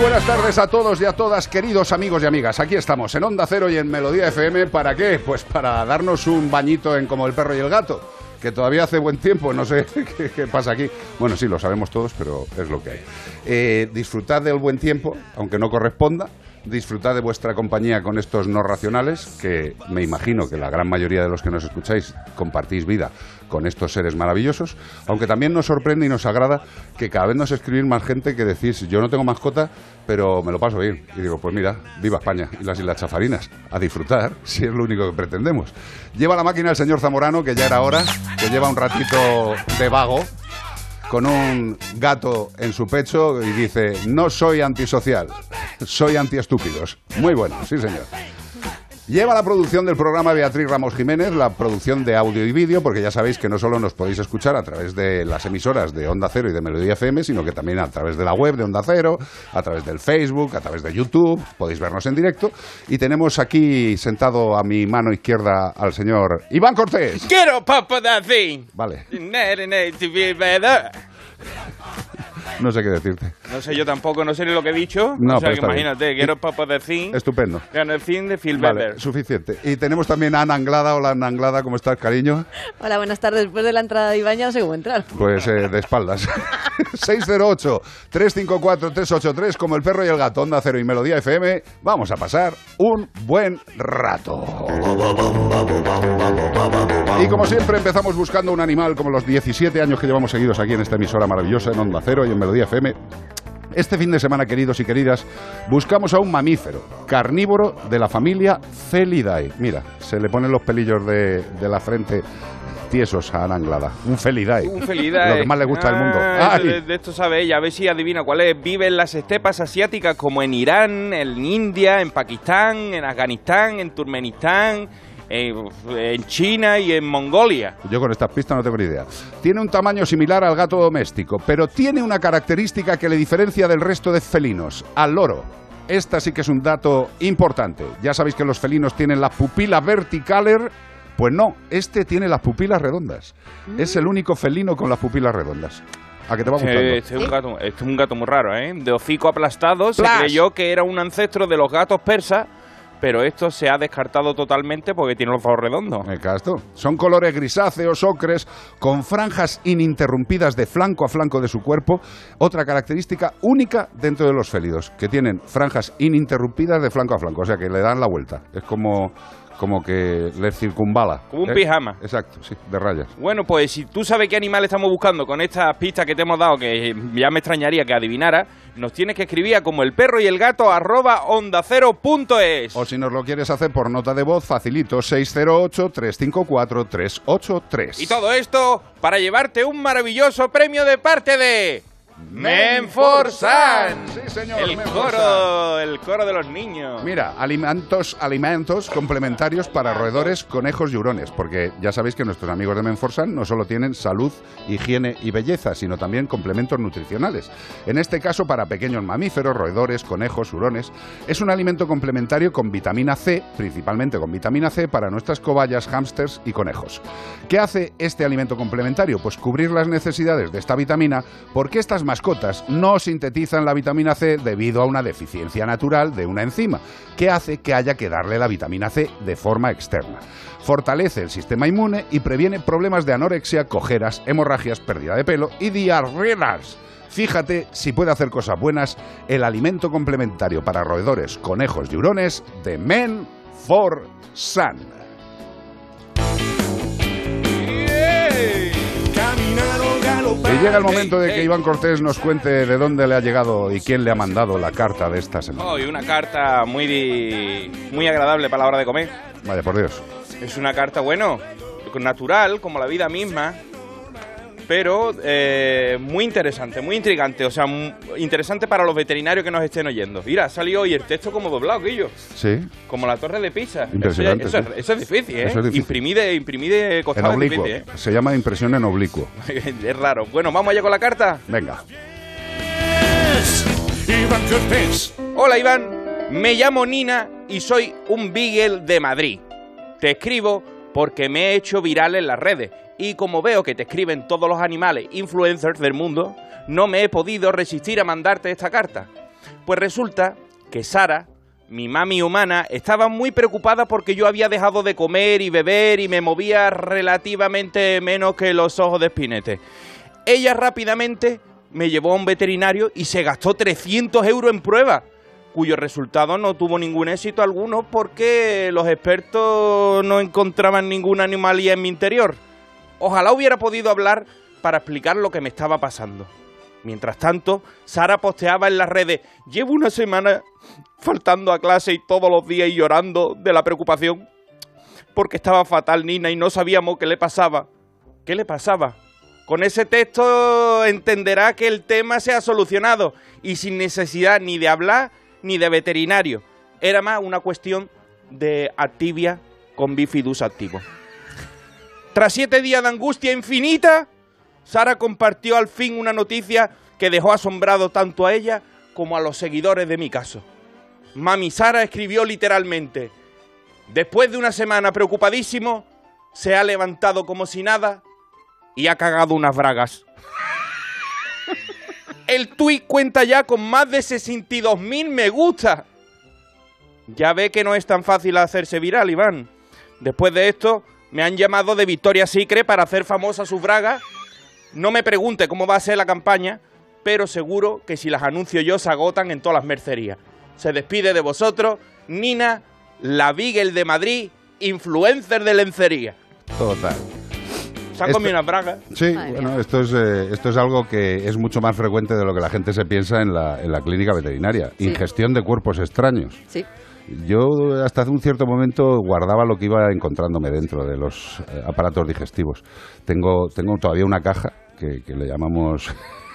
Buenas tardes a todos y a todas, queridos amigos y amigas. Aquí estamos en Onda Cero y en Melodía FM. ¿Para qué? Pues para darnos un bañito en Como el perro y el gato. Que todavía hace buen tiempo, no sé qué, qué pasa aquí. Bueno, sí, lo sabemos todos, pero es lo que hay. Eh, disfrutad del buen tiempo, aunque no corresponda. Disfrutad de vuestra compañía con estos no racionales, que me imagino que la gran mayoría de los que nos escucháis compartís vida con estos seres maravillosos, aunque también nos sorprende y nos agrada que cada vez nos escribís más gente que decís, yo no tengo mascota, pero me lo paso bien. Y digo, pues mira, viva España y las Islas Chafarinas, a disfrutar, si es lo único que pretendemos. Lleva la máquina el señor Zamorano, que ya era hora, que lleva un ratito de vago, con un gato en su pecho y dice, no soy antisocial, soy antiestúpidos. Muy bueno, sí señor. Lleva la producción del programa Beatriz Ramos Jiménez, la producción de audio y vídeo, porque ya sabéis que no solo nos podéis escuchar a través de las emisoras de Onda Cero y de Melodía FM, sino que también a través de la web de Onda Cero, a través del Facebook, a través de YouTube, podéis vernos en directo. Y tenemos aquí sentado a mi mano izquierda al señor Iván Cortés. Quiero papa de así. Vale, No no sé qué decirte. sé yo tampoco, no sé ni lo que he dicho. No, o sea pero que está bien. imagínate, quiero papa de zinc. Estupendo. Gano el zinc de Phil Vale, Better. suficiente. Y tenemos también a Ana Anglada. Hola Ana Anglada, ¿cómo estás, cariño? Hola, buenas tardes. Después de la entrada de ya no sé cómo entrar. Pues eh, de espaldas. 608-354-383, como el perro y el gato, Onda Cero y Melodía FM. Vamos a pasar un buen rato. Y como siempre empezamos buscando un animal como los 17 años que llevamos seguidos aquí en esta emisora maravillosa en Onda Cero y en Melodía FM. Este fin de semana, queridos y queridas, buscamos a un mamífero carnívoro de la familia Felidae. Mira, se le ponen los pelillos de, de la frente tiesos a Ana Anglada. Un Felidae. Un felicidad. Lo que más le gusta del mundo. Ah, ¡Ay! De, de esto sabe ella, a ver si adivina cuál es. Vive en las estepas asiáticas como en Irán, en India, en Pakistán, en Afganistán, en Turkmenistán, en, en China y en Mongolia. Yo con estas pistas no tengo ni idea. Tiene un tamaño similar al gato doméstico, pero tiene una característica que le diferencia del resto de felinos, al loro. Esta sí que es un dato importante. Ya sabéis que los felinos tienen las pupilas verticales. Pues no, este tiene las pupilas redondas. Es el único felino con las pupilas redondas. ¿A que te va gustando? Eh, Este es, un gato, este es un gato muy raro, ¿eh? De hocico aplastado, se Plas. creyó que era un ancestro de los gatos persas, pero esto se ha descartado totalmente porque tiene los ojos redondos. Me casto. Son colores grisáceos, ocres, con franjas ininterrumpidas de flanco a flanco de su cuerpo. Otra característica única dentro de los félidos, que tienen franjas ininterrumpidas de flanco a flanco, o sea que le dan la vuelta. Es como, como que les circunvala. Como un Eh, pijama. Exacto, sí, de rayas. Bueno, pues si tú sabes qué animal estamos buscando con estas pistas que te hemos dado, que ya me extrañaría que adivinara, nos tienes que escribir a como el perro y el gato arroba onda cero punto es. O si nos lo quieres hacer por nota de voz, facilito 608-354-383. Y todo esto para llevarte un maravilloso premio de parte de Menforsan. Sí, señor, El Menforsan. coro, el coro de los niños. Mira, alimentos, alimentos complementarios para roedores, conejos y hurones, porque ya sabéis que nuestros amigos de Menforsan no solo tienen salud, higiene y belleza, sino también complementos nutricionales. En este caso, para pequeños mamíferos, roedores, conejos, hurones, es un alimento complementario con vitamina C, principalmente con vitamina C para nuestras cobayas, hámsters y conejos. ¿Qué hace este alimento complementario? Pues cubrir las necesidades de esta vitamina porque estas mascotas no sintetizan la vitamina C debido a una deficiencia natural de una enzima, que hace que haya que darle la vitamina C de forma externa. Fortalece el sistema inmune y previene problemas de anorexia, cojeras, hemorragias, pérdida de pelo y diarreas. Fíjate si puede hacer cosas buenas el alimento complementario para roedores, conejos y hurones de Men for Sun. Llega el momento de que Iván Cortés nos cuente de dónde le ha llegado y quién le ha mandado la carta de esta semana. Hoy una carta muy, muy agradable para la hora de comer. Vaya, por Dios. Es una carta, bueno, natural, como la vida misma, pero eh, muy interesante, muy intrigante, o sea, interesante para los veterinarios que nos estén oyendo. Mira, ha salido hoy el texto como doblado, Guillo, Sí, como la torre de Pisa. Eso, Impresionante, eso, sí. es, eso es difícil, ¿eh? Eso es difícil. Imprimir de, imprimir de en costado es oblicuo. difícil, Se llama impresión en oblicuo. ¿eh? es raro. Bueno, vamos allá con la carta. Venga. Iván Cortés. Hola Iván, me llamo Nina y soy un Beagle de Madrid. Te escribo porque me he hecho viral en las redes y como veo que te escriben todos los animales influencers del mundo, no me he podido resistir a mandarte esta carta. Pues resulta que Sara, mi mami humana, estaba muy preocupada porque yo había dejado de comer y beber y me movía relativamente menos que los ojos de espinete. Ella rápidamente me llevó a un veterinario y se gastó 300 euros en pruebas, cuyo resultado no tuvo ningún éxito alguno porque los expertos no encontraban ninguna anomalía en mi interior. Ojalá hubiera podido hablar para explicar lo que me estaba pasando. Mientras tanto, Sara posteaba en las redes, llevo una semana faltando a clase y todos los días y llorando de la preocupación porque estaba fatal Nina y no sabíamos qué le pasaba. ¿Qué le pasaba? Con ese texto entenderá que el tema se ha solucionado y sin necesidad ni de hablar ni de veterinario. Era más una cuestión de activia con bifidus activo. Tras siete días de angustia infinita, Sara compartió al fin una noticia que dejó asombrado tanto a ella como a los seguidores de mi caso. Mami Sara escribió literalmente, después de una semana preocupadísimo, se ha levantado como si nada y ha cagado unas bragas. El tuit cuenta ya con más de 62.000 me gusta. Ya ve que no es tan fácil hacerse viral, Iván. Después de esto, me han llamado de Victoria Secret para hacer famosa sus bragas. No me pregunte cómo va a ser la campaña, pero seguro que si las anuncio yo se agotan en todas las mercerías. Se despide de vosotros, Nina, la Beagle de Madrid, influencer de lencería. Total. Se Esto- comido unas bragas. Sí, Madre bueno, mía. esto es, eh, esto es algo que es mucho más frecuente de lo que la gente se piensa en la, en la clínica veterinaria. Sí. Ingestión de cuerpos extraños. Sí. Yo hasta hace un cierto momento guardaba lo que iba encontrándome dentro de los eh, aparatos digestivos. Tengo, tengo todavía una caja que, que le llamamos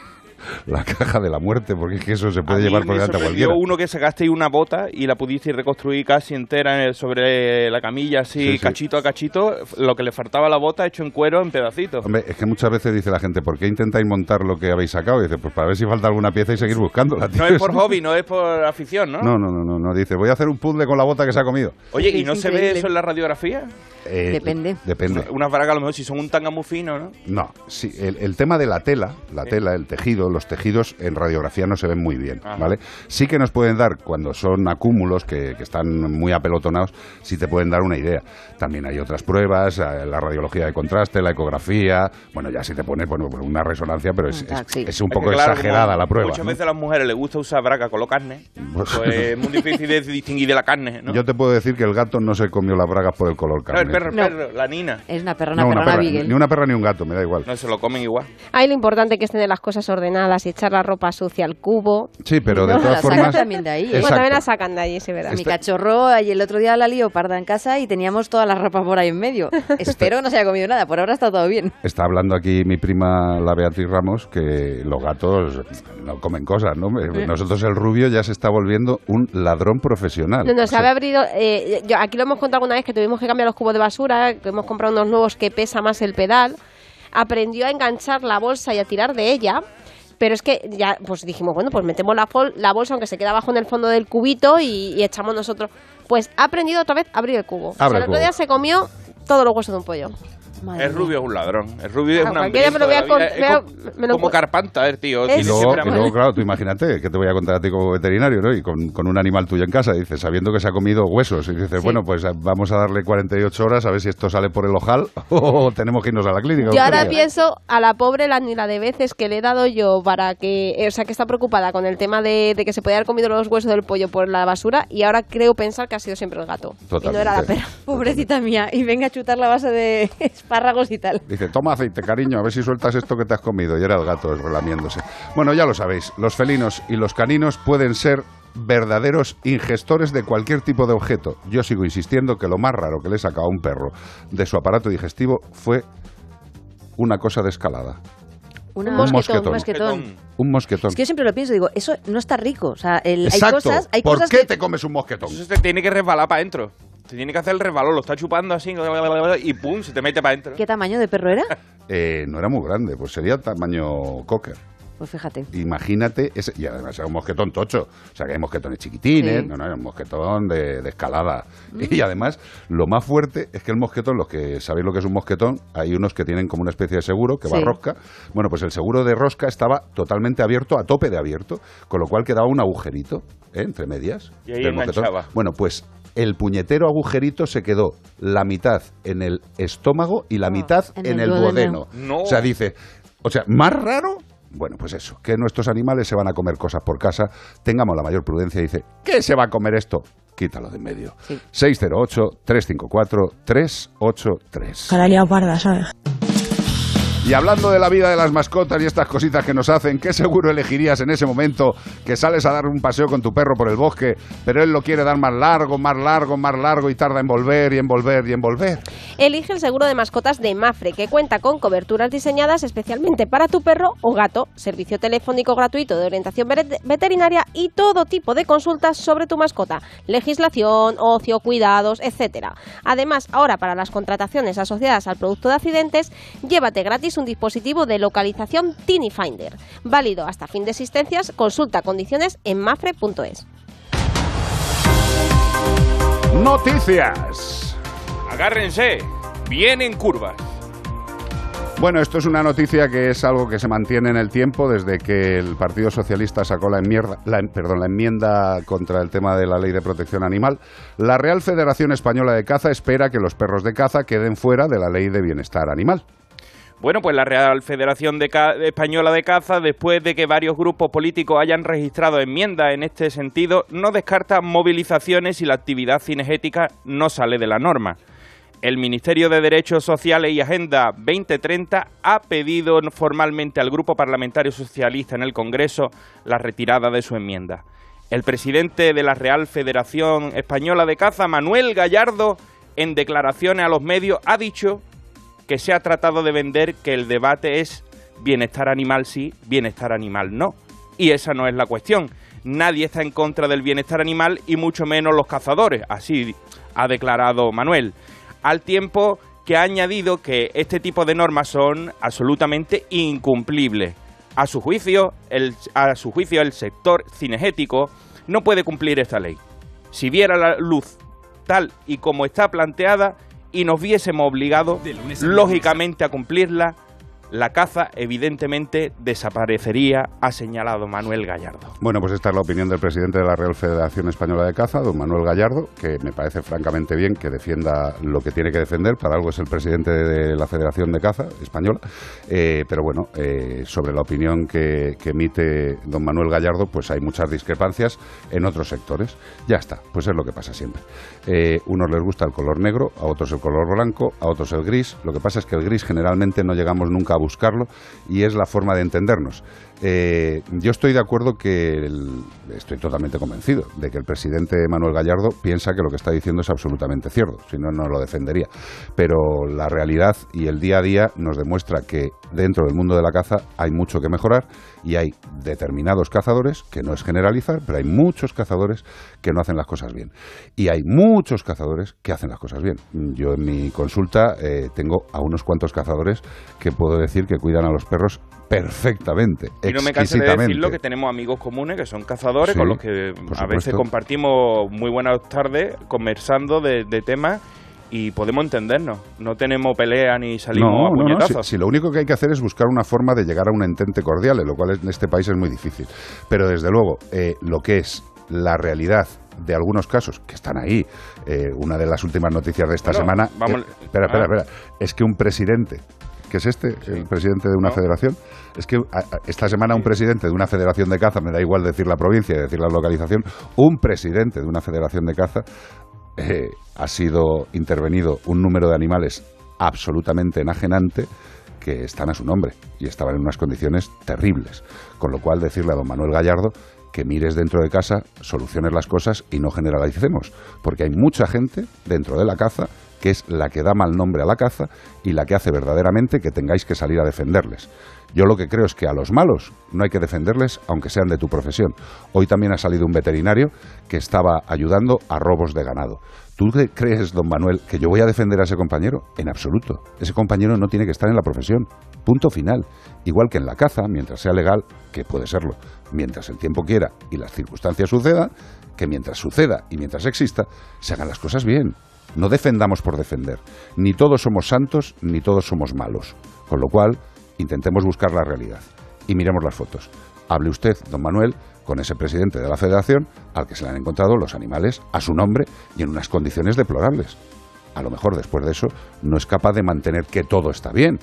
la caja de la muerte, porque es que eso se puede A llevar por delante a cualquiera. uno que sacasteis una bota y la pudisteis reconstruir casi entera sobre la camilla, así, Sí, sí. cachito a cachito. Lo que le faltaba a la bota hecho en cuero en pedacitos. Hombre, es que muchas veces dice la gente, ¿por qué intentáis montar lo que habéis sacado? Y dice, pues para ver si falta alguna pieza y seguir buscándola. tío. No es por hobby, no es por afición, ¿no? No, no, no, no, no, dice, voy a hacer un puzzle con la bota que se ha comido. Oye, ¿y no se ve eso en la radiografía? Eh, Depende. Depende. Unas bragas a lo mejor si son un tanga muy fino, ¿no? No, sí, el, el tema de la tela, la Sí. tela, el tejido, los tejidos en radiografía no se ven muy bien, Ajá. ¿vale? Sí que nos pueden dar, cuando son acúmulos que, que están muy apelotonados, sí te pueden dar una idea. También hay otras pruebas, eh, la radiología de contraste, la ecografía, bueno, ya si te pones bueno, pues una resonancia, pero es, Ah, es- sí. es un Es poco que, claro, exagerada la prueba. Muchas ¿no? veces a las mujeres les gusta usar braga con lo carne, Pues- pues es muy difícil de distinguir de la carne, ¿no? Yo te puedo decir que el gato no se comió las bragas por el color No, el carne. perro, el No. perro, la nina. Es una perra, una No, perra, una perra, ni una perra ni un gato, me da igual. No, se lo comen igual. Ahí lo importante que es tener las cosas ordenadas y echar la ropa sucia al cubo. Sí, pero de No, todas la sacan formas... también de ahí, ¿eh? Bueno, también la sacan de allí, sí, ¿verdad? Mi Este- cachorro, ahí el otro día la lío parda en casa y teníamos toda la ropa por ahí en medio. Espero que no se haya comido nada, por ahora está todo bien. Está hablando aquí mi prima, la Beatriz Ramos, que los gatos no comen cosas, ¿no? Nosotros el rubio ya se está volviendo un ladrón profesional. No, no, O se sea, había abrido. eh, yo, aquí lo hemos contado alguna vez que tuvimos que cambiar los cubos de basura, que hemos comprado unos nuevos que pesa más el pedal. Aprendió a enganchar la bolsa y a tirar de ella. Pero es que ya, pues dijimos, bueno, pues metemos la, la bolsa, aunque se queda abajo en el fondo del cubito, y, y echamos nosotros. Pues ha aprendido otra vez a abrir el cubo. O sea, Abre el el otro día se comió todos los huesos de un pollo. Madre El mía. rubio es un ladrón. El rubio es Ah, un cualquiera me lo voy a hambriento con- me Es lo- me lo como Carpanta, el tío. Es- Y luego, y claro, tú imagínate que te voy a contar a ti como veterinario, ¿no? Y con, con un animal tuyo en casa, dices, sabiendo que se ha comido huesos, y dices, Sí. bueno, pues vamos a darle 48 horas a ver si esto sale por el ojal o tenemos que irnos a la clínica. Yo ahora pienso a la pobre la la de veces que le he dado yo para que, o sea, que está preocupada con el tema de, de que se podía haber comido los huesos del pollo por la basura y ahora creo pensar que ha sido siempre el gato. Y no era la Totalmente. perra. Pobrecita mía, y venga a chutar la base de espárragos y tal. Dice, toma aceite, cariño, a ver si sueltas esto que te has comido. Y era el gato relamiéndose. Bueno, ya lo sabéis, los felinos y los caninos pueden ser verdaderos ingestores de cualquier tipo de objeto. Yo sigo insistiendo que lo más raro que le he sacado a un perro de su aparato digestivo fue una cosa de escalada. Una- Un mosquetón. Un mosquetón. Un mosquetón. Es que yo siempre lo pienso, digo, eso no está rico. O sea, el- hay cosas, hay ¿Por cosas qué que... te comes un mosquetón? Eso se tiene que resbalar para adentro. Te tiene que hacer el resbalón, lo está chupando así y pum, se te mete para adentro. ¿Qué tamaño de perro era? Eh, no era muy grande, pues sería tamaño cocker. Pues fíjate. Imagínate, ese, y además era un mosquetón tocho. O sea, que hay mosquetones chiquitines, Sí. no, no, era un mosquetón de, de escalada. Y además, lo más fuerte es que el mosquetón, los que sabéis lo que es un mosquetón, hay unos que tienen como una especie de seguro que va a rosca. Bueno, pues el seguro de rosca estaba totalmente abierto, a tope de abierto, con lo cual quedaba un agujerito, ¿eh? entre medias. Y ahí del mosquetón. enganchaba. Bueno, pues el puñetero agujerito se quedó la mitad en el estómago y la mitad en en, el el duodeno. duodeno. No. O sea, dice, o sea, más raro. Bueno, pues eso, que nuestros animales se van a comer cosas por casa, tengamos la mayor prudencia y dice, ¿qué se va a comer esto? Quítalo de en medio. Sí. 608-354-383. Cara liado parda, ¿sabes? Y hablando de la vida de las mascotas y estas cositas que nos hacen, ¿qué seguro elegirías en ese momento que sales a dar un paseo con tu perro por el bosque, pero él lo quiere dar más largo, más largo, más largo y tarda en volver y en volver y en volver? Elige el seguro de mascotas de Mafre, que cuenta con coberturas diseñadas especialmente para tu perro o gato, servicio telefónico gratuito de orientación veterinaria y todo tipo de consultas sobre tu mascota, legislación, ocio, cuidados, etcétera. Además, ahora para las contrataciones asociadas al producto de accidentes, llévate gratis un dispositivo de localización Tiny Finder, válido hasta fin de existencias. Consulta condiciones en mafre.es. Noticias. Agárrense, vienen curvas. Bueno, esto es una noticia que es algo que se mantiene en el tiempo desde que el Partido Socialista sacó la enmienda, la, perdón, la enmienda contra el tema de la ley de protección animal. La Real Federación Española de Caza espera que los perros de caza queden fuera de la ley de bienestar animal. Bueno, pues la Real Federación Española de Caza, después de que varios grupos políticos hayan registrado enmiendas en este sentido, no descarta movilizaciones si la actividad cinegética no sale de la norma. El Ministerio de Derechos Sociales y Agenda 2030 ha pedido formalmente al Grupo Parlamentario Socialista en el Congreso la retirada de su enmienda. El presidente de la Real Federación Española de Caza, Manuel Gallardo, en declaraciones a los medios, ha dicho que se ha tratado de vender que el debate es bienestar animal sí, bienestar animal no. Y esa no es la cuestión. Nadie está en contra del bienestar animal y mucho menos los cazadores, así ha declarado Manuel. Al tiempo que ha añadido que este tipo de normas son absolutamente incumplibles. A su juicio, el, a su juicio, el sector cinegético no puede cumplir esta ley. Si viera la luz tal y como está planteada y nos viésemos obligados, lógicamente, a cumplirla, la caza evidentemente desaparecería, ha señalado Manuel Gallardo. Bueno, pues esta es la opinión del presidente de la Real Federación Española de Caza, don Manuel Gallardo, que me parece francamente bien que defienda lo que tiene que defender, para algo es el presidente de la Federación de Caza Española, Eh, pero bueno, eh, sobre la opinión que, emite don Manuel Gallardo, pues hay muchas discrepancias en otros sectores. Ya está, pues es lo que pasa siempre. Eh, unos les gusta el color negro, a otros el color blanco, a otros el gris. Lo que pasa es que el gris generalmente no llegamos nunca a buscarlo y es la forma de entendernos. Eh, yo estoy de acuerdo que, el- estoy totalmente convencido de que el presidente Manuel Gallardo piensa que lo que está diciendo es absolutamente cierto, si no, no lo defendería. Pero la realidad y el día a día nos demuestra que dentro del mundo de la caza hay mucho que mejorar y hay determinados cazadores, que no es generalizar, pero hay muchos cazadores que no hacen las cosas bien. Y hay muchos cazadores que hacen las cosas bien. Yo en mi consulta eh, tengo a unos cuantos cazadores que puedo decir que cuidan a los perros perfectamente, Y no me cansé de decirlo que tenemos amigos comunes que son cazadores Sí, con los que a veces compartimos muy buenas tardes conversando de, de temas y podemos entendernos. No tenemos pelea ni salimos No, a no, no, puñetazos. si, si lo único que hay que hacer es buscar una forma de llegar a un entente cordial, lo cual en este país es muy difícil. Pero desde luego, eh, lo que es la realidad de algunos casos que están ahí, eh, una de las últimas noticias de esta Bueno, semana, vamos- eh, espera, espera, ah. espera, es que un presidente, que es este, el presidente de una No. federación, es que esta semana un presidente de una federación de caza, me da igual decir la provincia y decir la localización, un presidente de una federación de caza eh, ha sido intervenido un número de animales absolutamente enajenante que están a su nombre y estaban en unas condiciones terribles. Con lo cual, decirle a don Manuel Gallardo que mires dentro de casa, soluciones las cosas y no generalicemos, porque hay mucha gente dentro de la caza que es la que da mal nombre a la caza y la que hace verdaderamente que tengáis que salir a defenderles. Yo lo que creo es que a los malos no hay que defenderles aunque sean de tu profesión. Hoy también ha salido un veterinario que estaba ayudando a robos de ganado. ¿Tú crees, don Manuel, que yo voy a defender a ese compañero? En absoluto. Ese compañero no tiene que estar en la profesión. Punto final. Igual que en la caza, mientras sea legal, que puede serlo, mientras el tiempo quiera y las circunstancias sucedan, que mientras suceda y mientras exista, se hagan las cosas bien. No defendamos por defender. Ni todos somos santos, ni todos somos malos. Con lo cual, intentemos buscar la realidad. Y miremos las fotos. Hable usted, don Manuel, con ese presidente de la federación al que se le han encontrado los animales a su nombre y en unas condiciones deplorables. A lo mejor después de eso no es capaz de mantener que todo está bien,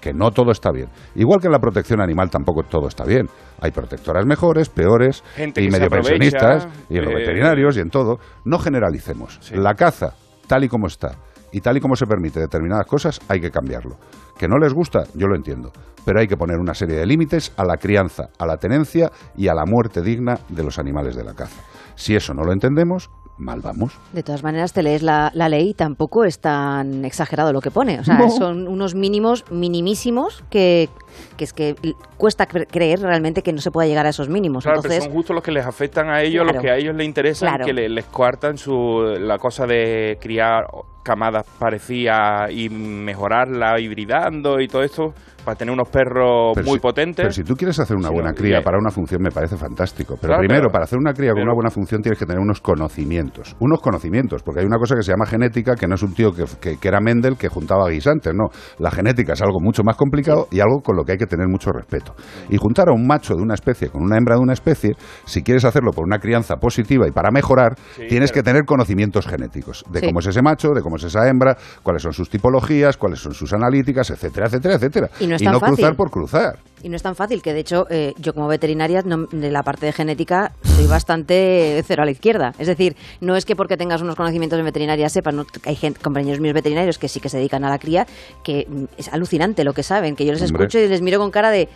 que no todo está bien. Igual que en la protección animal tampoco todo está bien. Hay protectoras mejores, peores, Gente y medio pensionistas, y en los eh, veterinarios y en todo. No generalicemos. Sí. La caza, tal y como está, y tal y como se permite determinadas cosas, hay que cambiarlo. Que no les gusta, yo lo entiendo, pero hay que poner una serie de límites a la crianza, a la tenencia y a la muerte digna de los animales de la caza. Si eso no lo entendemos, mal vamos. De todas maneras, te lees la, la ley y tampoco es tan exagerado lo que pone. O sea, No. son unos mínimos minimísimos que, que es que cuesta cre- creer realmente que no se pueda llegar a esos mínimos. Claro, pero Entonces, son justo los que les afectan a ellos, los que a ellos les interesan, Claro. que le- les coartan su, la cosa de criar camadas parecidas y mejorarla hibridando y todo esto para tener unos perros Pero muy si- potentes. Pero si tú quieres hacer una Sí, buena cría para una función me parece fantástico. Pero Claro, primero, pero- para hacer una cría con una buena función tienes que tener unos conocimientos. Unos conocimientos, porque hay una cosa que se llama genética, que no es un tío que, que- que era Mendel que juntaba guisantes, no. La genética es algo mucho más complicado y algo con lo que hay que tener mucho respeto. Y juntar a un macho de una especie con una hembra de una especie, si quieres hacerlo por una crianza positiva y para mejorar, Sí, tienes pero- que tener conocimientos genéticos de Sí. cómo es ese macho, de cómo es esa hembra, cuáles son sus tipologías, cuáles son sus analíticas, etcétera, etcétera, etcétera. Y no es tan cruzar fácil. por cruzar. Y no es tan fácil, que de hecho eh, yo como veterinaria no- de la parte de genética soy bastante cero a la izquierda. Es decir, no es que porque tengas unos conocimientos en veterinaria sepas, no, hay gente, compañeros míos veterinarios que sí que se dedican a la cría, que mm, es alucinante lo que saben, que yo les Hombre. escucho y les miro con cara de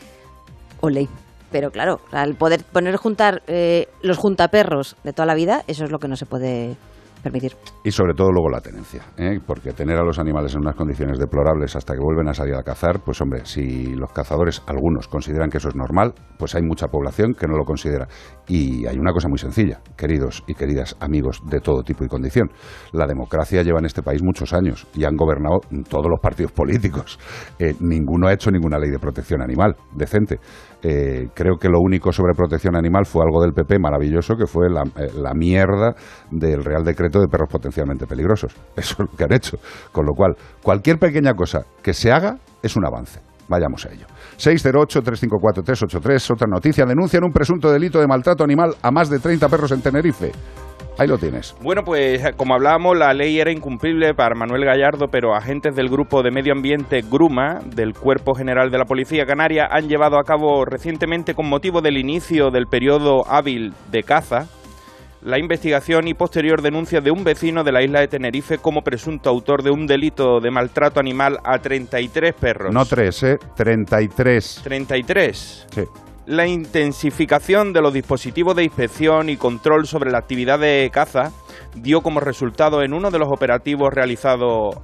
ole. Pero claro, el poder poner juntar eh, los juntaperros de toda la vida, eso es lo que no se puede Y sobre todo luego la tenencia, ¿eh? porque tener a los animales en unas condiciones deplorables hasta que vuelven a salir a cazar, pues hombre, si los cazadores, algunos, consideran que eso es normal, pues hay mucha población que no lo considera. Y hay una cosa muy sencilla, queridos y queridas amigos de todo tipo y condición. La democracia lleva en este país muchos años y han gobernado todos los partidos políticos. Eh, ninguno ha hecho ninguna ley de protección animal decente. Eh, creo que lo único sobre protección animal fue algo del PP maravilloso, que fue la, eh, la mierda del Real Decreto de perros potencialmente peligrosos. Eso es lo que han hecho. Con lo cual, cualquier pequeña cosa que se haga es un avance. Vayamos a ello. 608-354-383. Otra noticia. Denuncian un presunto delito de maltrato animal a más de 30 perros en Tenerife. Ahí lo tienes. Bueno, pues como hablábamos, la ley era incumplible para Manuel Gallardo, pero agentes del Grupo de Medio Ambiente Gruma, del Cuerpo General de la Policía Canaria, han llevado a cabo recientemente, con motivo del inicio del periodo hábil de caza, la investigación y posterior denuncia de un vecino de la isla de Tenerife como presunto autor de un delito de maltrato animal a 33 perros. No tres, ¿eh? 33. 33. Sí. La intensificación de los dispositivos de inspección y control sobre la actividad de caza dio como resultado en uno de los operativos realizados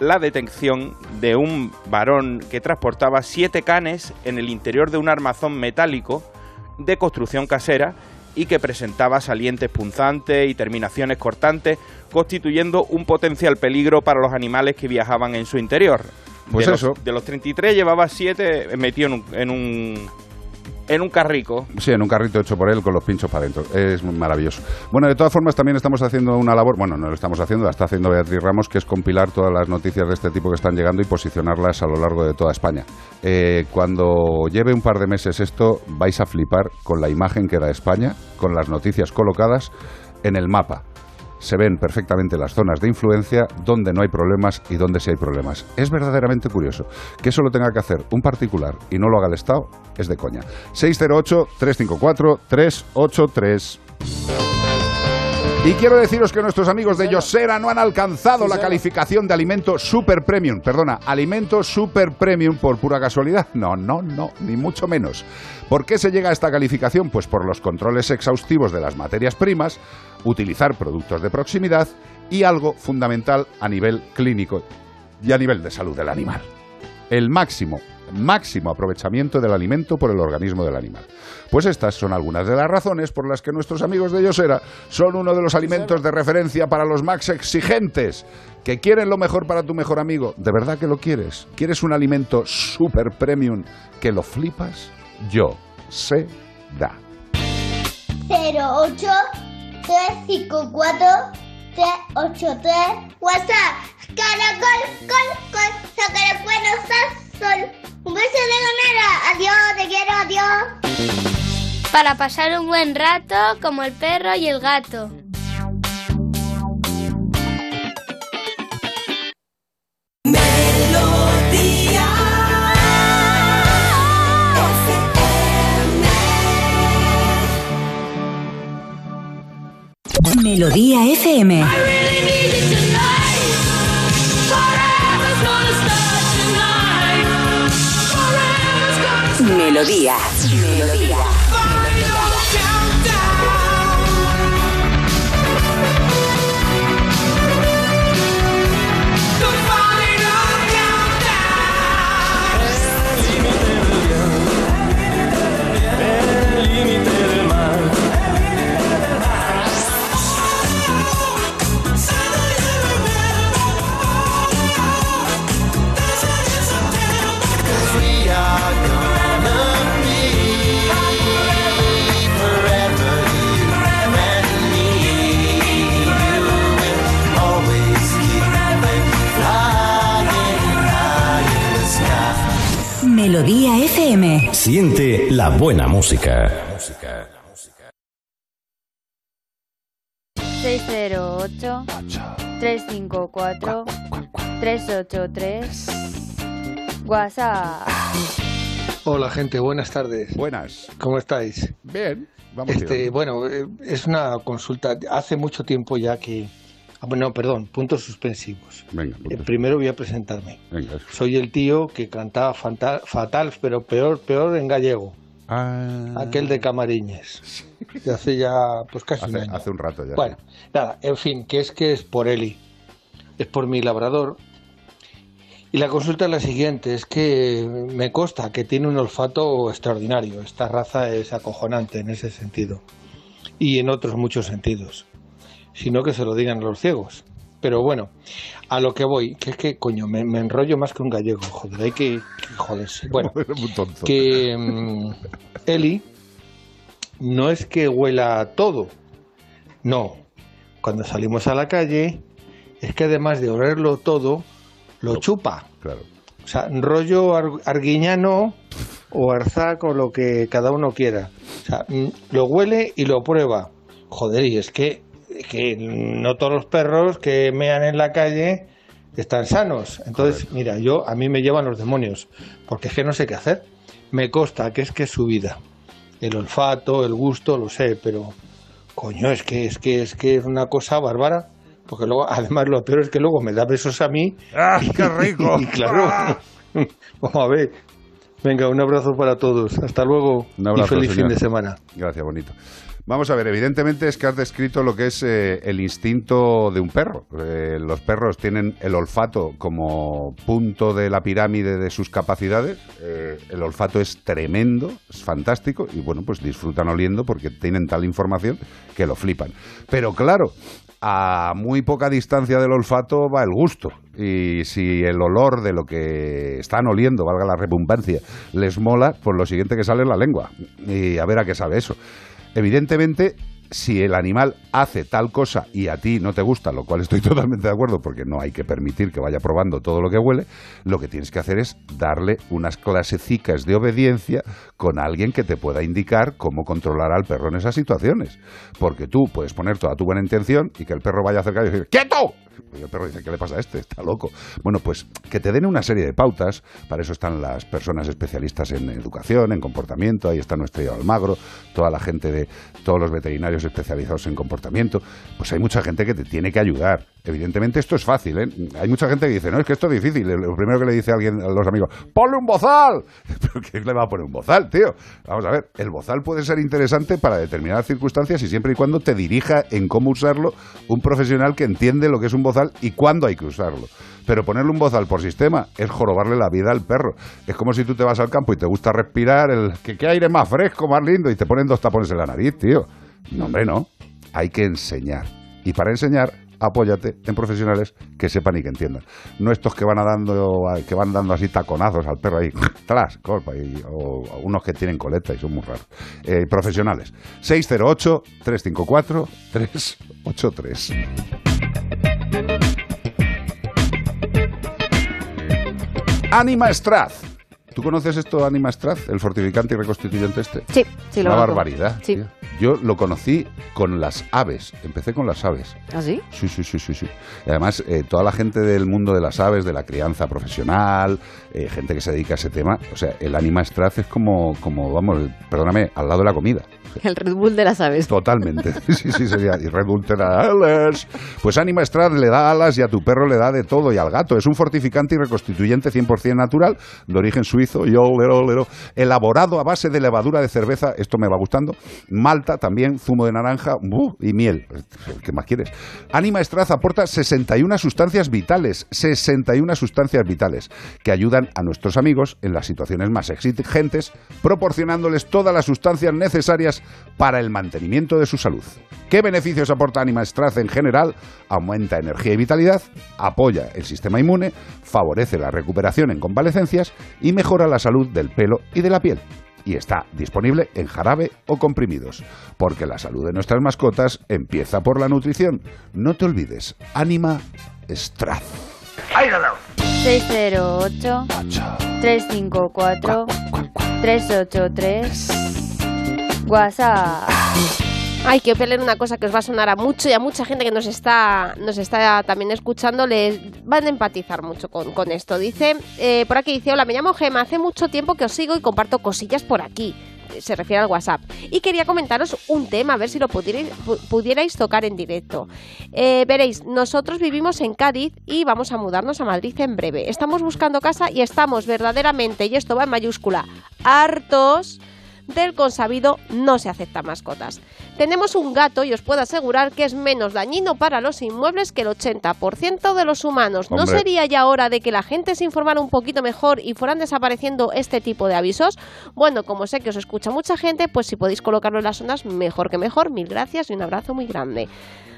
la detección de un varón que transportaba siete canes en el interior de un armazón metálico de construcción casera y que presentaba salientes punzantes y terminaciones cortantes, constituyendo un potencial peligro para los animales que viajaban en su interior. Pues de eso. Los, de los 33 llevaba 7 metido en un, en un, en un carrico. Sí, en un carrito hecho por él con los pinchos para adentro. Es maravilloso. Bueno, de todas formas, también estamos haciendo una labor, bueno, no lo estamos haciendo, la está haciendo Beatriz Ramos, que es compilar todas las noticias de este tipo que están llegando y posicionarlas a lo largo de toda España. Eh, cuando lleve un par de meses esto, vais a flipar con la imagen que da España, con las noticias colocadas en el mapa. Se ven perfectamente las zonas de influencia, donde no hay problemas y donde sí hay problemas. Es verdaderamente curioso. Que eso lo tenga que hacer un particular y no lo haga el Estado es de coña. 608-354-383. Y quiero deciros que nuestros amigos de Yosera no han alcanzado la calificación de alimento super premium. Perdona, alimento super premium por pura casualidad. No, no, no, ni mucho menos. ¿Por qué se llega a esta calificación? Pues por los controles exhaustivos de las materias primas, utilizar productos de proximidad y algo fundamental a nivel clínico y a nivel de salud del animal. El máximo, máximo aprovechamiento del alimento por el organismo del animal. Pues estas son algunas de las razones por las que nuestros amigos de Yosera son uno de los alimentos de referencia para los más exigentes, que quieren lo mejor para tu mejor amigo. ¿De verdad que lo quieres? ¿Quieres un alimento super premium que lo flipas? Yo sé da. 08 354 383 WhatsApp Caracol, col, col, sacar el bueno, sol Un beso de ganera, adiós, te quiero, adiós para pasar un buen rato como el perro y el gato. Melodía FM. Melodía. Melodía FM. Siente la buena música. 608 354 383 WhatsApp. Hola gente, buenas tardes. Buenas. ¿Cómo estáis? Bien, vamos este, Bueno, eh, es una consulta. Hace mucho tiempo ya que Ah, no, perdón, puntos suspensivos. Venga, eh, primero voy a presentarme. Venga. Soy el tío que cantaba fatal, pero peor, peor en gallego. Ah. Aquel de Camariñes. De hace ya, pues casi hace, un año. Hace un rato ya. Bueno, nada, en fin, que es que es por Eli. Es por mi labrador. Y la consulta es la siguiente, es que me consta que tiene un olfato extraordinario. Esta raza es acojonante en ese sentido. Y en otros muchos sentidos sino que se lo digan a los ciegos. Pero bueno, a lo que voy, que es que, coño, me, enrollo más que un gallego, joder, hay que, joderse. Bueno, que mm, Eli no es que huela todo, no. Cuando salimos a la calle, es que además de olerlo todo, lo chupa. Claro. O sea, rollo arguiñano o arzac o lo que cada uno quiera. O sea, mm, lo huele y lo prueba. Joder, y es que que no todos los perros que mean en la calle están sanos. Entonces, mira, yo a mí me llevan los demonios, porque es que no sé qué hacer. Me consta que es que es su vida. El olfato, el gusto, lo sé, pero coño, es que es que es que es una cosa bárbara, porque luego además lo peor es que luego me da besos a mí. ¡Ah, qué rico! y claro. Vamos a ver. Venga, un abrazo para todos. Hasta luego y feliz fin de semana. Gracias, bonito. Vamos a ver, evidentemente es que has descrito lo que es eh, el instinto de un perro. Eh, los perros tienen el olfato como punto de la pirámide de sus capacidades. Eh, el olfato es tremendo, es fantástico y bueno, pues disfrutan oliendo porque tienen tal información que lo flipan. Pero claro, a muy poca distancia del olfato va el gusto. Y si el olor de lo que están oliendo, valga la redundancia, les mola, pues lo siguiente que sale es la lengua. Y a ver a qué sabe eso. Evidentemente, si el animal hace tal cosa y a ti no te gusta, lo cual estoy totalmente de acuerdo porque no hay que permitir que vaya probando todo lo que huele, lo que tienes que hacer es darle unas clasecicas de obediencia con alguien que te pueda indicar cómo controlar al perro en esas situaciones. Porque tú puedes poner toda tu buena intención y que el perro vaya acerca y decir, ¡quieto! Y el perro dice, ¿qué le pasa a este? Está loco. Bueno, pues que te den una serie de pautas, para eso están las personas especialistas en educación, en comportamiento, ahí está nuestro Almagro, toda la gente de todos los veterinarios especializados en comportamiento, pues hay mucha gente que te tiene que ayudar. Evidentemente esto es fácil, ¿eh? Hay mucha gente que dice, no, es que esto es difícil. Lo primero que le dice a alguien a los amigos, ponle un bozal. ¿Pero qué le va a poner un bozal, tío? Vamos a ver, el bozal puede ser interesante para determinadas circunstancias y siempre y cuando te dirija en cómo usarlo un profesional que entiende lo que es un bozal y cuándo hay que usarlo. Pero ponerle un bozal por sistema es jorobarle la vida al perro. Es como si tú te vas al campo y te gusta respirar el que qué aire más fresco, más lindo y te ponen dos tapones en la nariz, tío. No, hombre, no. Hay que enseñar. Y para enseñar apóyate en profesionales que sepan y que entiendan. No estos que van a dando que van dando así taconazos al perro ahí, tras, colpa, o, unos que tienen coleta y son muy raros. Eh, profesionales. 608-354-383. Anima. ¿Tú conoces esto, Anima Strath, el fortificante y reconstituyente este? Sí, sí, lo Una conozco. barbaridad. Sí. tío. Yo lo conocí con las aves. Empecé con las aves. ¿Ah, sí? Sí, sí, sí, sí, sí. Y además, eh, toda la gente del mundo de las aves, de la crianza profesional, eh, gente que se dedica a ese tema, o sea, el Anima Strath es como, como, vamos, perdóname, al lado de la comida. El Red Bull de las aves. Totalmente. Sí, sí, sería. Y Red Bull te da alas. Pues Anima Strath le da alas y a tu perro le da de todo y al gato. Es un fortificante y reconstituyente 100% natural, de origen suizo, lero, elaborado a base de levadura de cerveza, esto me va gustando, malta también, zumo de naranja ¡buh! y miel. ¿Qué más quieres? Anima Strath aporta 61 sustancias vitales, 61 sustancias vitales, que ayudan a nuestros amigos en las situaciones más exigentes, proporcionándoles todas las sustancias necesarias para el mantenimiento de su salud. ¿Qué beneficios aporta Anima Strath en general? Aumenta energía y vitalidad, apoya el sistema inmune, favorece la recuperación en convalecencias y mejora la salud del pelo y de la piel. Y está disponible en jarabe o comprimidos, porque la salud de nuestras mascotas empieza por la nutrición. No te olvides, Anima Strath. 608 354 383 WhatsApp. Ay, que peleen una cosa que os va a sonar a mucho y a mucha gente que nos está, nos está también escuchando, les van a empatizar mucho con, esto. Dice, eh, por aquí dice, hola, me llamo Gema, hace mucho tiempo que os sigo y comparto cosillas por aquí. Se refiere al WhatsApp. Y quería comentaros un tema, a ver si lo pudierais, pu- pudierais tocar en directo. Eh, veréis, nosotros vivimos en Cádiz y vamos a mudarnos a Madrid en breve. Estamos buscando casa y estamos verdaderamente, y esto va en mayúscula, hartos del consabido no se aceptan mascotas. Tenemos un gato y os puedo asegurar que es menos dañino para los inmuebles que el 80% de los humanos. ¿No sería ya hora de que la gente se informara un poquito mejor y fueran desapareciendo este tipo de avisos? Bueno, como sé que os escucha mucha gente, pues si podéis colocarlo en las ondas, mejor que mejor. Mil gracias y un abrazo muy grande.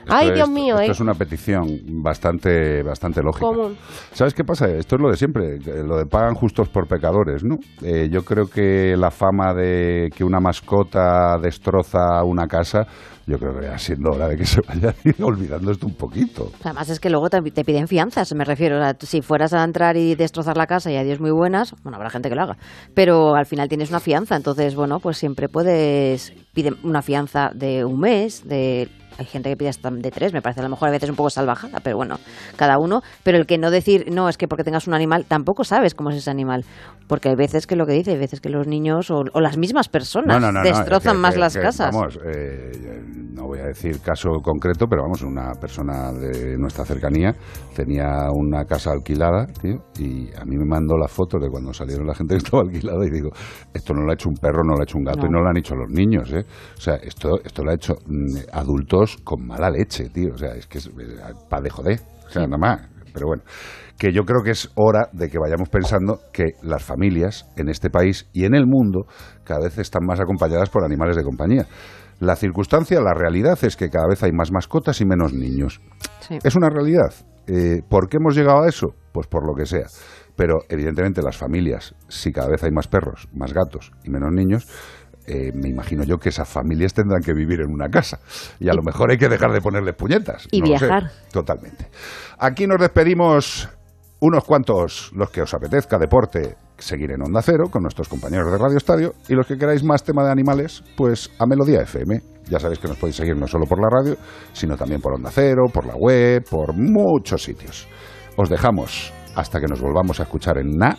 Ay, Esto Dios es- mío, esto ¿eh? es una petición bastante, bastante lógica. Común. ¿Sabes qué pasa? Esto es lo de siempre, eh, lo de pagan justos por pecadores, ¿no? Eh, yo creo que la fama de que una mascota destroza una casa, yo creo que va siendo hora de que se vaya olvidando esto un poquito. Además es que luego te, te piden fianzas, me refiero. O sea, si fueras a entrar y destrozar la casa y adiós muy buenas, bueno, habrá gente que lo haga. Pero al final tienes una fianza, entonces, bueno, pues siempre puedes... Piden una fianza de un mes, de... Hay gente que pide hasta de tres, me parece a lo mejor a veces un poco salvajada, pero bueno, cada uno. Pero el que no decir, no, es que porque tengas un animal, tampoco sabes cómo es ese animal. Porque hay veces que lo que dice, hay veces que los niños o, o las mismas personas No, no, no, no, destrozan es que- más que- las que, casas. Vamos, eh, no voy a decir caso concreto, pero vamos, una persona de nuestra cercanía tenía una casa alquilada, tío, y a mí me mandó las fotos de cuando salieron la gente que estaba alquilada y digo, esto no lo ha hecho un perro, no lo ha hecho un gato No. y no lo han hecho los niños, ¿eh? O sea, esto, esto lo ha hecho mm, adultos con mala leche, tío, o sea, es que es para de joder, o sea, nada más. Pero bueno, que yo creo que es hora de que vayamos pensando que las familias en este país y en el mundo cada vez están más acompañadas por animales de compañía. La circunstancia, la realidad es que cada vez hay más mascotas y menos niños. Sí. Es una realidad. Eh, ¿Por qué hemos llegado a eso? Pues por lo que sea. Pero evidentemente las familias, si cada vez hay más perros, más gatos y menos niños, eh, me imagino yo que esas familias tendrán que vivir en una casa. Y a lo mejor hay que dejar de ponerles puñetas. Y no lo sé. viajar. Totalmente. Aquí nos despedimos unos cuantos, los que os apetezca deporte, seguir en Onda Cero con nuestros compañeros de Radio Estadio y los que queráis más tema de animales, pues a Melodía FM. Ya sabéis que nos podéis seguir no solo por la radio, sino también por Onda Cero, por la web, por muchos sitios. Os dejamos hasta que nos volvamos a escuchar en Na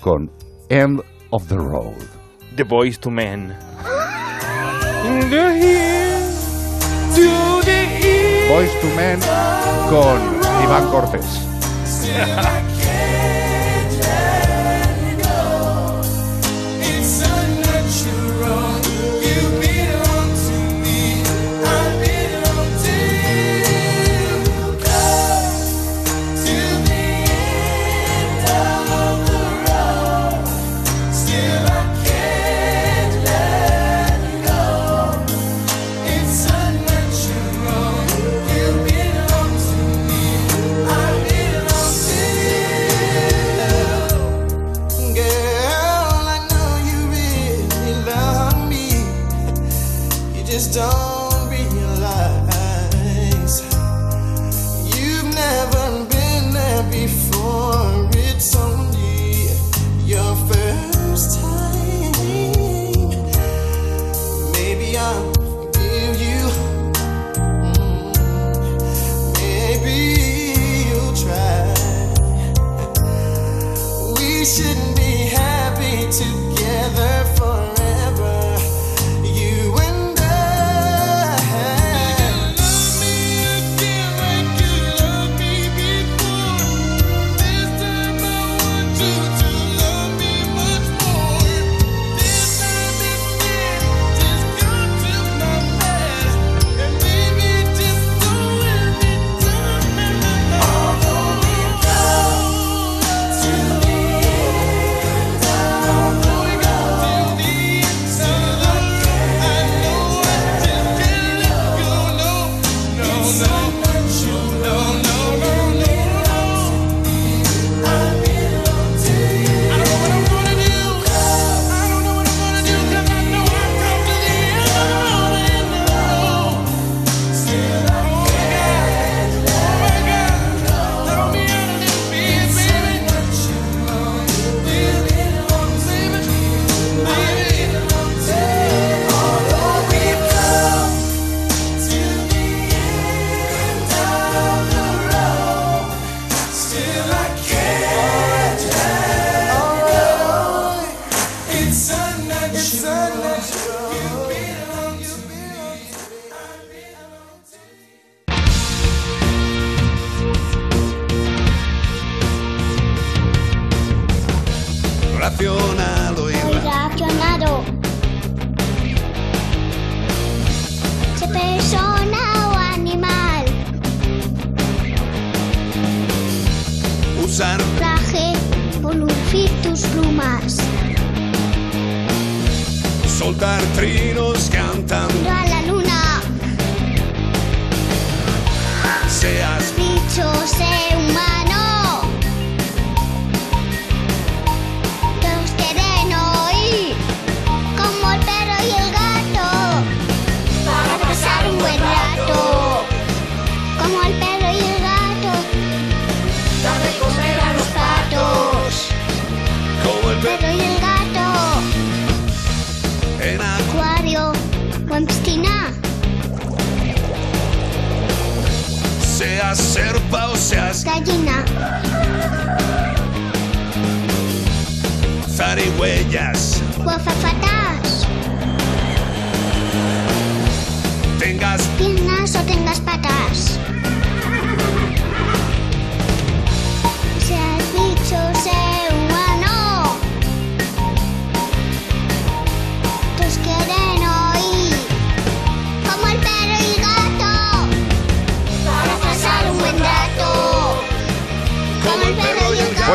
con End of the Road. The Boys to Men. Boys to Men con Iván Cortés.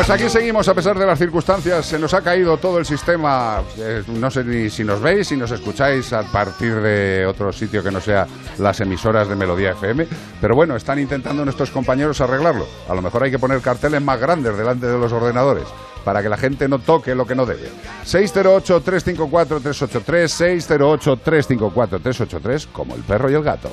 Pues aquí seguimos a pesar de las circunstancias, se nos ha caído todo el sistema, eh, no sé ni si nos veis, si nos escucháis a partir de otro sitio que no sea las emisoras de Melodía FM, pero bueno, están intentando nuestros compañeros arreglarlo. A lo mejor hay que poner carteles más grandes delante de los ordenadores para que la gente no toque lo que no debe. 608-354-383, 608-354-383, como el perro y el gato.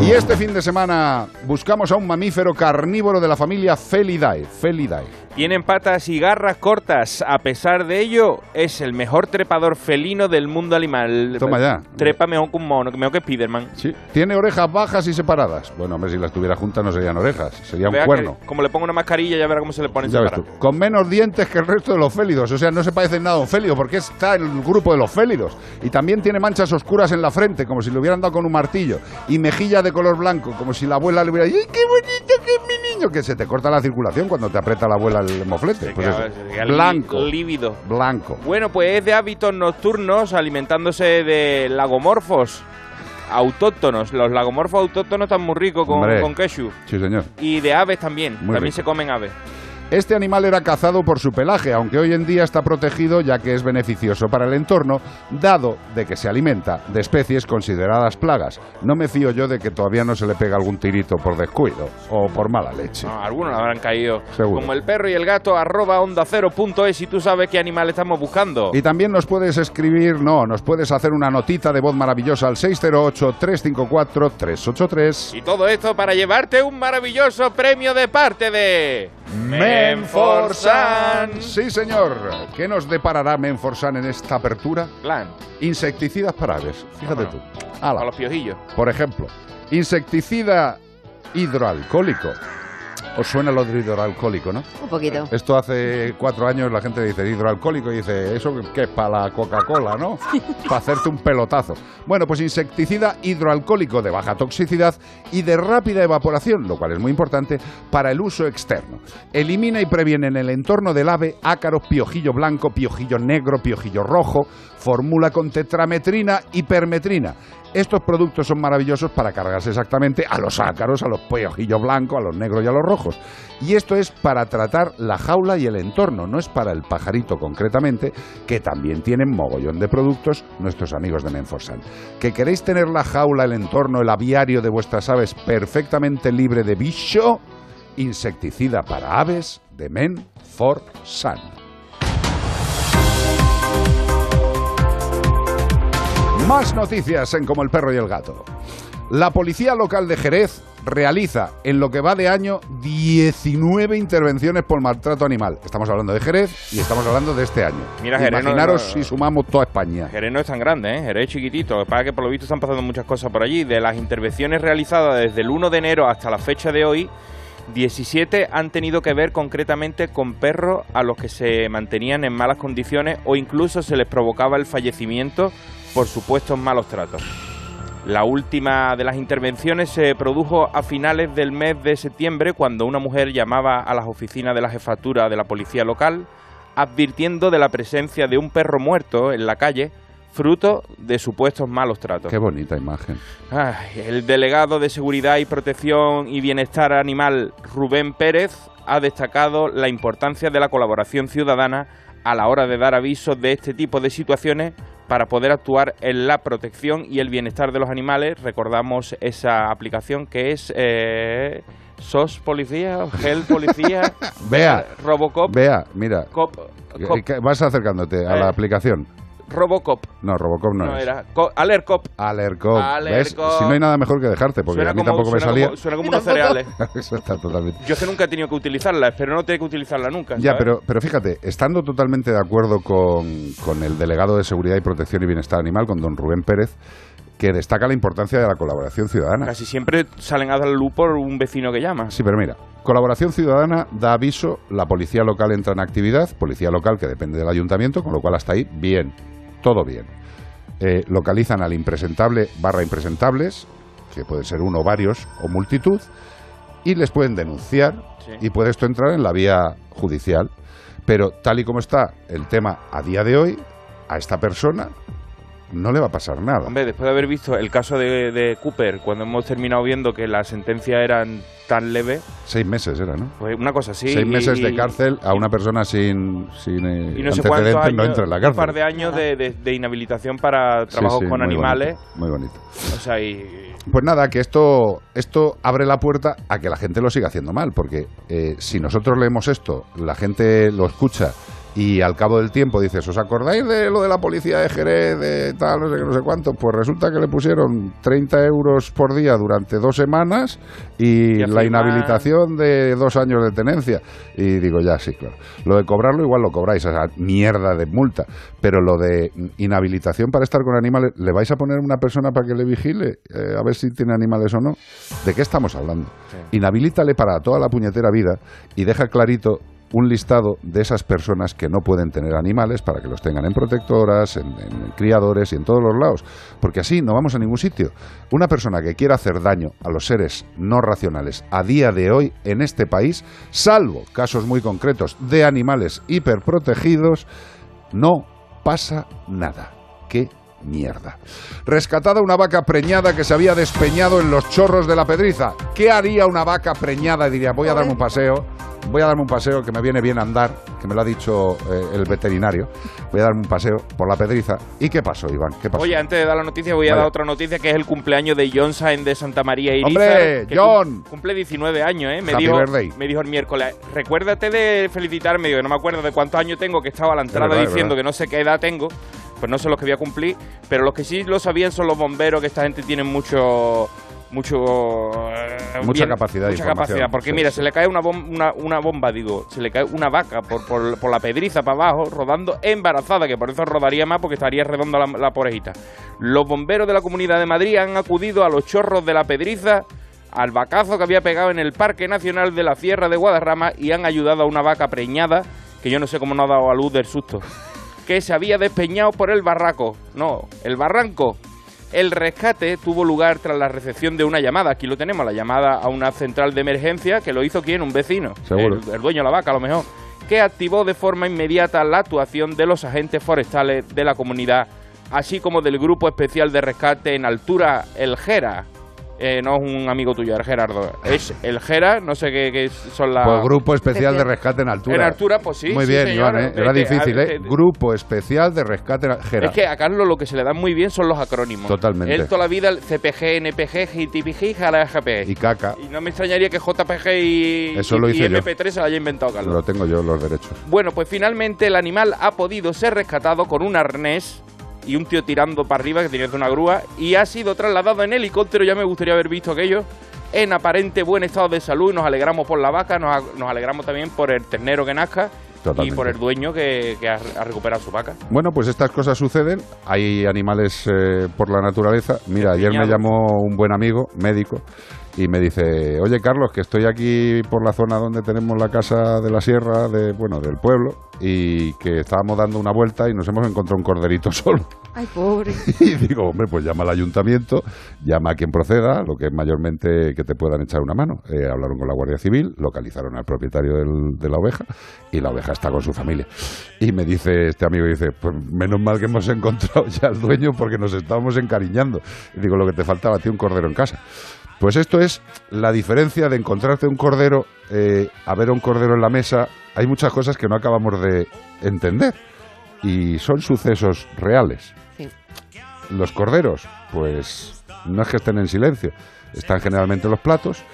Y este fin de semana buscamos a un mamífero carnívoro de la familia Felidae. Felidae. Tienen patas y garras cortas. A pesar de ello, es el mejor trepador felino del mundo animal. Toma ya. Trepa mejor que un mono, mejor que Spiderman. Sí. Tiene orejas bajas y separadas. Bueno, hombre, si las tuviera juntas no serían orejas, sería un Vea que cuerno. como le pongo una mascarilla, ya verá cómo se le pone Ya ves separado. tú. Con menos dientes que el resto de los félidos. O sea, no se parece en nada a un félido porque está en el grupo de los félidos. Y también tiene manchas oscuras en la frente, como si le hubieran dado con un martillo. Y mejilla de color blanco, como si la abuela le hubiera dicho ¡ay, qué bonito que es mi niño! Que se te corta la circulación cuando te aprieta la abuela el moflete. Pues eso. Blanco. lívido. Blanco. Bueno, pues es de hábitos nocturnos, alimentándose de lagomorfos autóctonos. Los lagomorfos autóctonos están muy ricos con, Hombre. con ketchup. Sí, señor. Y de aves también. Muy también rico. se comen aves. Este animal era cazado por su pelaje, aunque hoy en día está protegido ya que es beneficioso para el entorno, dado de que se alimenta de especies consideradas plagas. No me fío yo de que todavía no se le pega algún tirito por descuido o por mala leche. No, algunos habrán caído. Seguro. Como el perro y el gato, arroba onda cero punto es, y tú sabes qué animal estamos buscando. Y también nos puedes escribir, no, nos puedes hacer una notita de voz maravillosa al 608-354-383. Y todo esto para llevarte un maravilloso premio de parte de... Menforsan. Sí, señor. ¿Qué nos deparará Menforsan en esta apertura? Plan. Insecticidas para aves. Fíjate tú. Ala. A los piojillos. Por ejemplo, insecticida hidroalcohólico. ¿Os suena lo de hidroalcohólico, no? Un poquito. Esto hace cuatro años la gente dice hidroalcohólico y dice, ¿eso qué es para la Coca-Cola, no? para hacerte un pelotazo. Bueno, pues insecticida hidroalcohólico de baja toxicidad y de rápida evaporación, lo cual es muy importante para el uso externo. Elimina y previene en el entorno del ave ácaros, piojillo blanco, piojillo negro, piojillo rojo, fórmula con tetrametrina y permetrina. Estos productos son maravillosos para cargarse exactamente a los ácaros, a los piojillos blancos, a los negros y a los rojos. Y esto es para tratar la jaula y el entorno, no es para el pajarito concretamente, que también tienen mogollón de productos nuestros amigos de Menforsan. ¿Que queréis tener la jaula, el entorno, el aviario de vuestras aves perfectamente libre de bicho? Insecticida para aves de Menforsan. Más noticias en Como el perro y el gato. La policía local de Jerez realiza en lo que va de año 19 intervenciones por maltrato animal. Estamos hablando de Jerez y estamos hablando de este año. Mira, Jerez no- Imaginaros no- si sumamos toda España. Jerez no es tan grande, ¿eh? Jerez es chiquitito. Es que por lo visto están pasando muchas cosas por allí. De las intervenciones realizadas desde el 1 de enero hasta la fecha de hoy, 17 han tenido que ver concretamente con perros a los que se mantenían en malas condiciones o incluso se les provocaba el fallecimiento por supuestos malos tratos. La última de las intervenciones se produjo a finales del mes de septiembre cuando una mujer llamaba a las oficinas de la jefatura de la policía local advirtiendo de la presencia de un perro muerto en la calle fruto de supuestos malos tratos. Qué bonita imagen. Ay, el delegado de Seguridad y Protección y Bienestar Animal, Rubén Pérez, ha destacado la importancia de la colaboración ciudadana a la hora de dar avisos de este tipo de situaciones para poder actuar en la protección y el bienestar de los animales. Recordamos esa aplicación que es eh, SOS Policía, Gel Policía, Vea, Robocop, vea, mira. Cop, Vas acercándote a Eh. la aplicación. Robocop. No, Robocop no, No, es. era Co- Alercop. Alercop. ¿Ves? Alercop. Si no hay nada mejor que dejarte, porque Suena a mí como- tampoco me suena salía. como- suena como unos cereales. Eso está totalmente. Yo es que nunca he tenido que utilizarla, espero no tener que utilizarla nunca. Ya, pero, pero fíjate, estando totalmente de acuerdo con, con el delegado de Seguridad y Protección y Bienestar Animal, con don Rubén Pérez, que destaca la importancia de la colaboración ciudadana. Casi siempre salen a dar luz por un vecino que llama. Sí, pero mira, colaboración ciudadana da aviso, la policía local entra en actividad, policía local que depende del ayuntamiento, con lo cual hasta ahí, bien, todo bien. Eh, localizan al impresentable barra impresentables, que pueden ser uno, varios o multitud, y les pueden denunciar Sí. y puede esto entrar en la vía judicial. Pero tal y como está el tema a día de hoy, a esta persona no le va a pasar nada. Hombre, después de haber visto el caso de, de Cooper, cuando hemos terminado viendo que las sentencias eran tan leves, Seis meses era, ¿no? pues una cosa así. Seis meses de cárcel a una persona sin, sin eh, Y no sé cuántos antecedentes años, no entra en la un cárcel. par de años de, de- de inhabilitación para Sí, trabajos sí, con muy animales. bonito, muy bonito. O sea, y, Pues nada, que esto, esto abre la puerta a que la gente lo siga haciendo mal, porque eh, si nosotros leemos esto, la gente lo escucha y al cabo del tiempo dices, ¿os acordáis de lo de la policía de Jerez, de tal, no sé qué, no sé cuánto? Pues resulta que le pusieron 30 euros por día durante dos semanas y, la inhabilitación de dos años de tenencia. Y digo, ya, sí, claro. Lo de cobrarlo igual lo cobráis, esa mierda de multa. Pero lo de inhabilitación para estar con animales, ¿le vais a poner una persona para que le vigile? Eh, a ver si tiene animales o no. ¿De qué estamos hablando? Inhabilítale para toda la puñetera vida y deja clarito un listado de esas personas que no pueden tener animales para que los tengan en protectoras, en, criadores y en todos los lados. Porque así no vamos a ningún sitio. Una persona que quiera hacer daño a los seres no racionales a día de hoy en este país, salvo casos muy concretos de animales hiperprotegidos, no pasa nada. ¡Qué mierda! Rescatada una vaca preñada que se había despeñado en los chorros de la pedriza. ¿Qué haría una vaca preñada? Diría, voy a darme un paseo, voy a darme un paseo que me viene bien andar, que me lo ha dicho eh, el veterinario. Voy a darme un paseo por la pedriza. ¿Y qué pasó, Iván? ¿Qué pasó? Oye, antes de dar la noticia, voy a Vale. dar otra noticia que es el cumpleaños de John Sainz de Santa María Irizar. ¡Hombre, John! cum- Cumple 19 años, ¿eh? Me Happy dijo, birthday. me dijo el miércoles. Recuérdate de felicitarme. Digo, no me acuerdo de cuántos años tengo, que estaba a la entrada verdad, diciendo que no sé qué edad tengo. Pues no sé los que voy a cumplir. Pero los que sí lo sabían son los bomberos, que esta gente tiene mucho. Mucho. eh, Mucha capacidad Mucha capacidad. Porque Sí, mira, sí. se le cae una, bom- una, una bomba, digo, se le cae una vaca por, por, por la pedriza para abajo, rodando embarazada, que por eso rodaría más porque estaría redonda la, la porejita. Los bomberos de la Comunidad de Madrid han acudido a los chorros de la pedriza, al vacazo que había pegado en el Parque Nacional de la Sierra de Guadarrama y han ayudado a una vaca preñada, que yo no sé cómo no ha dado a luz del susto, que se había despeñado por el barraco. No, el barranco. El rescate tuvo lugar tras la recepción de una llamada. Aquí lo tenemos, la llamada a una central de emergencia que lo hizo quién, un vecino. Seguro. El, el dueño de la vaca, a lo mejor. Que activó de forma inmediata la actuación de los agentes forestales de la comunidad, así como del Grupo Especial de Rescate en Altura El Gera. Eh, no es un amigo tuyo, el Gerardo. Es el Gera, no sé qué, qué son las. Pues Grupo Especial de Rescate en Altura. En altura, pues sí, Muy sí, bien, señor. Iván, ¿eh? Era Vete, difícil, ¿eh? te- Grupo Especial de Rescate en Altura. Es que a Carlos lo que se le da muy bien son los acrónimos. Totalmente. Él toda la vida el CPG, NPG, GTPG, GPG. Y caca. Y no me extrañaría que JPG y, Eso lo y hice yo. MP3 se lo haya inventado Carlos. Lo tengo yo, los derechos. Bueno, pues finalmente el animal ha podido ser rescatado con un arnés y un tío tirando para arriba que tenía una grúa y ha sido trasladado en helicóptero, ya me gustaría haber visto aquello, en aparente buen estado de salud y nos alegramos por la vaca, nos, nos alegramos también por el ternero que nazca Totalmente. y por el dueño que, que ha, recuperado su vaca. Bueno, pues estas cosas suceden. Hay animales eh, por la naturaleza. Mira, ayer me llamó un buen amigo, médico, y me dice, oye Carlos, que estoy aquí por la zona donde tenemos la casa de la sierra, de, bueno, del pueblo, y que estábamos dando una vuelta y nos hemos encontrado un corderito solo. Ay, pobre. Y digo, hombre, pues llama al ayuntamiento, llama a quien proceda, lo que es mayormente que te puedan echar una mano. Eh, hablaron con la Guardia Civil, localizaron al propietario del- de la oveja y la oveja está con su familia. Y me dice este amigo, dice, pues menos mal que hemos encontrado ya al dueño porque nos estábamos encariñando. Y digo, lo que te faltaba ti, un cordero en casa. Pues esto es la diferencia de encontrarte un cordero, eh, a ver un cordero en la mesa. Hay muchas cosas que no acabamos de entender y son sucesos reales. Sí. Los corderos, pues no es que estén en silencio, están generalmente en los platos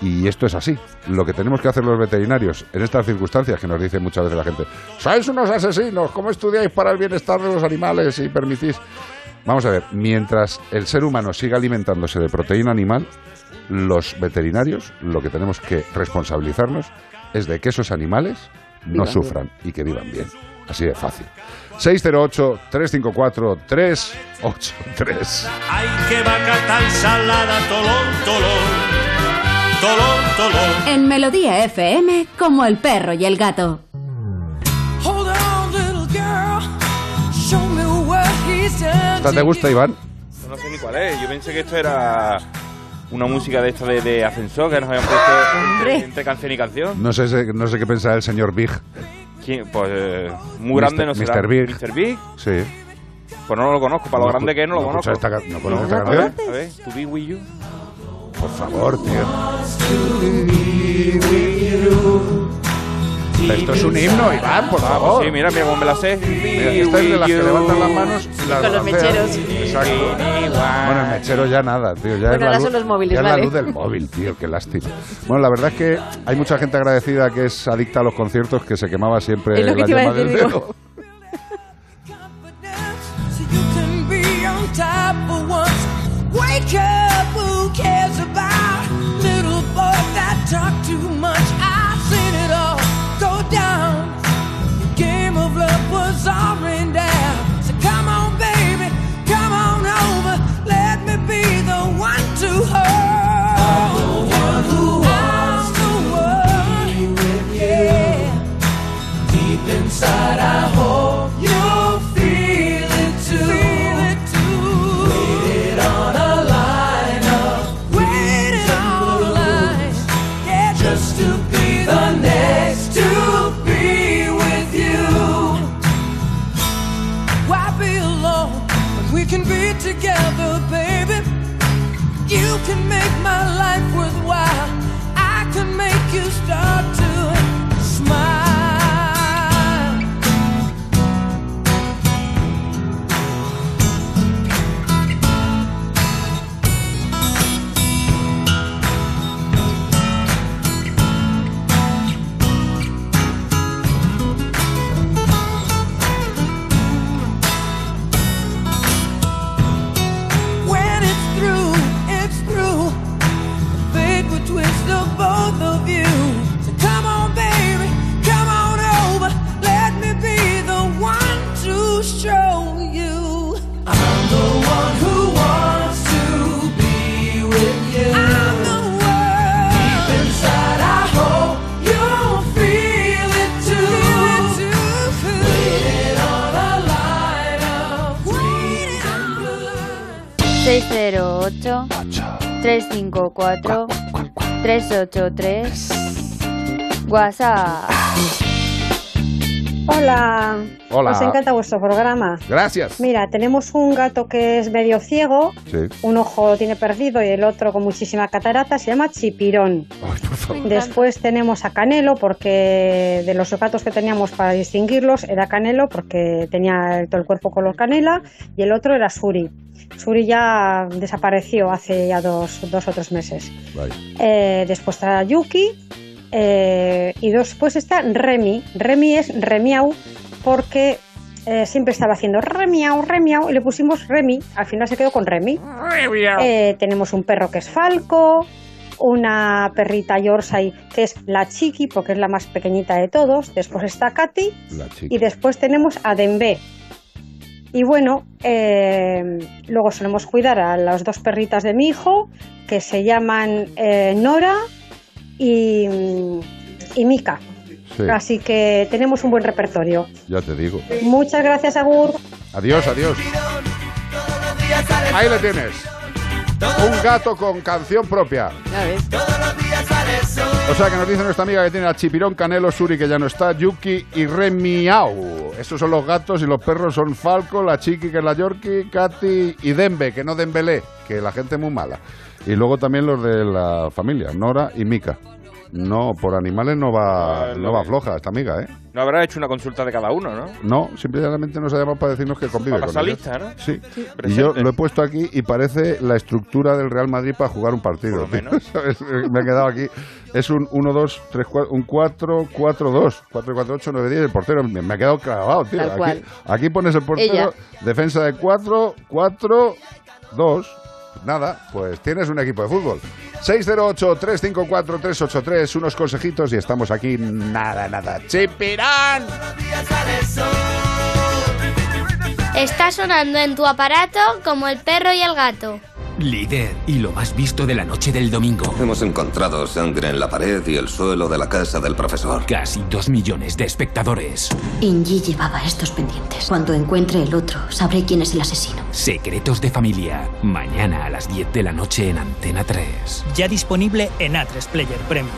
y esto es así. Lo que tenemos que hacer los veterinarios en estas circunstancias que nos dice muchas veces la gente, sois unos asesinos, ¿cómo estudiáis para el bienestar de los animales y permitís? Vamos a ver, mientras el ser humano siga alimentándose de proteína animal, los veterinarios lo que tenemos que responsabilizarnos es de que esos animales no Vivan sufran y que vivan bien. Así de fácil. 608-354-383. Ay, qué vaca tan salada, tolón, tolón, tolón, tolón. En Melodía FM, como el perro y el gato. ¿Esta te gusta, Iván? No sé ni cuál es. Yo pensé que esto era una música de esta de, de ascensor que nos habían puesto entre, entre canción y canción. No sé, no sé qué pensará el señor Big. ¿Quién? Pues eh, muy grande no será. Mr. Big. Mr. Big. Sí. Pues no lo conozco. Para lo grande escu- que es, no lo no conozco. esta no conoces esta A ver, canción? A ver, To Be With You. Por favor, tío. Esto es un himno, Iván, por favor. Sí, mira, mira cómo me la sé. Mira, esta es de las que levantan las manos y las Con los balancean. mecheros. Exacto. Bueno, el mechero ya nada, tío. Ya Bueno, es la ahora luz, son los móviles, ya es la vale. luz del móvil, tío. Qué lástima. Bueno, la verdad es que hay mucha gente agradecida que es adicta a los conciertos que se quemaba siempre Es lo que la te iba a llama del decir, dedo. digo. so you can be on top for once. Wake up, who cares about little boys that talk too much? Already down. So come on, baby, come on over. Let me be the one to hold. The one who wants to be with you. Deep inside, I hope you'll feel it too. Feel it too. Waited on a line of. Yeah, just to be the next 354 383 WhatsApp. Hola. Hola. Nos encanta vuestro programa. Gracias. Mira, tenemos un gato que es medio ciego, Sí. un ojo lo tiene perdido y el otro con muchísima catarata, se llama Chipirón. Después tenemos a Canelo, porque de los gatos que teníamos para distinguirlos era Canelo, porque tenía todo el cuerpo color canela, y el otro era Suri. Suri ya desapareció hace ya dos, dos o tres meses. Eh, después está Yuki eh, y después está Remy. Remy es Remiau porque eh, siempre estaba haciendo Remiau, Remiau y le pusimos Remy. Al final se quedó con Remy. Eh, tenemos un perro que es Falco, una perrita Yorkshire que es la Chiqui porque es la más pequeñita de todos. Después está Katy y después tenemos a Dembe. Y bueno, eh, luego solemos cuidar a las dos perritas de mi hijo, que se llaman eh, Nora y, y Mika. Sí. Así que tenemos un buen repertorio. Ya te digo. Muchas gracias, Agur. Adiós, adiós. Ahí le tienes. Un gato con canción propia. O sea que nos dice nuestra amiga que tiene a Chipirón, Canelo, Suri, que ya no está, Yuki y Remiau. Esos son los gatos y los perros son Falco, la Chiqui, que es la Yorkie, Katy y Dembe, que no Dembélé, que la gente es muy mala. Y luego también los de la familia, Nora y Mika. No, por animales no va, no va floja esta amiga, ¿eh? No habrá hecho una consulta de cada uno, ¿no? No, simplemente nos ha llamado para decirnos que convive Para con lista, ¿no? Sí. Sí, y yo lo he puesto aquí y parece la estructura del Real Madrid para jugar un partido. tío. ¿Sabes? Me he quedado aquí. Es un 1, 2, 3, 4, un 4, 4, 2. 4, 4, 8, 9, 10. El portero me, ha quedado clavado, tío. Aquí, aquí pones el portero, Ella. defensa de 4, 4, 2. Nada, pues tienes un equipo de fútbol. 608-354-383, unos consejitos y estamos aquí. Nada, nada. ¡Chipirán! Está sonando en tu aparato como el perro y el gato. Líder y lo más visto de la noche del domingo. Hemos encontrado sangre en la pared y el suelo de la casa del profesor. Casi dos millones de espectadores. Ingi llevaba estos pendientes. Cuando encuentre el otro, sabré quién es el asesino. Secretos de familia. Mañana a las 10 de la noche en Antena 3. Ya disponible en A3 Player Premium.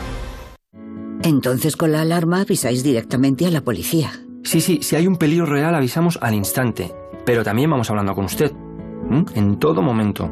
Entonces con la alarma avisáis directamente a la policía. Sí, sí, si hay un peligro real avisamos al instante, pero también vamos hablando con usted, ¿m? en todo momento.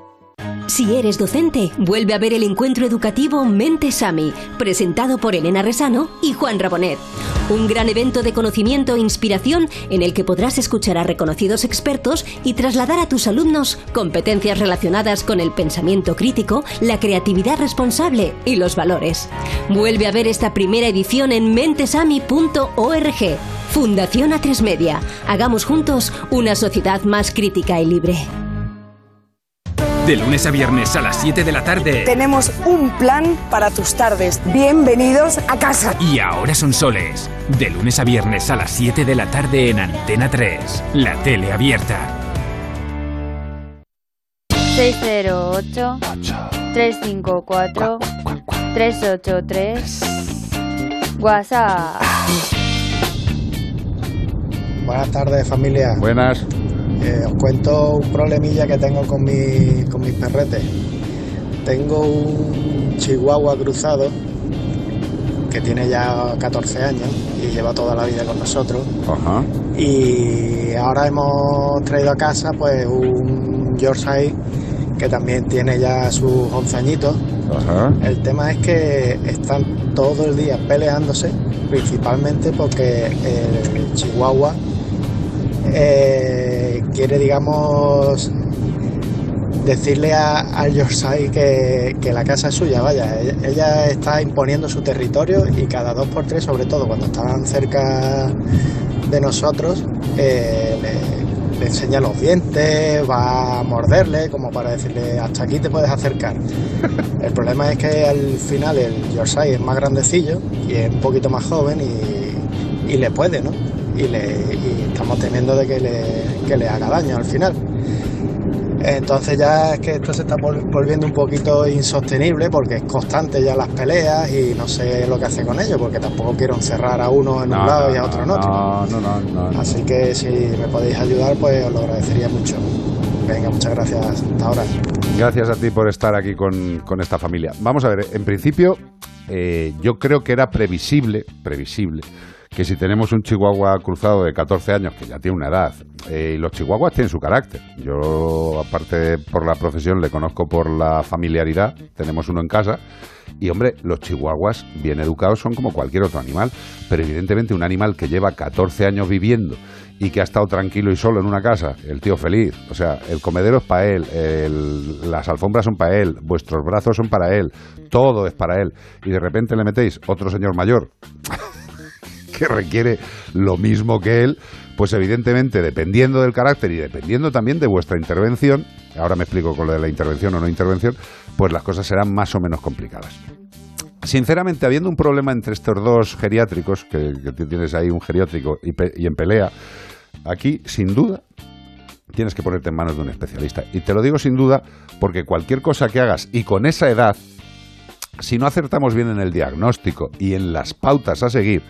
Si eres docente, vuelve a ver el encuentro educativo Mente Sami, presentado por Elena Resano y Juan Rabonet. Un gran evento de conocimiento e inspiración en el que podrás escuchar a reconocidos expertos y trasladar a tus alumnos competencias relacionadas con el pensamiento crítico, la creatividad responsable y los valores. Vuelve a ver esta primera edición en mentesami.org. Fundación A3 Media. Hagamos juntos una sociedad más crítica y libre. De lunes a viernes a las 7 de la tarde. Tenemos un plan para tus tardes. Bienvenidos a casa. Y ahora son soles. De lunes a viernes a las 7 de la tarde en Antena 3. La tele abierta. 608 354 383 WhatsApp. Buenas tardes familia. Buenas. Eh, os cuento un problemilla que tengo con, mi, con mis perretes. Tengo un chihuahua cruzado que tiene ya 14 años y lleva toda la vida con nosotros. Ajá. Y ahora hemos traído a casa pues un Yorkshire que también tiene ya sus 11 añitos. Ajá. El tema es que están todo el día peleándose, principalmente porque el chihuahua eh, quiere, digamos, decirle a, al Yorkshire que, que la casa es suya, vaya. Ella, ella está imponiendo su territorio y cada dos por tres, sobre todo cuando están cerca de nosotros, eh, le, le enseña los dientes, va a morderle, como para decirle, hasta aquí te puedes acercar. El problema es que al final el Yorkshire es más grandecillo y es un poquito más joven y, y le puede, ¿no? Y, le, y estamos temiendo de que le, que le haga daño al final. Entonces ya es que esto se está vol- volviendo un poquito insostenible porque es constante ya las peleas y no sé lo que hace con ellos porque tampoco quiero encerrar a uno en un lado no, y a otro en otro. No, no, no, no. Así que si me podéis ayudar pues os lo agradecería mucho. Venga, muchas gracias. Hasta ahora. Gracias a ti por estar aquí con, con esta familia. Vamos a ver, en principio, eh, yo creo que era previsible, previsible, que si tenemos un chihuahua cruzado de 14 años, que ya tiene una edad, eh, y los chihuahuas tienen su carácter. Yo, aparte por la profesión, le conozco por la familiaridad, tenemos uno en casa, y hombre, los chihuahuas bien educados son como cualquier otro animal, pero evidentemente un animal que lleva 14 años viviendo y que ha estado tranquilo y solo en una casa, el tío feliz, o sea, el comedero es para él, el- las alfombras son para él, vuestros brazos son para él, todo es para él, y de repente le metéis otro señor mayor que requiere lo mismo que él, pues evidentemente dependiendo del carácter y dependiendo también de vuestra intervención, ahora me explico con lo de la intervención o no intervención, pues las cosas serán más o menos complicadas. Sinceramente, habiendo un problema entre estos dos geriátricos, que, tienes ahí un geriátrico y en pelea, aquí, sin duda, tienes que ponerte en manos de un especialista. Y te lo digo sin duda porque cualquier cosa que hagas y con esa edad, si no acertamos bien en el diagnóstico y en las pautas a seguir,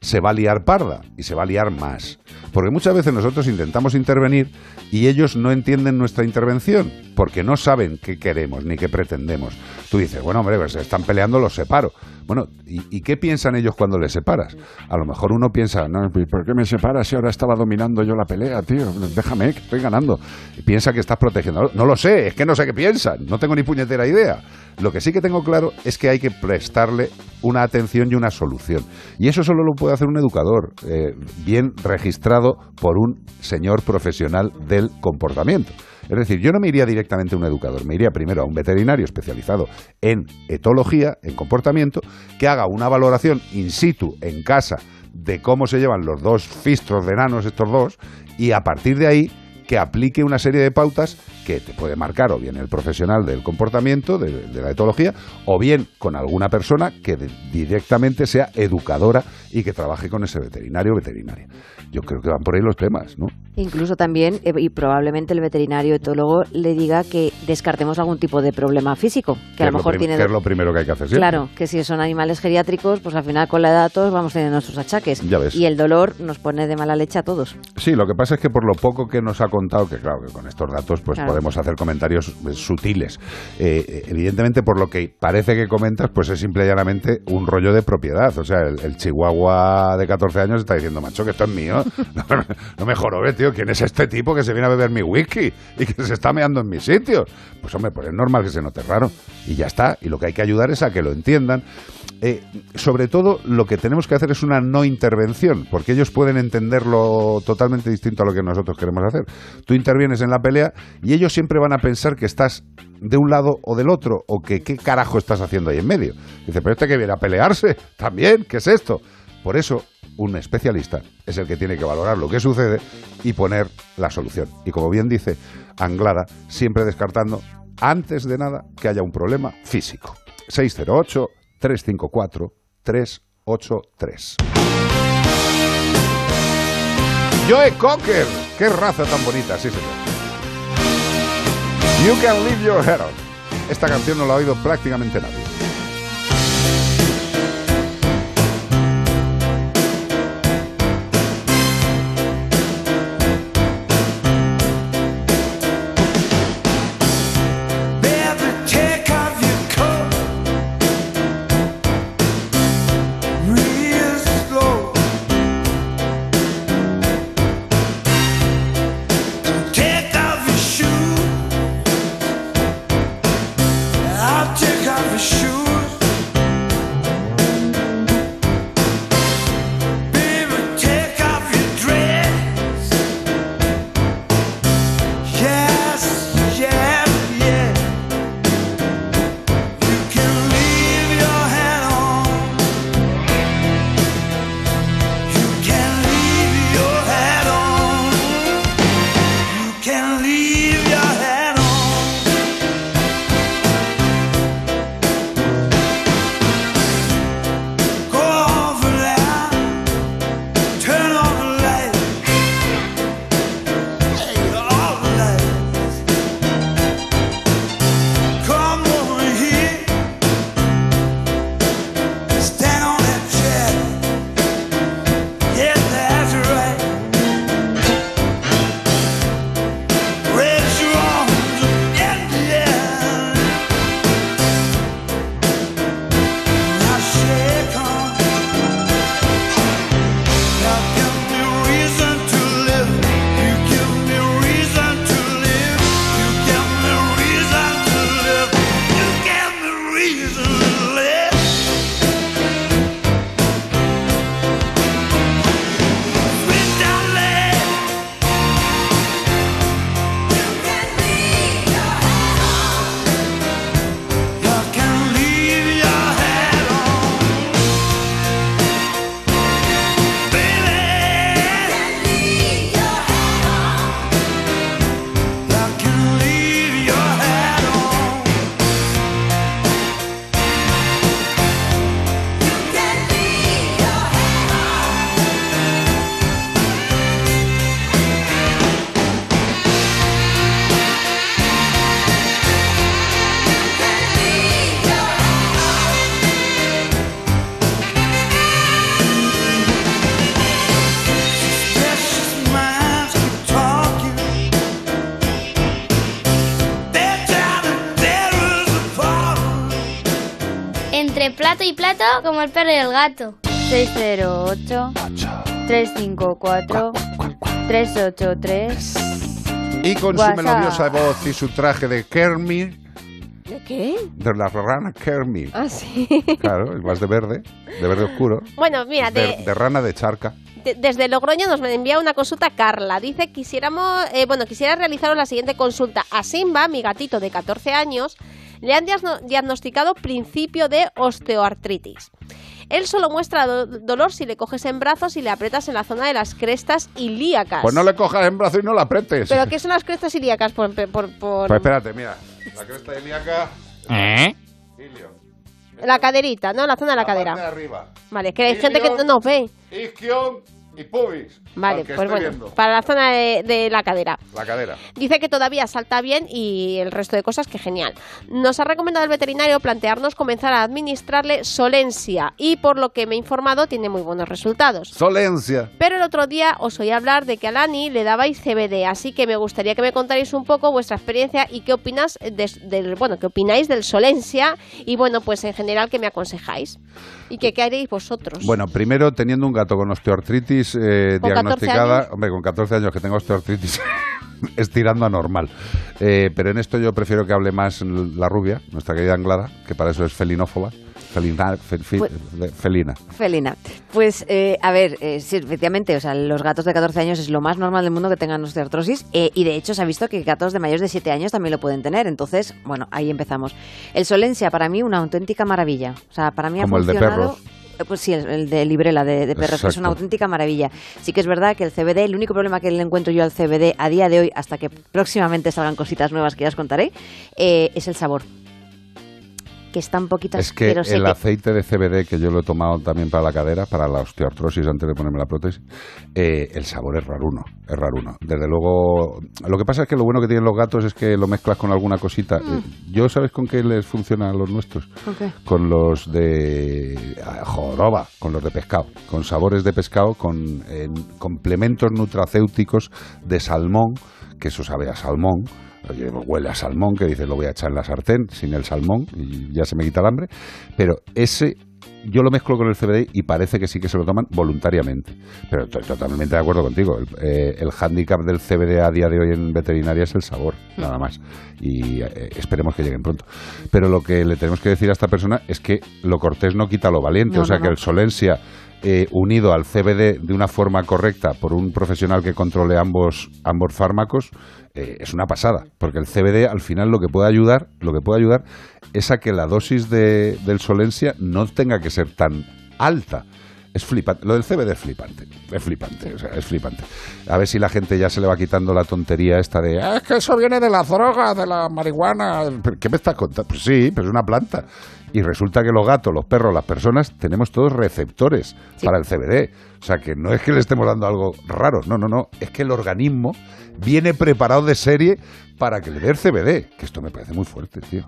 se va a liar parda y se va a liar más. Porque muchas veces nosotros intentamos intervenir y ellos no entienden nuestra intervención porque no saben qué queremos ni qué pretendemos. Tú dices, bueno, hombre, pues se están peleando, los separo. Bueno, ¿y, qué piensan ellos cuando les separas? A lo mejor uno piensa, no, ¿por qué me separas si ahora estaba dominando yo la pelea, tío? Déjame, que estoy ganando. Piensa que estás protegiendo. No lo sé, es que no sé qué piensan, no tengo ni puñetera idea. Lo que sí que tengo claro es que hay que prestarle una atención y una solución. Y eso solo lo puede hacer un educador, eh, bien registrado por un señor profesional del comportamiento. Es decir, yo no me iría directamente a un educador, me iría primero a un veterinario especializado en etología, en comportamiento, que haga una valoración in situ, en casa, de cómo se llevan los dos fistros de enanos, estos dos, y a partir de ahí que aplique una serie de pautas que te puede marcar o bien el profesional del comportamiento, de, de la etología, o bien con alguna persona que de- directamente sea educadora y que trabaje con ese veterinario o veterinaria. Yo creo que van por ahí los temas, ¿no? Incluso también, eh, y probablemente el veterinario etólogo le diga que descartemos algún tipo de problema físico, que a lo mejor tiene... que es lo primero que hay que hacer. Claro, que si son animales geriátricos, pues al final con la edad todos vamos teniendo nuestros achaques. Ya ves. Y el dolor nos pone de mala leche a todos. Sí, lo que pasa es que por lo poco que nos ha contado, que claro, que con estos datos pues Claro. podemos hacer comentarios sutiles. Eh, evidentemente, por lo que parece que comentas, pues es simple y llanamente un rollo de propiedad. O sea, el, chihuahua de 14 años está diciendo, macho, que esto es mío. No, no me jorobes, tío. ¿Quién es este tipo que se viene a beber mi whisky y que se está meando en mis sitios? Pues hombre, pues es normal que se note raro. Y ya está. Y lo que hay que ayudar es a que lo entiendan. Eh, sobre todo, lo que tenemos que hacer es una no intervención, porque ellos pueden entenderlo totalmente distinto a lo que nosotros queremos hacer. Tú intervienes en la pelea y ellos siempre van a pensar que estás de un lado o del otro, o que qué carajo estás haciendo ahí en medio. Dice, pero este que viene a pelearse, también, ¿qué es esto? Por eso, un especialista es el que tiene que valorar lo que sucede y poner la solución. Y como bien dice Anglada, siempre descartando, antes de nada, que haya un problema físico. 608-354-383. Joe Cocker, qué raza tan bonita, sí señor. You can leave your head on. Esta canción no la ha oído prácticamente nadie. Como el perro y el gato. 608 354 383 Y con su melodiosa voz y su traje de Kermit, ¿De qué? de la rana Kermit. Ah, sí. Claro, el más de verde, de verde oscuro. Bueno, mira, De, de- de rana de charca. de- desde Logroño nos envía una consulta Carla. Dice, quisiéramos, eh, bueno, quisiera realizaros la siguiente consulta. A Simba, mi gatito de 14 años, le han diagno- diagnosticado principio de osteoartritis. Él solo muestra do- dolor si le coges en brazos y le aprietas en la zona de las crestas ilíacas. Pues no le cojas en brazo y no la apretes. ¿Pero qué son las crestas ilíacas? Por, por, por- Pues espérate, mira. La cresta ilíaca. ¿Eh? Ilio. la caderita, ¿no? La zona de la, parte cadera. de arriba. Vale, es que hay gente que no nos ve. Isquion y pubis. Vale, pues bueno, viendo. para la zona de, de la cadera. La cadera. Dice que todavía salta bien y el resto de cosas que genial. Nos ha recomendado el veterinario plantearnos comenzar a administrarle Solencia y por lo que me he informado tiene muy buenos resultados. Solencia. Pero el otro día os oí hablar de que a Lani le dabais CBD, así que me gustaría que me contarais un poco vuestra experiencia y qué opinas de- del bueno, qué opináis del Solencia y bueno, pues en general qué me aconsejáis y qué haréis vosotros. Bueno, primero, teniendo un gato con osteoartritis eh, ¿Con 14 diagnosticada, hombre, con 14 años que tengo osteoartritis, es tirando a normal. Eh, pero en esto yo prefiero que hable más la rubia, nuestra querida Anglada, que para eso es felinófoba. Felina, Pues- felina. Felina. Pues, eh, a ver, eh, sí, efectivamente, o sea, los gatos de 14 años es lo más normal del mundo que tengan osteoartrosis eh, y de hecho se ha visto que gatos de mayores de 7 años también lo pueden tener. Entonces, bueno, ahí empezamos. El Solencia, para mí, una auténtica maravilla. O sea, para mí Como ha el de funcionado... perros. Eh, Pues sí, el, el de Librela de, de perros, que es una auténtica maravilla. Sí que es verdad que el CBD, el único problema que le encuentro yo al CBD a día de hoy, hasta que próximamente salgan cositas nuevas que ya os contaré, eh, es el sabor. Que está un poquito Es que el aceite de CBD que yo lo he tomado también para la cadera, para la osteoartrosis antes de ponerme la prótesis, eh, el sabor es raruno, es raruno. Desde luego, lo que pasa es que lo bueno que tienen los gatos es que lo mezclas con alguna cosita. Mm. Eh, Yo, ¿sabes con qué les funcionan a los nuestros? Con los de ah, joroba, con los de pescado, con sabores de pescado, con eh, complementos nutracéuticos de salmón, que eso sabe a salmón. Oye, huele a salmón, que dices lo voy a echar en la sartén sin el salmón y ya se me quita el hambre. Pero ese yo lo mezclo con el CBD y parece que sí que se lo toman voluntariamente. Pero estoy totalmente de acuerdo contigo. El, eh, el hándicap del CBD a día de hoy en veterinaria es el sabor, nada más. Y eh, esperemos que lleguen pronto. Pero lo que le tenemos que decir a esta persona es que lo cortés no quita lo valiente. No, o sea no, que el Solencia eh, unido al CBD de una forma correcta por un profesional que controle ambos, ambos fármacos eh, es una pasada, porque el CBD al final lo que puede ayudar, lo que puede ayudar es a que la dosis de, del Solencia no tenga que ser tan alta. Es flipante. Lo del CBD es flipante. Es flipante. O sea, es flipante. A ver si la gente ya se le va quitando la tontería esta de "Ah, es que eso viene de la droga, de la marihuana. ¿Pero ¿Qué me estás contando? Pues sí, pero es una planta. Y resulta que los gatos, los perros, las personas, tenemos todos receptores para el CBD. O sea, que no es que le estemos dando algo raro. No, no, no. Es que el organismo viene preparado de serie para que le dé el CBD. Que esto me parece muy fuerte, tío.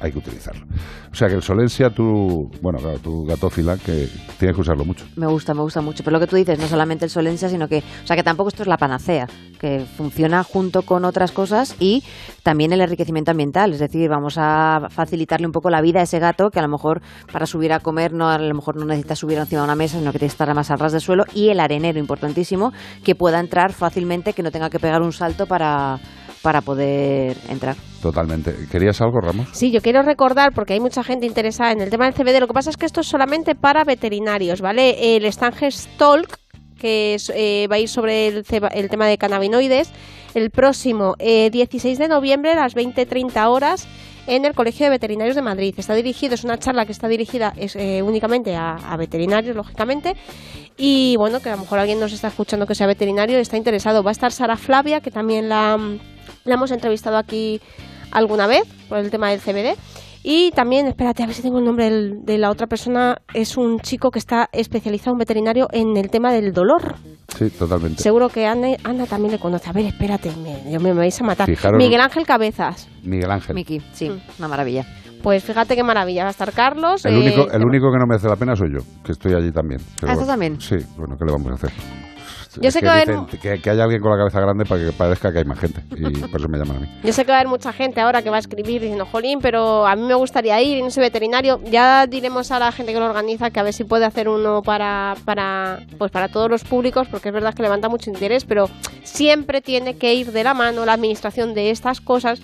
Hay que utilizarlo. O sea, que el Solencia, tú, bueno, claro, tu gatófila, que tienes que usarlo mucho. Me gusta, me gusta mucho. Pero lo que tú dices, no solamente el Solencia, sino que, o sea, que tampoco esto es la panacea, que funciona junto con otras cosas y también el enriquecimiento ambiental. Es decir, vamos a facilitarle un poco la vida a ese gato que a lo mejor para subir a comer no a lo mejor no necesita subir encima de una mesa, sino que tiene que estar más al ras del suelo y el arenero, importantísimo, que pueda entrar fácilmente, que no tenga que pegar un salto para, para poder entrar. Totalmente. ¿Querías algo, Ramos? Sí, yo quiero recordar, porque hay mucha gente interesada en el tema del CBD, lo que pasa es que esto es solamente para veterinarios, ¿vale? El Stanges Talk, que es, eh, va a ir sobre el, el tema de cannabinoides, el próximo eh, 16 de noviembre a las 20.30 horas en el Colegio de Veterinarios de Madrid. Está dirigido, es una charla que está dirigida es, eh, únicamente a, veterinarios, lógicamente, y bueno, que a lo mejor alguien nos está escuchando que sea veterinario y está interesado. Va a estar Sara Flavia, que también la, la hemos entrevistado aquí alguna vez por el tema del CBD. Y también, espérate, a ver si tengo el nombre del- de la otra persona. Es un chico que está especializado, un veterinario, en el tema del dolor. Sí, totalmente. Seguro que Ana, Ana también le conoce. A ver, espérate, me, yo me, me vais a matar. Fijaros- Miguel Ángel Cabezas. Miguel Ángel. Miki, sí, una maravilla. Pues fíjate qué maravilla. Va a estar Carlos. El eh, único, el único que no merece la pena soy yo, que estoy allí también. ¿Ah, también? Sí, bueno, ¿qué le vamos a hacer? Yo sé que va a haber dicen que, que haya alguien con la cabeza grande para que parezca que hay más gente. Y por eso me llaman a mí. Yo sé que va a haber mucha gente ahora que va a escribir diciendo, jolín, pero a mí me gustaría ir y no soy veterinario. Ya diremos a la gente que lo organiza que a ver si puede hacer uno para, para, pues para todos los públicos, porque es verdad que levanta mucho interés, pero siempre tiene que ir de la mano la administración de estas cosas.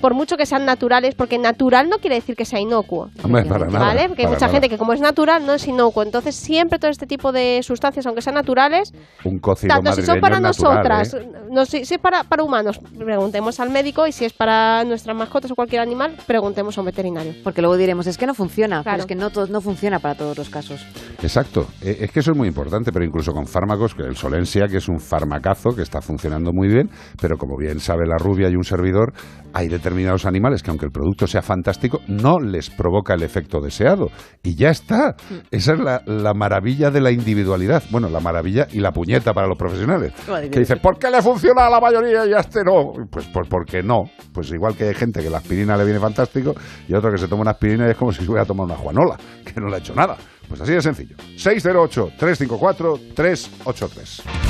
Por mucho que sean naturales, porque natural no quiere decir que sea inocuo. Hombre, para nada. ¿Vale? Porque hay mucha nada. gente que como es natural no es inocuo. Entonces siempre todo este tipo de sustancias, aunque sean naturales, Un cocido tanto si son para natural, nosotras, ¿eh? no, si, si es para, para humanos, preguntemos al médico y si es para nuestras mascotas o cualquier animal, preguntemos a un veterinario. Porque luego diremos, es que no funciona, Claro. pero es que no, todo- no funciona para todos los casos. Exacto. Eh, Es que eso es muy importante, pero incluso con fármacos, que el Solensia, que es un farmacazo que está funcionando muy bien, pero como bien sabe la rubia y un servidor, hay determinados animales que aunque el producto sea fantástico, no les provoca el efecto deseado. Y ya está. Esa es la, la maravilla de la individualidad. Bueno, la maravilla y la puñeta para los profesionales. Madre Que dice, ¿por qué le funciona a la mayoría y a este no? Pues, pues porque no. Pues igual que hay gente que la aspirina le viene fantástico y otro que se toma una aspirina y es como si se hubiera tomado una juanola, que no le ha hecho nada. Pues así de sencillo. 608-354-383.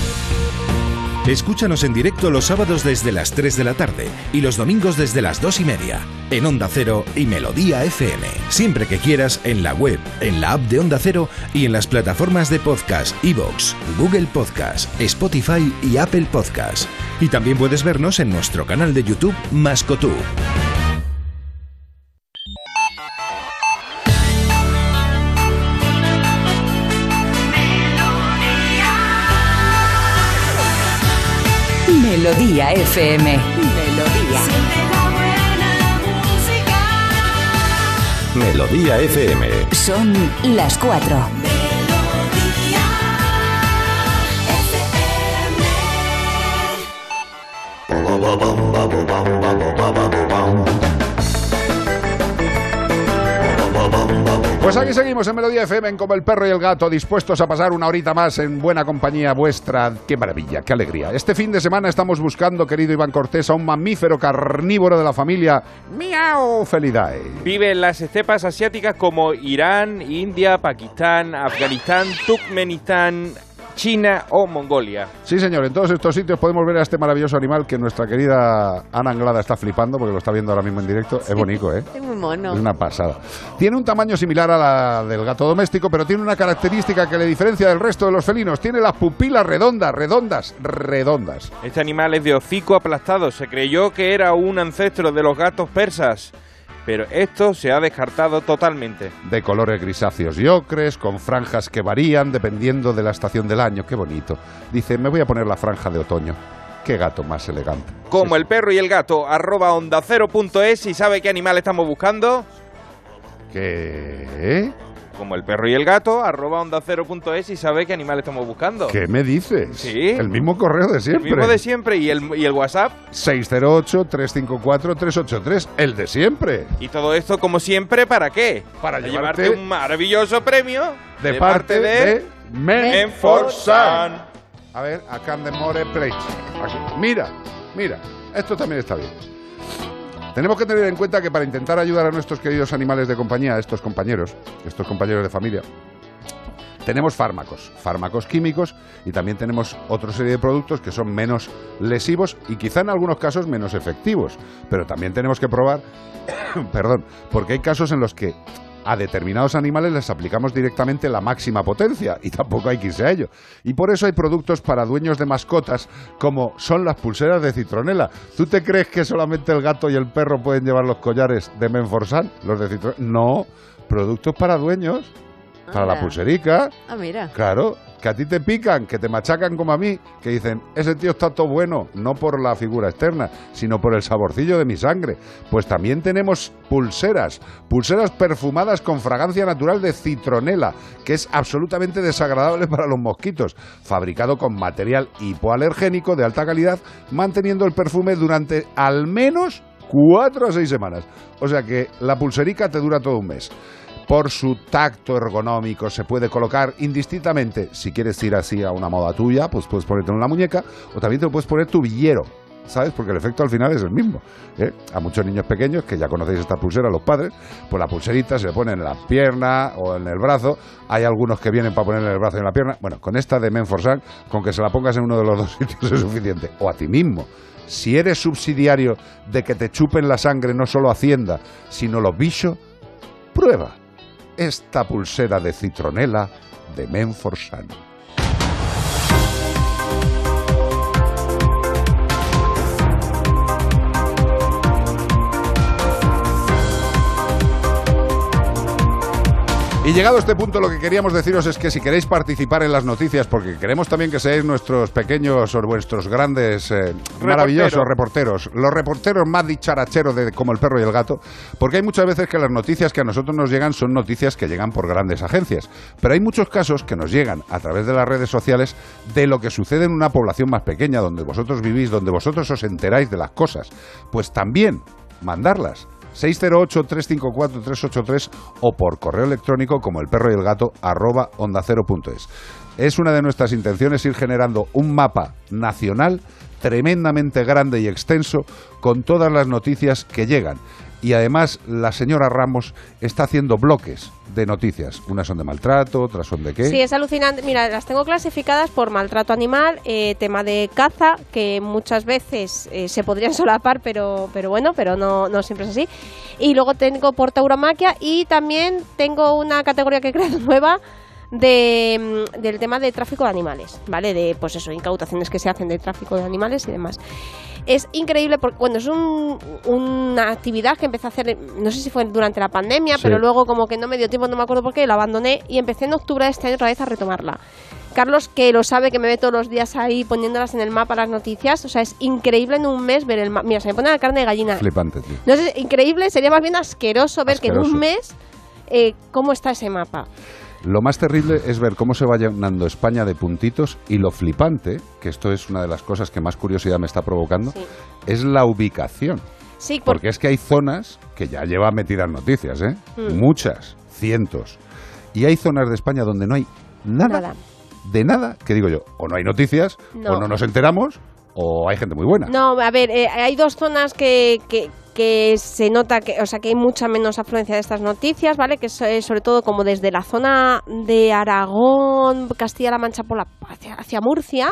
Escúchanos en directo los sábados desde las 3 de la tarde y los domingos desde las 2 y media en Onda Cero y Melodía FM. Siempre que quieras en la web, en la app de Onda Cero y en las plataformas de podcast iVoox, Google Podcast, Spotify y Apple Podcast. Y también puedes vernos en nuestro canal de YouTube Mascotú. Melodía FM. Melodía. Melodía FM. Son las cuatro. Pues aquí seguimos en Melodía FM en Como el Perro y el Gato, dispuestos a pasar una horita más en buena compañía vuestra. ¡Qué maravilla, qué alegría! Este fin de semana estamos buscando, querido Iván Cortés, a un mamífero carnívoro de la familia Miau Felidae. Vive en las estepas asiáticas como Irán, India, Pakistán, Afganistán, Turkmenistán, China o Mongolia. Sí, señor, en todos estos sitios podemos ver a este maravilloso animal que nuestra querida Ana Anglada está flipando porque lo está viendo ahora mismo en directo. Es bonito, ¿eh? Es muy mono. Es una pasada. Tiene un tamaño similar a la del gato doméstico, pero tiene una característica que le diferencia del resto de los felinos. Tiene las pupilas redondas, redondas, redondas. Este animal es de hocico aplastado. Se creyó que era un ancestro de los gatos persas, pero esto se ha descartado totalmente. De colores grisáceos y ocres, con franjas que varían dependiendo de la estación del año. Qué bonito. Dice, me voy a poner la franja de otoño. Qué gato más elegante. Como el perro y el gato, arroba onda cero punto es y sabe qué animal estamos buscando. ¿Qué? Como el perro y el gato, arroba onda cero punto es y sabe qué animal estamos buscando. ¿Qué me dices? Sí. El mismo correo de El siempre. mismo de siempre y el, y el WhatsApp. 608-354-383. El de siempre. Y todo esto, como siempre, ¿para qué? Para llevarte, llevarte un maravilloso premio De, parte de, Menforsan. A ver, acá de More Plate. Mira, mira. Esto también está bien. Tenemos que tener en cuenta que para intentar ayudar a nuestros queridos animales de compañía, a estos compañeros, estos compañeros de familia, tenemos fármacos, fármacos químicos y también tenemos otra serie de productos que son menos lesivos y quizá en algunos casos menos efectivos. Pero también tenemos que probar, perdón, porque hay casos en los que a determinados animales les aplicamos directamente la máxima potencia y tampoco hay que irse a ello. Y por eso hay productos para dueños de mascotas como son las pulseras de citronela. ¿Tú te crees que solamente el gato y el perro pueden llevar los collares de Menforsan, los de citronela? No, productos para dueños, para la pulserica. Ah, mira. Claro, que a ti te pican, que te machacan como a mí, que dicen, ese tío está todo bueno, no por la figura externa, sino por el saborcillo de mi sangre. Pues también tenemos pulseras, pulseras perfumadas con fragancia natural de citronela, que es absolutamente desagradable para los mosquitos, fabricado con material hipoalergénico de alta calidad, manteniendo el perfume durante al menos cuatro a seis semanas. O sea que la pulserica te dura todo un mes por su tacto ergonómico se puede colocar indistintamente. Si quieres ir así a una moda tuya, pues puedes ponerte en la muñeca o también te puedes poner tu villero. ¿Sabes? Porque el efecto al final es el mismo. ¿eh? A muchos niños pequeños, que ya conocéis esta pulsera, los padres, pues la pulserita se le pone en la pierna o en el brazo. Hay algunos que vienen para ponerle en el brazo y en la pierna. Bueno, con esta de Menforsan, con que se la pongas en uno de los dos sitios es suficiente. O a ti mismo. Si eres subsidiario de que te chupen la sangre no solo Hacienda, sino los bichos, prueba esta pulsera de citronela de Menforsan. Y llegado a este punto, lo que queríamos deciros es que si queréis participar en las noticias, porque queremos también que seáis nuestros pequeños o vuestros grandes, eh, maravillosos reporteros, los reporteros más dicharacheros de como el perro y el gato, porque hay muchas veces que las noticias que a nosotros nos llegan son noticias que llegan por grandes agencias, pero hay muchos casos que nos llegan a través de las redes sociales de lo que sucede en una población más pequeña, donde vosotros vivís, donde vosotros os enteráis de las cosas. Pues también mandarlas. 608-354-383 o por correo electrónico como el perro y el gato arroba onda cero punto es. Es una de nuestras intenciones ir generando un mapa nacional tremendamente grande y extenso con todas las noticias que llegan. Y además la señora Ramos está haciendo bloques de noticias. Unas son de maltrato, otras son de qué. Sí, es alucinante. Mira, las tengo clasificadas por maltrato animal, eh, tema de caza, que muchas veces eh, se podrían solapar, pero, pero bueno, pero no, no siempre es así. Y luego tengo por tauromaquia y también tengo una categoría que he creado nueva de, mm, del tema de tráfico de animales, ¿vale? De, pues eso, incautaciones que se hacen de tráfico de animales y demás. Es increíble porque, bueno, es un- una actividad que empecé a hacer, no sé si fue durante la pandemia, Sí. pero luego como que no me dio tiempo, no me acuerdo por qué, lo abandoné y empecé en octubre de este año otra vez a retomarla. Carlos, que lo sabe, que me ve todos los días ahí poniéndolas en el mapa las noticias, o sea, es increíble en un mes ver el mapa. Mira, se me pone la carne de gallina. Flipante, tío. No sé, increíble, sería más bien asqueroso ver que en un mes eh, cómo está ese mapa. Lo más terrible es ver cómo se va llenando España de puntitos y lo flipante, que esto es una de las cosas que más curiosidad me está provocando, es la ubicación. Sí, por- Porque es que hay zonas que ya llevan metidas noticias, ¿eh? Mm. Muchas, cientos. Y hay zonas de España donde no hay nada, Nada. de nada, que digo yo, o no hay noticias, No. o no nos enteramos, o hay gente muy buena. No, a ver, eh, hay dos zonas que, que, que se nota que, o sea, que hay mucha menos afluencia de estas noticias, ¿vale? Que eh, sobre todo como desde la zona de Aragón, Castilla-La Mancha por la, hacia, hacia Murcia,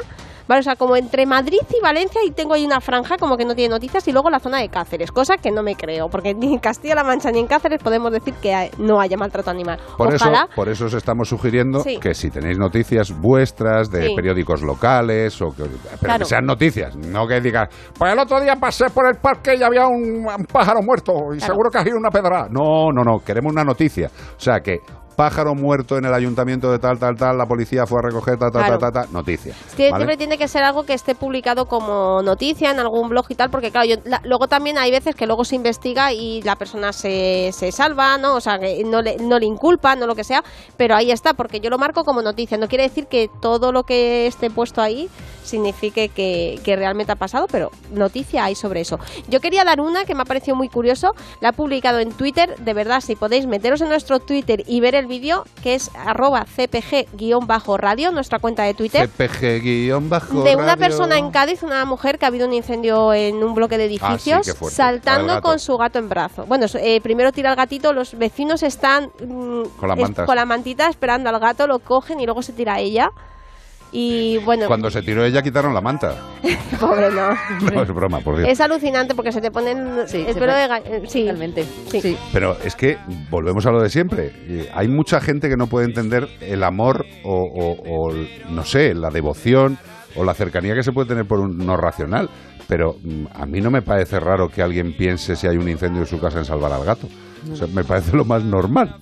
¿vale? O sea, como entre Madrid y Valencia y tengo ahí una franja como que no tiene noticias y luego la zona de Cáceres, cosa que no me creo, porque ni en Castilla-La Mancha ni en Cáceres podemos decir que hay- no haya maltrato animal. Por eso, por eso os estamos sugiriendo Sí. que si tenéis noticias vuestras de Sí. periódicos locales o que, pero Claro. que sean noticias, no que digas, pues el otro día pasé por el parque y había un, un pájaro muerto y Claro. seguro que ha sido una pedra. No, no, no, queremos una noticia. O sea que pájaro muerto en el ayuntamiento de tal, tal, tal, la policía fue a recoger tal, tal, Claro. tal, tal, tal, noticia. Siempre tiene que ser algo que esté publicado como noticia en algún blog y tal, porque claro, yo, la- luego también hay veces que luego se investiga y la persona se, se salva, ¿no? O sea, que no le, no le inculpa, no lo que sea, pero ahí está, porque yo lo marco como noticia. No quiere decir que todo lo que esté puesto ahí signifique que, que realmente ha pasado, pero noticia hay sobre eso. Yo quería dar una que me ha parecido muy curioso, la he publicado en Twitter, de verdad, si podéis meteros en nuestro Twitter y ver el vídeo, que es arroba cpg-radio, nuestra cuenta de Twitter CPG guion bajo de una persona en Cádiz, una mujer que ha habido un incendio en un bloque de edificios, Ah. La del saltando con su gato en brazo. Bueno, eh, primero tira al gatito, los vecinos están mm, Con es- mantas. con la mantita esperando al gato, lo cogen y luego se tira a ella. Y bueno, Cuando se tiró ella quitaron la manta. pobre no. No es broma, por Dios. Es alucinante porque se te ponen el se pelo de eh, sí, Totalmente. Sí. Pero es que volvemos a lo de siempre. Hay mucha gente que no puede entender el amor o, o- o, no sé, la devoción o la cercanía que se puede tener por un no racional. Pero mm, a mí no me parece raro que alguien piense si hay un incendio en su casa en salvar al gato. O sea, me parece lo más normal.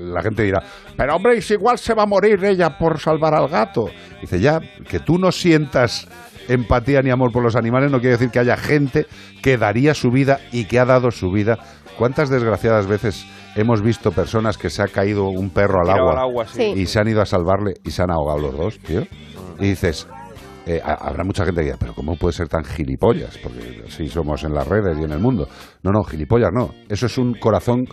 La gente dirá, pero hombre, si igual se va a morir ella por salvar al gato. Dice, ya, que tú no sientas empatía ni amor por los animales no quiere decir que haya gente que daría su vida y que ha dado su vida. ¿Cuántas desgraciadas veces hemos visto personas que se ha caído un perro al agua, al agua, sí. Sí. y se han ido a salvarle y se han ahogado los dos, tío? Y dices, eh, ha- habrá mucha gente que dirá, pero ¿cómo puede ser tan gilipollas? Porque así somos en las redes y en el mundo. No, no, gilipollas no. Eso es un corazón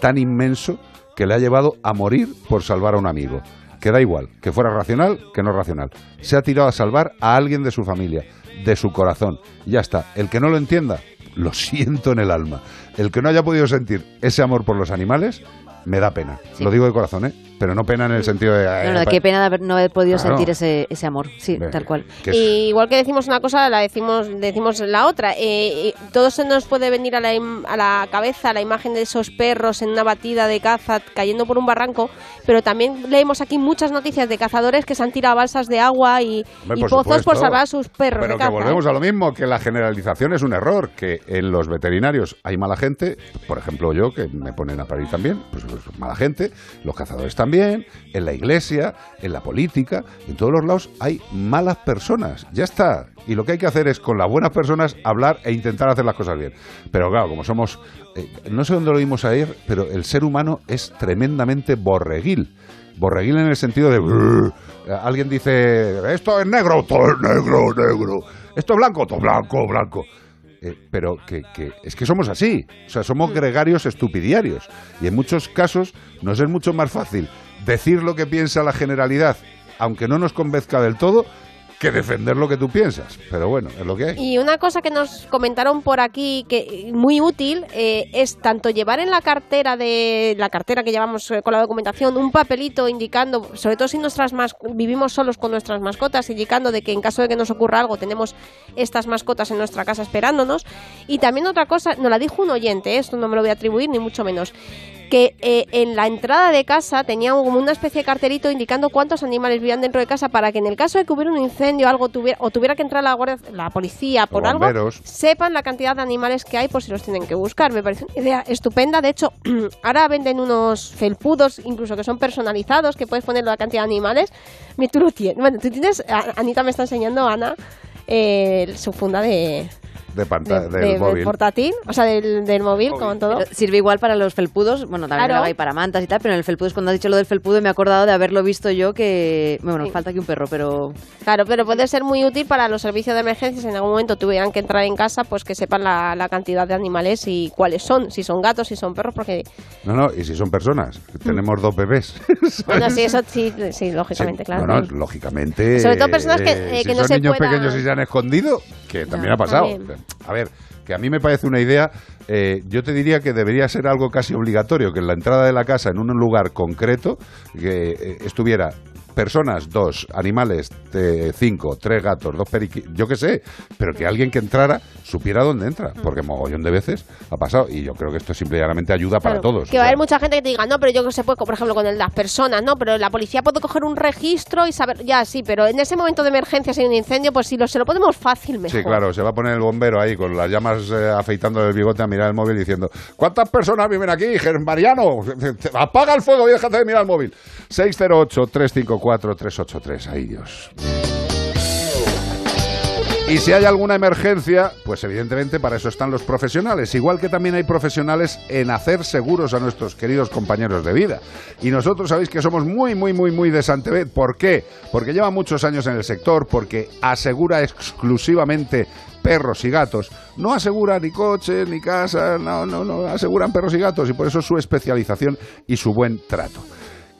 tan inmenso que le ha llevado a morir por salvar a un amigo. Que da igual, que fuera racional, que no racional. Se ha tirado a salvar a alguien de su familia, de su corazón. Ya está. El que no lo entienda, lo siento en el alma. El que no haya podido sentir ese amor por los animales, me da pena. Sí. Lo digo de corazón, ¿eh? Pero no pena en el sentido de... No, no, eh, qué pena de haber- no haber podido Claro. sentir ese, ese amor. Sí, tal cual. Y igual que decimos una cosa, la decimos, decimos la otra. Eh, eh, todo se nos puede venir a la, a la cabeza la imagen de esos perros en una batida de caza cayendo por un barranco, pero también leemos aquí muchas noticias de cazadores que se han tirado balsas de agua y, Hombre, y por pozos por supuesto. salvar a sus perros Pero de que caza. volvemos ¿eh? a lo mismo, que la generalización es un error, que en los veterinarios hay mala gente, por ejemplo yo, que me ponen a parir también, pues, pues, mala gente, los cazadores también, en la iglesia, en la política, en todos los lados hay malas personas, ya está. Y lo que hay que hacer es con las buenas personas hablar e intentar hacer las cosas bien. Pero claro, como somos, eh, no sé dónde lo vimos ayer, pero el ser humano es tremendamente borreguil. Borreguil en el sentido de... Alguien dice, esto es negro, todo es negro, negro. Esto es blanco, todo blanco, blanco. Eh, pero que, que es que somos así. O sea, somos gregarios estupidiarios. Y en muchos casos nos es mucho más fácil decir lo que piensa la generalidad, aunque no nos convenzca del todo, que defender lo que tú piensas. Pero bueno, es lo que hay. Y una cosa que nos comentaron por aquí que muy útil eh, es tanto llevar en la cartera de la cartera que llevamos eh, con la documentación un papelito indicando, sobre todo si nuestras mas- vivimos solos con nuestras mascotas, indicando de que en caso de que nos ocurra algo tenemos estas mascotas en nuestra casa esperándonos. Y también otra cosa, nos la dijo un oyente, eh, esto no me lo voy a atribuir ni mucho menos que eh, en la entrada de casa tenía como una especie de carterito indicando cuántos animales vivían dentro de casa para que en el caso de que hubiera un incendio o algo tuviera o tuviera que entrar la guardia, la policía por algo sepan la cantidad de animales que hay por si los tienen que buscar. Me parece una idea estupenda. De hecho ahora venden unos felpudos incluso que son personalizados que puedes poner la cantidad de animales. Tú lo tienes. Bueno tú tienes Anita me está enseñando Ana eh, su funda de, De pantalla, de- del de- del móvil. portátil o sea del, del móvil con todo Pero sirve igual para los felpudos, bueno, también Claro. lo hay para mantas y tal, pero en el felpudo, cuando has dicho lo del felpudo, me he acordado de haberlo visto yo que, bueno, falta aquí un perro, pero Claro, pero puede ser muy útil para los servicios de emergencias. Si en algún momento tuvieran que entrar en casa, pues que sepan la, la cantidad de animales y cuáles son, si son gatos, si son perros, porque No, no, y si son personas, que tenemos dos bebés. bueno, sí, eso sí, sí, lógicamente, claro. No, no, lógicamente. Sobre todo personas que, eh, que si no son se niños puedan- pequeños y se han escondido, que también ha pasado. también. A ver, que a mí me parece una idea. eh, yo te diría que debería ser algo casi obligatorio, que en la entrada de la casa, en un lugar concreto, que eh, estuviera personas, dos, animales, eh, cinco, tres gatos, dos periquitos, yo qué sé, pero que alguien que entrara supiera dónde entra, porque mogollón de veces ha pasado y yo creo que esto simple y llanamente ayuda para todos. Que va a haber mucha gente que te diga, no, pero yo que se puede, por ejemplo, con el- las personas, no, pero la policía puede coger un registro y saber, ya sí, pero en ese momento de emergencia, si hay un incendio, pues si lo, se lo podemos fácil mejor. Sí, claro, se va a poner el bombero ahí con las llamas eh, afeitando el bigote a mirar el móvil diciendo ¿Cuántas personas viven aquí, Mariano? Apaga el fuego y déjate de mirar el móvil. 608-354-383. Ay, Dios. Y si hay alguna emergencia, pues evidentemente para eso están los profesionales, igual que también hay profesionales en hacer seguros a nuestros queridos compañeros de vida. Y nosotros sabéis que somos muy, muy, muy, muy de Santebet. ¿Por qué? Porque lleva muchos años en el sector, porque asegura exclusivamente perros y gatos. No asegura ni coches, ni casas, no, no, no, aseguran perros y gatos y por eso su especialización y su buen trato.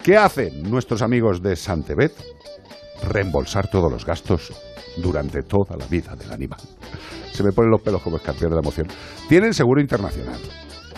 ¿Qué hacen nuestros amigos de Santebet? Reembolsar todos los gastos durante toda la vida del animal. Se me ponen los pelos como escarpión de la emoción. Tienen seguro internacional.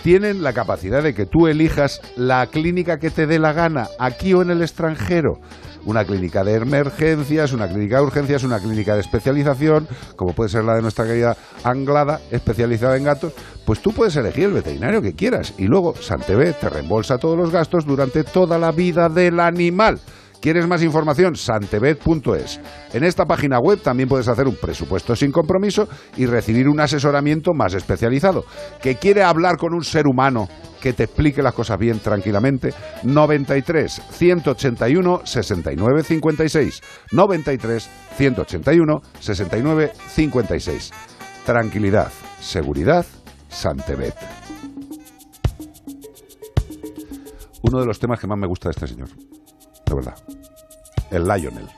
Tienen la capacidad de que tú elijas la clínica que te dé la gana, aquí o en el extranjero. Una clínica de emergencias, una clínica de urgencias, una clínica de especialización, como puede ser la de nuestra querida Anglada, especializada en gatos, pues tú puedes elegir el veterinario que quieras y luego Santebet te reembolsa todos los gastos durante toda la vida del animal. ¿Quieres más información? Santebet.es. En esta página web también puedes hacer un presupuesto sin compromiso y recibir un asesoramiento más especializado. ¿Que quiere hablar con un ser humano que te explique las cosas bien tranquilamente? 93 181 69 56. 93 181 69 56. Tranquilidad, seguridad, Santebet. Uno de los temas que más me gusta de este señor de verdad. El Lionel.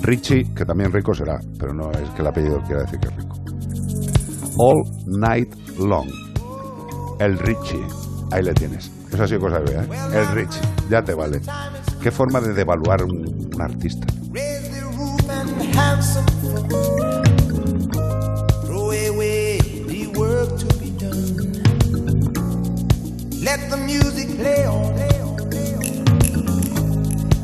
Richie, que también rico será, pero no es que el apellido quiera decir que es rico. All Night Long. El Richie. Ahí le tienes. Eso ha sido cosa de ¿eh? El Richie. Ya te vale. Qué forma de devaluar un, un artista. Let the music play on.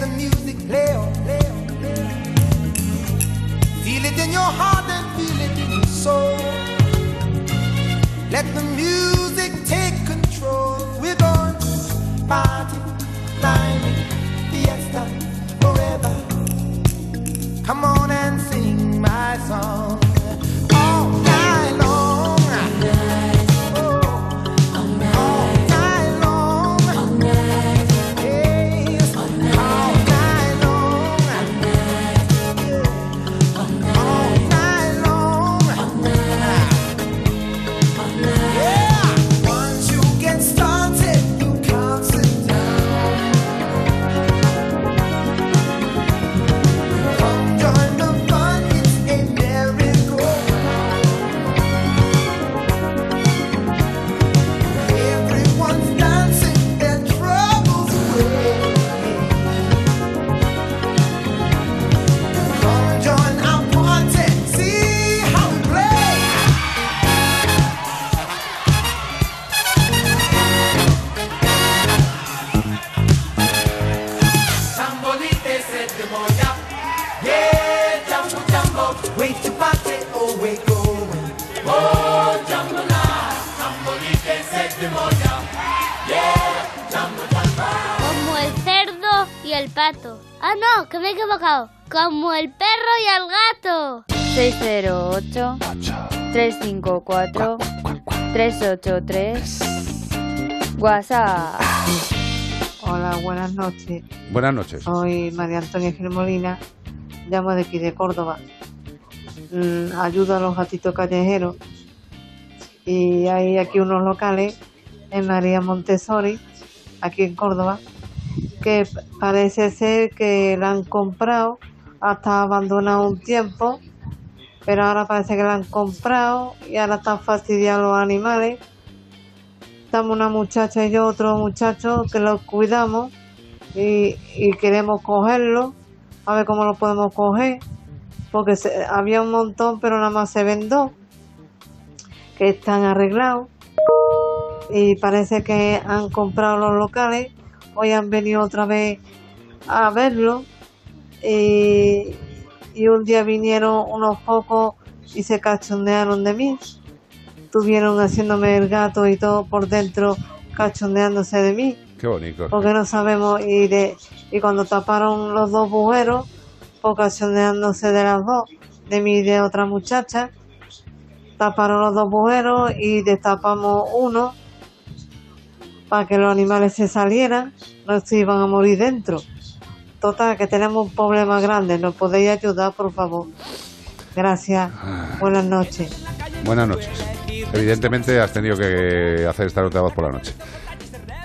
the music play on, play on, play on. Feel it in your heart and feel it in your soul. Let the music take control. We're going to party, 383 WhatsApp. Hola, buenas noches. Buenas noches. Soy María Antonia Gil Molina, llamo de aquí de Córdoba. Mm, ayudo a los gatitos callejeros. Y hay aquí unos locales en María Montessori, aquí en Córdoba, que parece ser que la han comprado, hasta abandonado un tiempo, pero ahora parece que la han comprado y ahora están fastidiados los animales. Estamos una muchacha y yo otro muchacho que los cuidamos y, y queremos cogerlo, a ver cómo lo podemos coger, porque se- había un montón, pero nada más se ven dos, que están arreglados y parece que han comprado los locales, hoy han venido otra vez a verlo y, y un día vinieron unos pocos y se cachondearon de mí, estuvieron haciéndome el gato y todo por dentro cachondeándose de mí. Qué bonito. porque no sabemos y de y cuando taparon los dos agujeros ocasionándose de las dos de mí y de otra muchacha taparon los dos agujeros y destapamos uno para que los animales se salieran no se iban a morir dentro. Total que tenemos un problema grande. Nos podéis ayudar por favor gracias. Buenas noches. Buenas noches. Evidentemente has tenido que hacer esta nota de voz por la noche.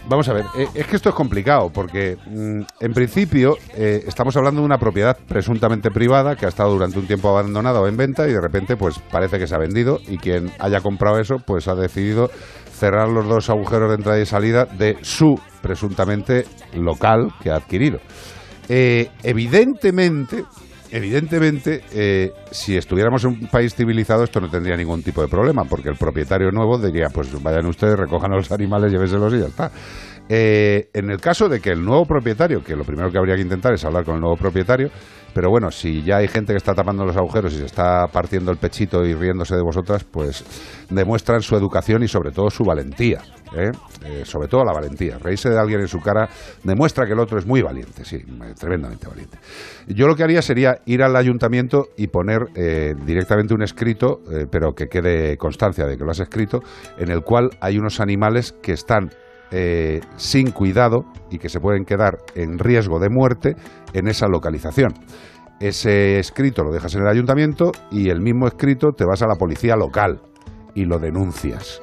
Vamos a ver, eh, es que esto es complicado porque mm, en principio eh, estamos hablando de una propiedad presuntamente privada que ha estado durante un tiempo abandonada o en venta y de repente pues parece que se ha vendido y quien haya comprado eso pues ha decidido cerrar los dos agujeros de entrada y salida de su presuntamente local que ha adquirido. Eh, evidentemente, evidentemente, eh, si estuviéramos en un país civilizado esto no tendría ningún tipo de problema, porque el propietario nuevo diría, pues vayan ustedes, recojan a los animales, lléveselos y ya está. Eh, en el caso de que el nuevo propietario, que lo primero que habría que intentar es hablar con el nuevo propietario, pero bueno, si ya hay gente que está tapando los agujeros y se está partiendo el pechito y riéndose de vosotras, pues demuestran su educación y sobre todo su valentía. ¿eh? Eh, sobre todo la valentía. Reírse de alguien en su cara demuestra que el otro es muy valiente, sí, tremendamente valiente. Yo lo que haría sería ir al ayuntamiento y poner eh, directamente un escrito, eh, pero que quede constancia de que lo has escrito, en el cual hay unos animales que están eh, sin cuidado y que se pueden quedar en riesgo de muerte en esa localización. Ese escrito lo dejas en el ayuntamiento y el mismo escrito te vas a la policía local y lo denuncias.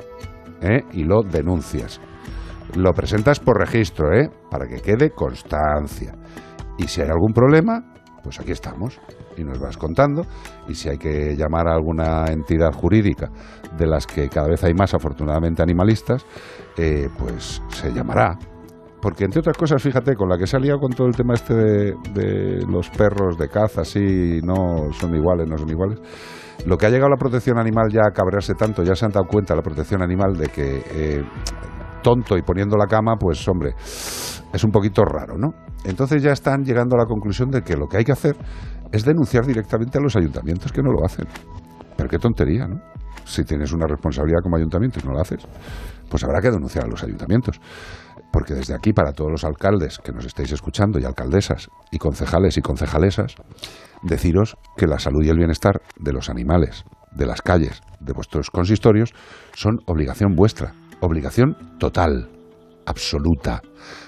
¿eh? Y lo denuncias. Lo presentas por registro, ¿eh? para que quede constancia. Y si hay algún problema, pues aquí estamos y nos vas contando. Y si hay que llamar a alguna entidad jurídica, de las que cada vez hay más, afortunadamente, animalistas, eh, pues se llamará. Porque, entre otras cosas, fíjate, con la que se ha liado con todo el tema este de, de los perros de caza, sí, no son iguales, no son iguales. Lo que ha llegado la protección animal ya a cabrearse tanto, ya se han dado cuenta la protección animal de que eh, tonto y poniendo la cama, pues hombre, es un poquito raro, ¿no? Entonces ya están llegando a la conclusión de que lo que hay que hacer es denunciar directamente a los ayuntamientos que no lo hacen. Pero qué tontería, ¿no? Si tienes una responsabilidad como ayuntamiento y no lo haces, pues habrá que denunciar a los ayuntamientos. Porque desde aquí, para todos los alcaldes que nos estáis escuchando, y alcaldesas, y concejales y concejalesas, deciros que la salud y el bienestar de los animales, de las calles, de vuestros consistorios, son obligación vuestra, obligación total, absoluta.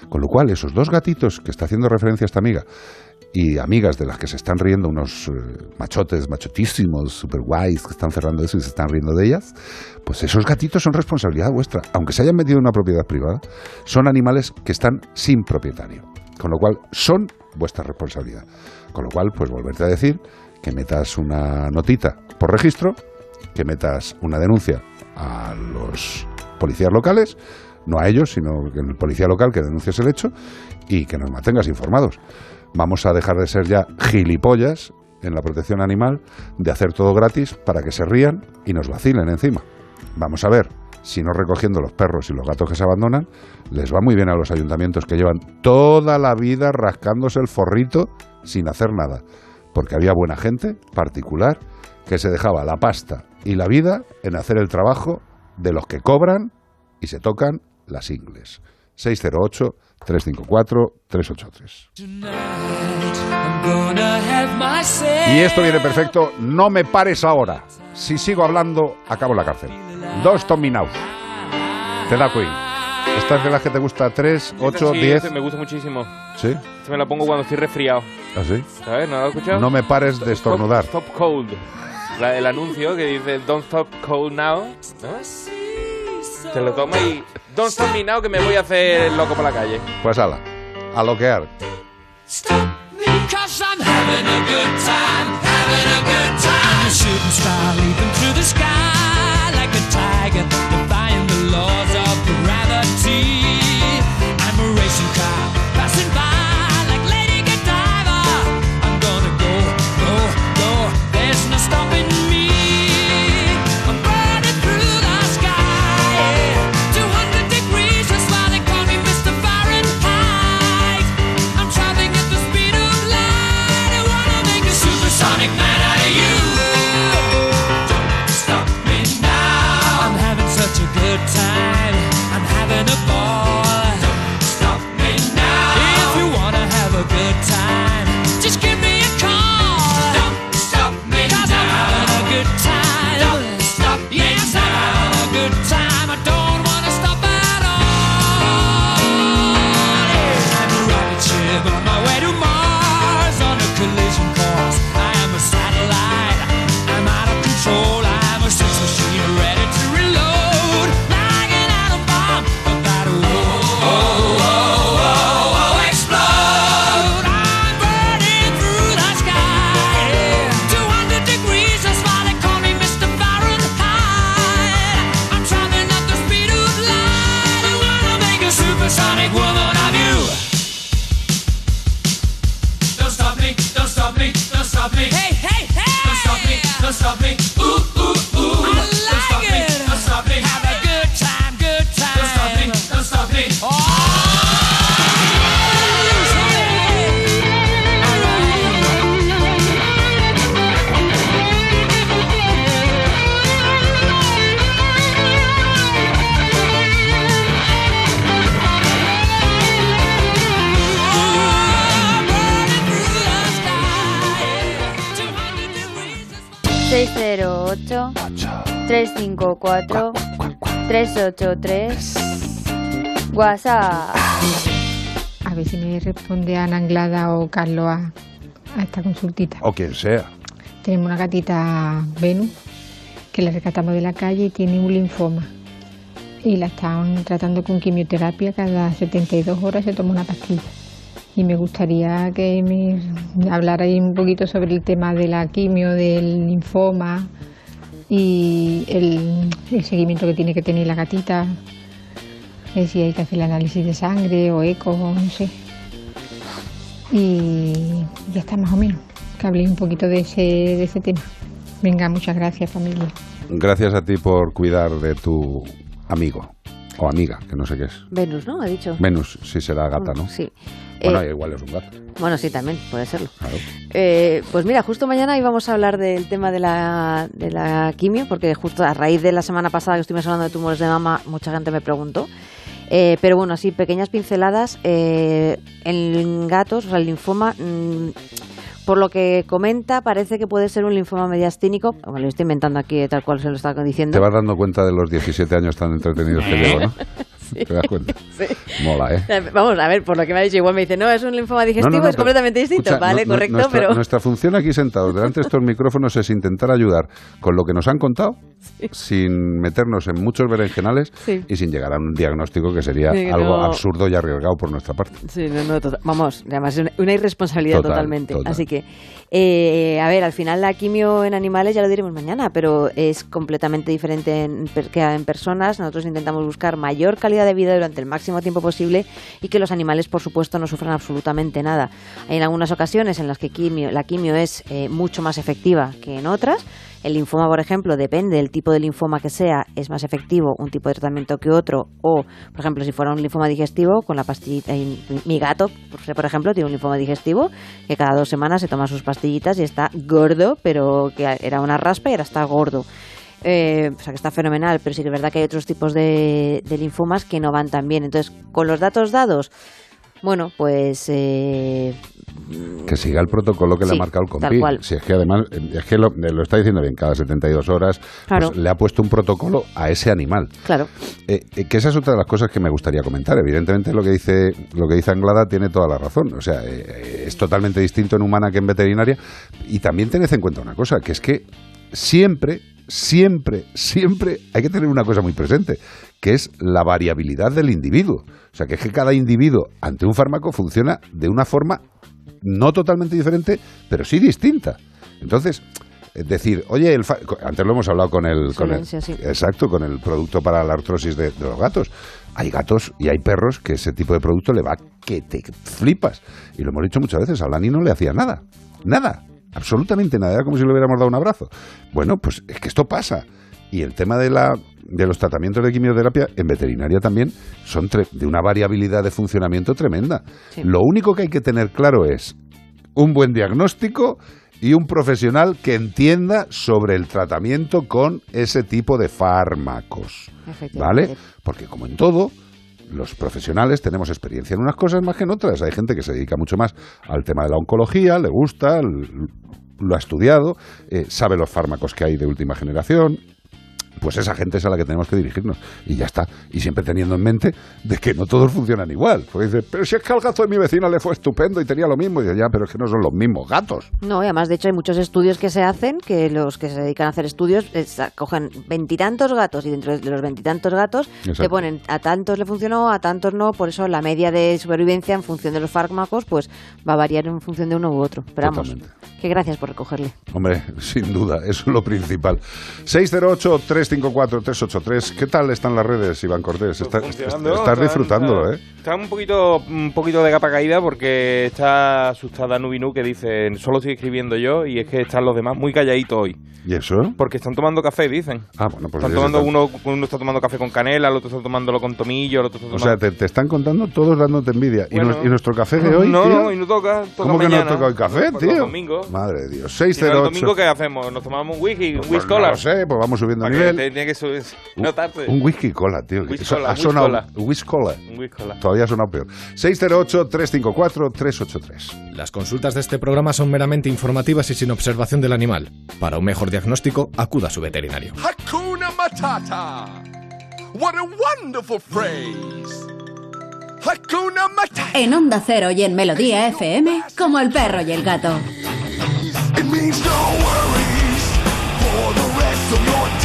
Con lo cual, esos dos gatitos que está haciendo referencia esta amiga, y amigas de las que se están riendo unos eh, machotes, machotísimos, super guays, que están cerrando eso y se están riendo de ellas, pues esos gatitos son responsabilidad vuestra. Aunque se hayan metido en una propiedad privada, son animales que están sin propietario. Con lo cual, son vuestra responsabilidad. Con lo cual, pues volverte a decir que metas una notita por registro, que metas una denuncia a los policías locales, no a ellos, sino que el policía local que denuncies el hecho y que nos mantengas informados. Vamos a dejar de ser ya gilipollas en la protección animal, de hacer todo gratis para que se rían y nos vacilen encima. Vamos a ver si no recogiendo los perros y los gatos que se abandonan, les va muy bien a los ayuntamientos que llevan toda la vida rascándose el forrito sin hacer nada. Porque había buena gente, particular, que se dejaba la pasta y la vida en hacer el trabajo de los que cobran y se tocan las ingles. 608-354-383. Y esto viene perfecto. No me pares ahora. Si sigo hablando, acabo la cárcel. Stop me now. Te da Queen. ¿Esta es de las que te gusta? ¿3, 8, Sí, 10? este me gusta muchísimo. ¿Sí? Me la pongo cuando estoy resfriado. ¿Así? ¿Sabes? ¿No lo has escuchado? No me pares de Stop- estornudar. Stop, cold. La- el anuncio que dice Don't stop cold now. ¿no? Te lo toma y Don't stop me now que me voy a hacer loco por la calle. Pues ala, a loquear. Because I'm having a good time, having a good time. I'm a shooting star leaping through the sky like a tiger, defying the laws of gravity. 983 WhatsApp. A ver si me responde Ana Anglada o Carloa a esta consultita. O quien sea. Tenemos una gatita Venus que la rescatamos de la calle y tiene un linfoma. Y la están tratando con quimioterapia cada 72 horas se toma una pastilla. Y me gustaría que me hablarais un poquito sobre el tema de la quimio, del linfoma, y el, el seguimiento que tiene que tener la gatita. Eh, si hay que hacer el análisis de sangre o eco, no sé. Y ya está más o menos. Que habléis un poquito de ese, de ese tema. Venga, muchas gracias familia. Gracias a ti por cuidar de tu amigo. O amiga, que no sé qué es. Venus, ¿no? Ha dicho. Venus, si será gata, ¿no? Sí. Bueno, Eh, igual es un gato. Bueno, sí, también puede serlo. Claro. Eh, pues mira, justo mañana íbamos a hablar del tema de la, de la quimio, porque justo a raíz de la semana pasada que estuvimos hablando de tumores de mama, mucha gente me preguntó. Eh, pero bueno, así pequeñas pinceladas. Eh, en gatos, o sea, el linfoma, mm, por lo que comenta, parece que puede ser un linfoma mediastínico. Lo estoy inventando aquí tal cual se lo está diciendo. Te vas dando cuenta de los 17 años tan entretenidos que llevo, ¿no? ¿Te das cuenta? Mola, ¿eh? Vamos a ver, por lo que me ha dicho, igual me dice, no, es un linfoma digestivo, No, no, no, es completamente distinto. escucha, vale, correcto, nuestra, pero... Nuestra función aquí sentados delante de estos micrófonos es intentar ayudar con lo que nos han contado, sin meternos en muchos berenjenales y sin llegar a un diagnóstico que sería algo absurdo y arriesgado por nuestra parte. Sí, no, no, vamos, además es una, una irresponsabilidad Total, totalmente. total. Así que, eh, a ver, al final la quimio en animales ya lo diremos mañana, pero es completamente diferente en, que en personas. Nosotros intentamos buscar mayor calidad de vida durante el máximo tiempo posible y que los animales, por supuesto, no sufran absolutamente nada. Hay en algunas ocasiones en las que quimio, la quimio es eh, mucho más efectiva que en otras. El linfoma, por ejemplo, depende del tipo de linfoma que sea, es más efectivo un tipo de tratamiento que otro. O, por ejemplo, si fuera un linfoma digestivo, con la pastillita. Mi gato, por ejemplo, tiene un linfoma digestivo que cada dos semanas se toma sus pastillitas y está gordo, pero que era una raspa y ahora está gordo. Eh, o sea que está fenomenal, pero sí que es verdad que hay otros tipos de, de linfomas que no van tan bien. Entonces, con los datos dados, bueno, pues eh, Que siga el protocolo que le ha marcado el compi. Si es que además, eh, es que lo, lo está diciendo bien, cada 72 horas Claro. pues, le ha puesto un protocolo a ese animal. claro. Eh, eh, que esa es otra de las cosas que me gustaría comentar. Evidentemente lo que dice lo que dice Anglada tiene toda la razón. O sea, eh, es totalmente distinto en humana que en veterinaria. Y también tened en cuenta una cosa, que es que siempre, siempre, siempre hay que tener una cosa muy presente, que es la variabilidad del individuo. O sea, que es que cada individuo ante un fármaco funciona de una forma no totalmente diferente, pero sí distinta. Entonces, es decir, oye, el fa- antes lo hemos hablado con el, con el- Solencia, sí. exacto, con el producto para la artrosis de, de los gatos. Hay gatos y hay perros que ese tipo de producto le va que te flipas. Y lo hemos dicho muchas veces, a Lani no le hacía nada, nada, absolutamente nada, era como si le hubiéramos dado un abrazo. Bueno, pues es que esto pasa. Y el tema de la de los tratamientos de quimioterapia en veterinaria también son tre- de una variabilidad de funcionamiento tremenda. Lo único que hay que tener claro es un buen diagnóstico y un profesional que entienda sobre el tratamiento con ese tipo de fármacos. ¿Vale? Porque como en todo, los profesionales tenemos experiencia en unas cosas más que en otras. Hay gente que se dedica mucho más al tema de la oncología, le gusta, lo ha estudiado, eh, sabe los fármacos que hay de última generación. Pues esa gente es a la que tenemos que dirigirnos. Y ya está. Y siempre teniendo en mente de que no todos funcionan igual. Porque dice, pero si es que al gato de mi vecina le fue estupendo y tenía lo mismo. Y dice, ya, pero es que no son los mismos gatos. No, y además, de hecho, hay muchos estudios que se hacen que los que se dedican a hacer estudios es, a- cogen veintitantos gatos y dentro de los veintitantos gatos Exacto. te ponen a tantos le funcionó, a tantos no. Por eso la media de supervivencia en función de los fármacos pues va a variar en función de uno u otro. Pero vamos, que gracias por recogerle. Hombre, sin duda, eso es lo principal. 608-354-383. ¿Qué tal están las redes, Iván Cortés? Está- funcionando, estás está- disfrutándolo, ¿eh? Está un poquito, un poquito de capa caída porque está asustada Nubinu que dice, solo estoy escribiendo yo y es que están los demás muy calladitos hoy. ¿Y eso? Porque están tomando café, dicen. Ah, bueno, pues están tomando están- uno, uno está tomando café con canela, el otro está tomándolo con tomillo, el otro está O tomando... sea, te, te están contando todos dándote envidia. ¿Y, nuestro café de hoy, No, tío? no, y no toca, toca ¿Cómo que no toca hoy café, Pues tío? los domingos. Madre de Dios. ¿Y el 608... domingo qué hacemos? ¿Nos tomamos un whisky, un Pues whisky no cola? lo sé, pues vamos subiendo nivel. Te- Tiene que subir, notarte. Un whisky cola, tío. Whisky cola, ha whisky sonado- cola. whisky cola. Un whisky cola. Todavía ha sonado peor. 608-354-383. Las consultas de este programa son meramente informativas y sin observación del animal. Para un mejor diagnóstico, acuda a su veterinario. Hakuna Matata. What a wonderful phrase. Hakuna Matata. En Onda Cero y en Melodía FM, como el perro y el gato. It means no worries for the rest of your days.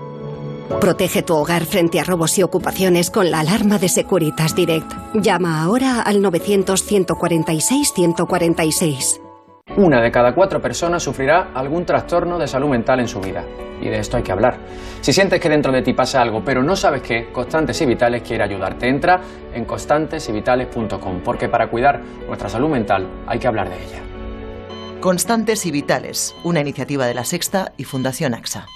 Protege tu hogar frente a robos y ocupaciones con la alarma de Securitas Direct. Llama ahora al 900-146-146. Una de cada cuatro personas sufrirá algún trastorno de salud mental en su vida. Y de esto hay que hablar. Si sientes que dentro de ti pasa algo, pero no sabes qué, Constantes y Vitales quiere ayudarte. Entra en constantesyvitales.com, porque para cuidar nuestra salud mental hay que hablar de ella. Constantes y Vitales, una iniciativa de la Sexta y Fundación AXA.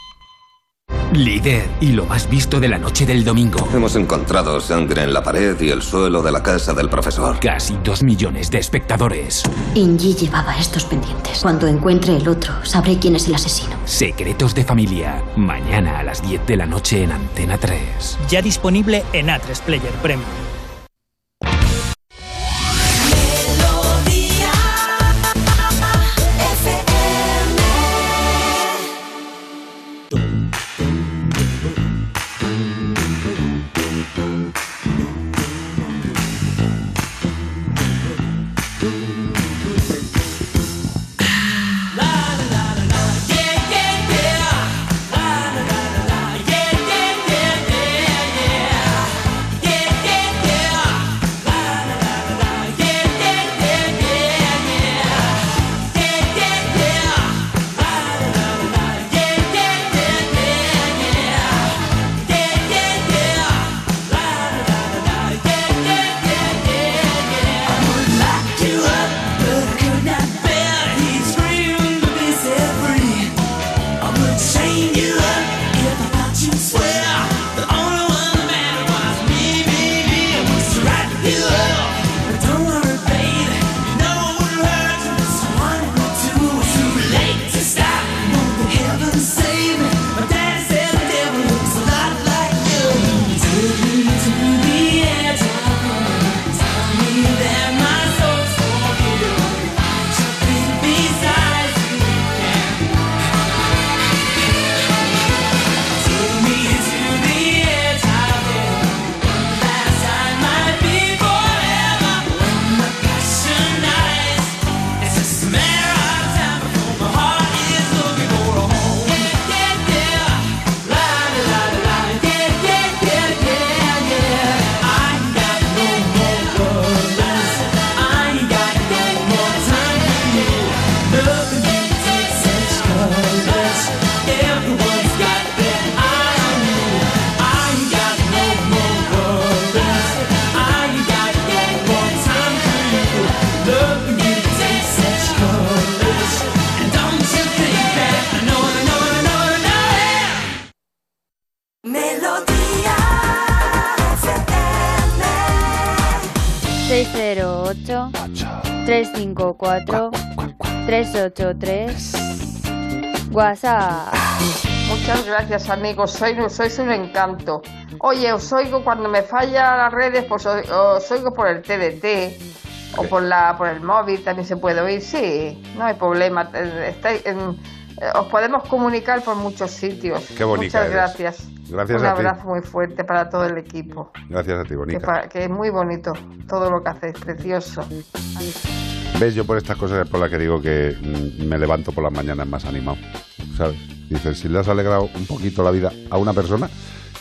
Líder y lo más visto de la noche del domingo. Hemos encontrado sangre en la pared y el suelo de la casa del profesor. Casi dos millones de espectadores. Inji llevaba estos pendientes. Cuando encuentre el otro, sabré quién es el asesino. Secretos de familia. Mañana a las 10 de la noche en Antena 3. Ya disponible en A3 Player Premium. 383 WhatsApp. Muchas gracias amigos, sois, sois un encanto. Oye, os oigo cuando me falla las redes, pues os, os oigo por el TDT o por la por el móvil, también se puede oír, sí, no hay problema. estáis en- os podemos comunicar por muchos sitios. Qué bonita Muchas eres. gracias. Gracias un a ti. abrazo muy fuerte para todo el equipo. Gracias a ti, bonita. que es muy bonito todo lo que hacéis, precioso. ¿Ves? Yo por estas cosas es por las que digo que mm, me levanto por las mañanas más animado, ¿sabes? Dices, si le has alegrado un poquito la vida a una persona,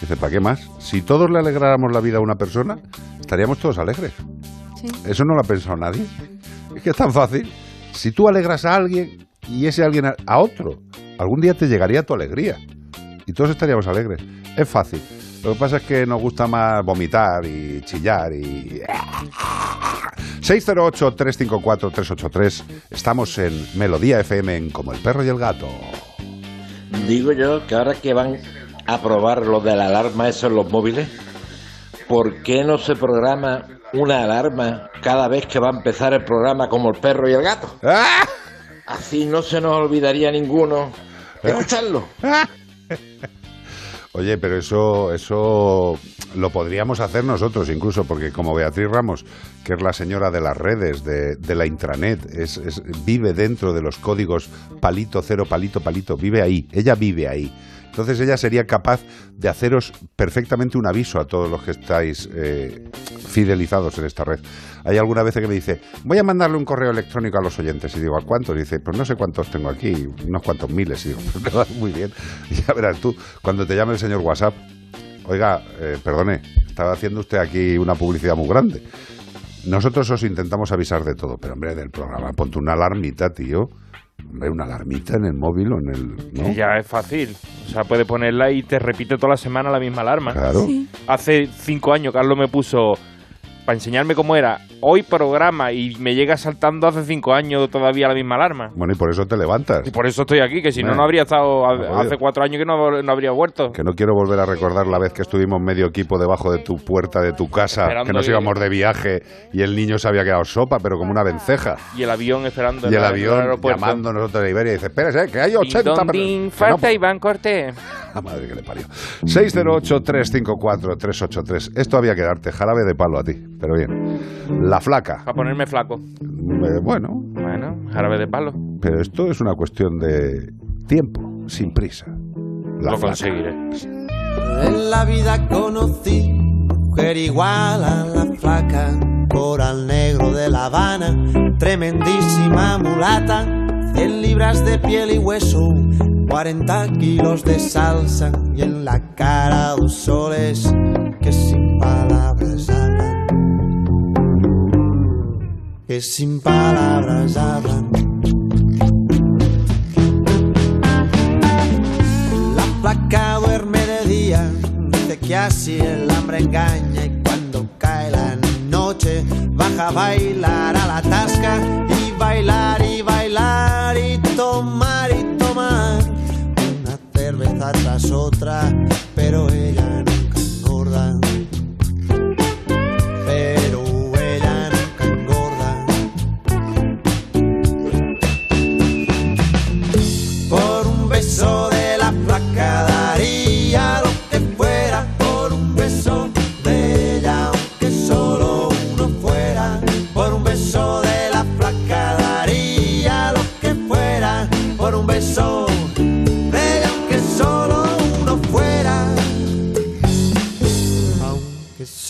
dices, ¿para qué más? Si todos le alegráramos la vida a una persona, estaríamos todos alegres. Eso no lo ha pensado nadie. Es que es tan fácil. Si tú alegras a alguien y ese alguien a, a otro, algún día te llegaría tu alegría. Y todos estaríamos alegres. Es fácil. Lo que pasa es que nos gusta más vomitar y chillar y... 608-354-383. Estamos en Melodía FM en Como el Perro y el Gato. Digo yo que ahora que van a probar lo de la alarma eso en los móviles, ¿por qué no se programa una alarma cada vez que va a empezar el programa como el perro y el gato? Así no se nos olvidaría ninguno escucharlo. Oye, pero eso, eso lo podríamos hacer nosotros incluso, porque como Beatriz Ramos, que es la señora de las redes, de, la intranet, es, es- vive dentro de los códigos palito, cero, palito, palito, vive ahí, ella vive ahí. Entonces ella sería capaz de haceros perfectamente un aviso a todos los que estáis eh, fidelizados en esta red. Hay alguna vez que me dice, voy a mandarle un correo electrónico a los oyentes. Y digo, ¿a cuántos? Dice, pues no sé cuántos tengo aquí, unos cuantos miles. Y digo, pues muy bien. Ya verás tú, cuando te llame el señor WhatsApp, oiga, eh, perdone, estaba haciendo usted aquí una publicidad muy grande. Nosotros os intentamos avisar de todo, pero hombre, del programa, ponte una alarmita, tío. Una alarmita en el móvil o en el... ¿no? Ya es fácil. O sea, puedes ponerla y te repite toda la semana la misma alarma. Claro. Sí. Hace cinco años Carlos me puso para enseñarme cómo era hoy programa y me llega saltando hace cinco años todavía la misma alarma. Bueno, y por eso te levantas. Y por eso estoy aquí, que si no, no habría estado hace cuatro años que no, no habría vuelto. Que no quiero volver a recordar la vez que estuvimos medio equipo debajo de tu puerta de tu casa, Esperando que nos íbamos de viaje y el niño se había quedado sopa, pero como una venceja. Y el avión esperando Y el en avión llamando nosotros de Iberia y dice, espérese, que hay 80 Din, don, personas". din, Que falta no, Iván Cortés. La madre que le parió. 608-354-383. Esto había que darte jarabe de palo a ti, pero bien. La flaca. Para ponerme flaco. Eh, bueno, Bueno, jarabe de palo. pero esto es una cuestión de tiempo, sin prisa. La Lo flaca. conseguiré. En la vida conocí mujer igual a la flaca, coral negro de La Habana, tremendísima mulata, 100 libras de piel y hueso, 40 kilos de salsa y en la cara dos soles que sin palabras hablan, que sin palabras hablan. La placa duerme de día, dice que así el hambre engaña y cuando cae la noche baja a bailar a la tasca y bailar y bailar y una cerveza tras otra, pero ella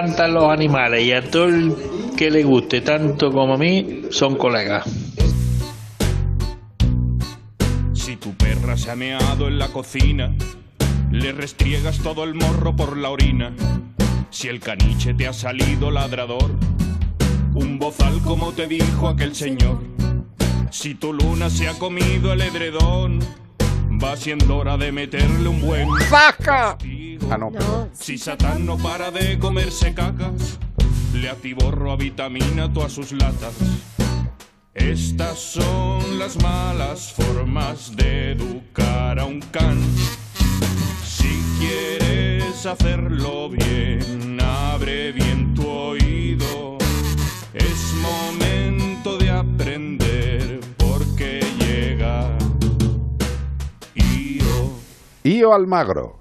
encantan los animales y a todo el que le guste tanto como a mí son colegas. Si tu perra se ha meado en la cocina, le restriegas todo el morro por la orina. Si el caniche te ha salido ladrador, un bozal como te dijo aquel señor. Si tu luna se ha comido el edredón, va siendo hora de meterle un buen ¡Saca! Ah, no. Si Satán no para de comerse cacas, le atiborro a vitamina todas sus latas. Estas son las malas formas de educar a un can. Si quieres hacerlo bien, abre bien tu oído. Es momento de aprender porque llega Io. Io Almagro.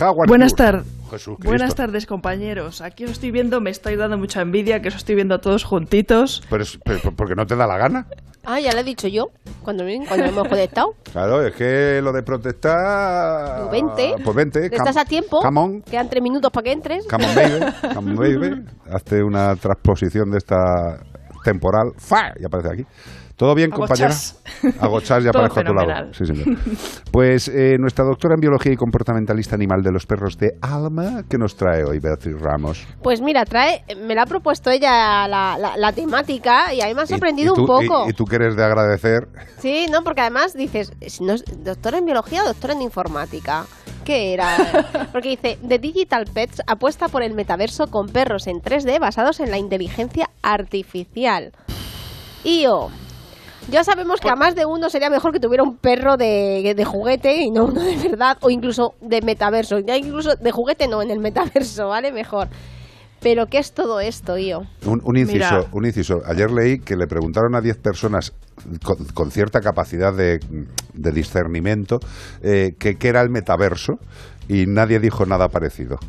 Howard Buenas tardes. Jesús Buenas tardes, compañeros. Aquí os estoy viendo, me estáis dando mucha envidia que os estoy viendo a todos juntitos. Pero, es- pero porque no te da la gana. Ah, ya lo he dicho yo, cuando, cuando hemos conectado. Claro, es que lo de protestar. Vente. Pues vente. Estás a tiempo. Come on, Quedan tres minutos para que entres. come on, baby. Come on, baby. Hazte una transposición de esta temporal. ¡Fa! Y aparece aquí. ¿Todo bien, compañera? Ya aparezco a tu lado. fenomenal. Sí, señor. Pues eh, nuestra doctora en biología y comportamentalista animal de los perros de Alma, ¿qué nos trae hoy Beatriz Ramos? Pues mira, trae, me la ha propuesto ella la, la- la temática y a mí me ha sorprendido y, tú, un poco. Y, y tú que eres de agradecer. Sí, no, porque además dices, si no es doctora en biología o doctora en informática. ¿Qué era? Porque dice, The Digital Pets apuesta por el metaverso con perros en 3D basados en la inteligencia artificial. IO. Ya sabemos que a más de uno sería mejor que tuviera un perro de, de juguete y no uno de verdad, o incluso de metaverso. Ya incluso de juguete no, en el metaverso, ¿vale? Mejor. Pero ¿qué es todo esto, IO? Un, un inciso, Mira. un inciso. Ayer leí que le preguntaron a 10 personas con, con cierta capacidad de, de discernimiento eh, que qué era el metaverso y nadie dijo nada parecido.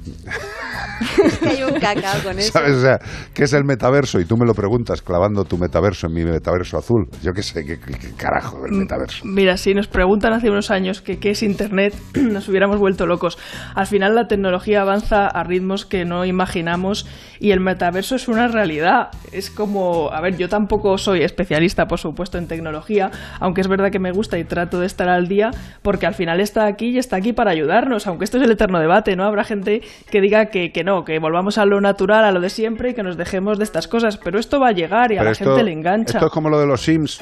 Hay un cacao con eso. ¿Sabes? O sea, ¿qué es el metaverso? Y tú me lo preguntas clavando tu metaverso en mi metaverso azul. Yo qué sé, qué, qué- qué carajo Mm. el metaverso. Mira, si nos preguntan hace unos años que qué es Internet, nos hubiéramos vuelto locos. Al final la tecnología avanza a ritmos que no imaginamos y el metaverso es una realidad. Es como, a ver, yo tampoco soy especialista, por supuesto, en tecnología, aunque es verdad que me gusta y trato de estar al día, porque al final está aquí y está aquí para ayudarnos, aunque esto es el eterno debate, ¿no? Habrá gente que diga que, que no, que volvamos a lo natural, a lo de siempre y que nos dejemos de estas cosas, pero esto va a llegar y a la esto, gente le engancha. esto es como lo de los Sims.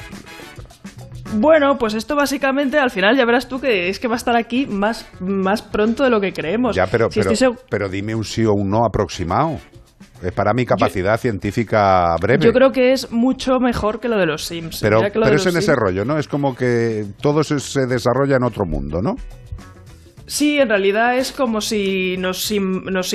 Bueno, pues esto básicamente al final ya verás tú que es que va a estar aquí más, más pronto de lo que creemos. Ya, pero, Si pero, estoy pero dime un sí o un no aproximado. Es para mi capacidad científica breve. Yo creo que es mucho mejor que lo de los Sims. Pero, lo pero es en ese rollo, ¿no? Es como que todo se, se desarrolla en otro mundo, ¿no? Sí, en realidad es como si nos, nos,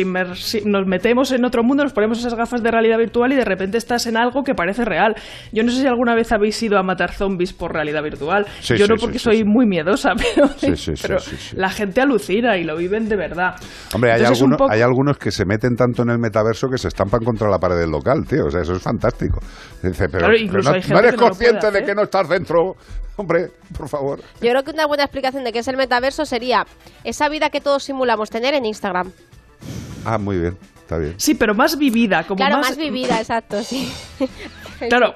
metemos en otro mundo, nos ponemos esas gafas de realidad virtual y de repente estás en algo que parece real. Yo no sé si alguna vez habéis ido a matar zombies por realidad virtual. Sí, Yo sí, no porque sí, soy muy miedosa, pero, la gente alucina y lo viven de verdad. Hombre, hay, Entonces, algunos, poco- hay algunos que se meten tanto en el metaverso que se estampan contra la pared del local, tío. O sea, eso es fantástico. Dice, pero, Claro, pero incluso no, eres que no lo consciente de que no estás dentro. Hombre, por favor. Yo creo que una buena explicación de qué es el metaverso sería esa vida que todos simulamos tener en Instagram. Ah, muy bien, está bien. Sí, pero más vivida, como claro, más, más vivida, exacto, sí. Claro,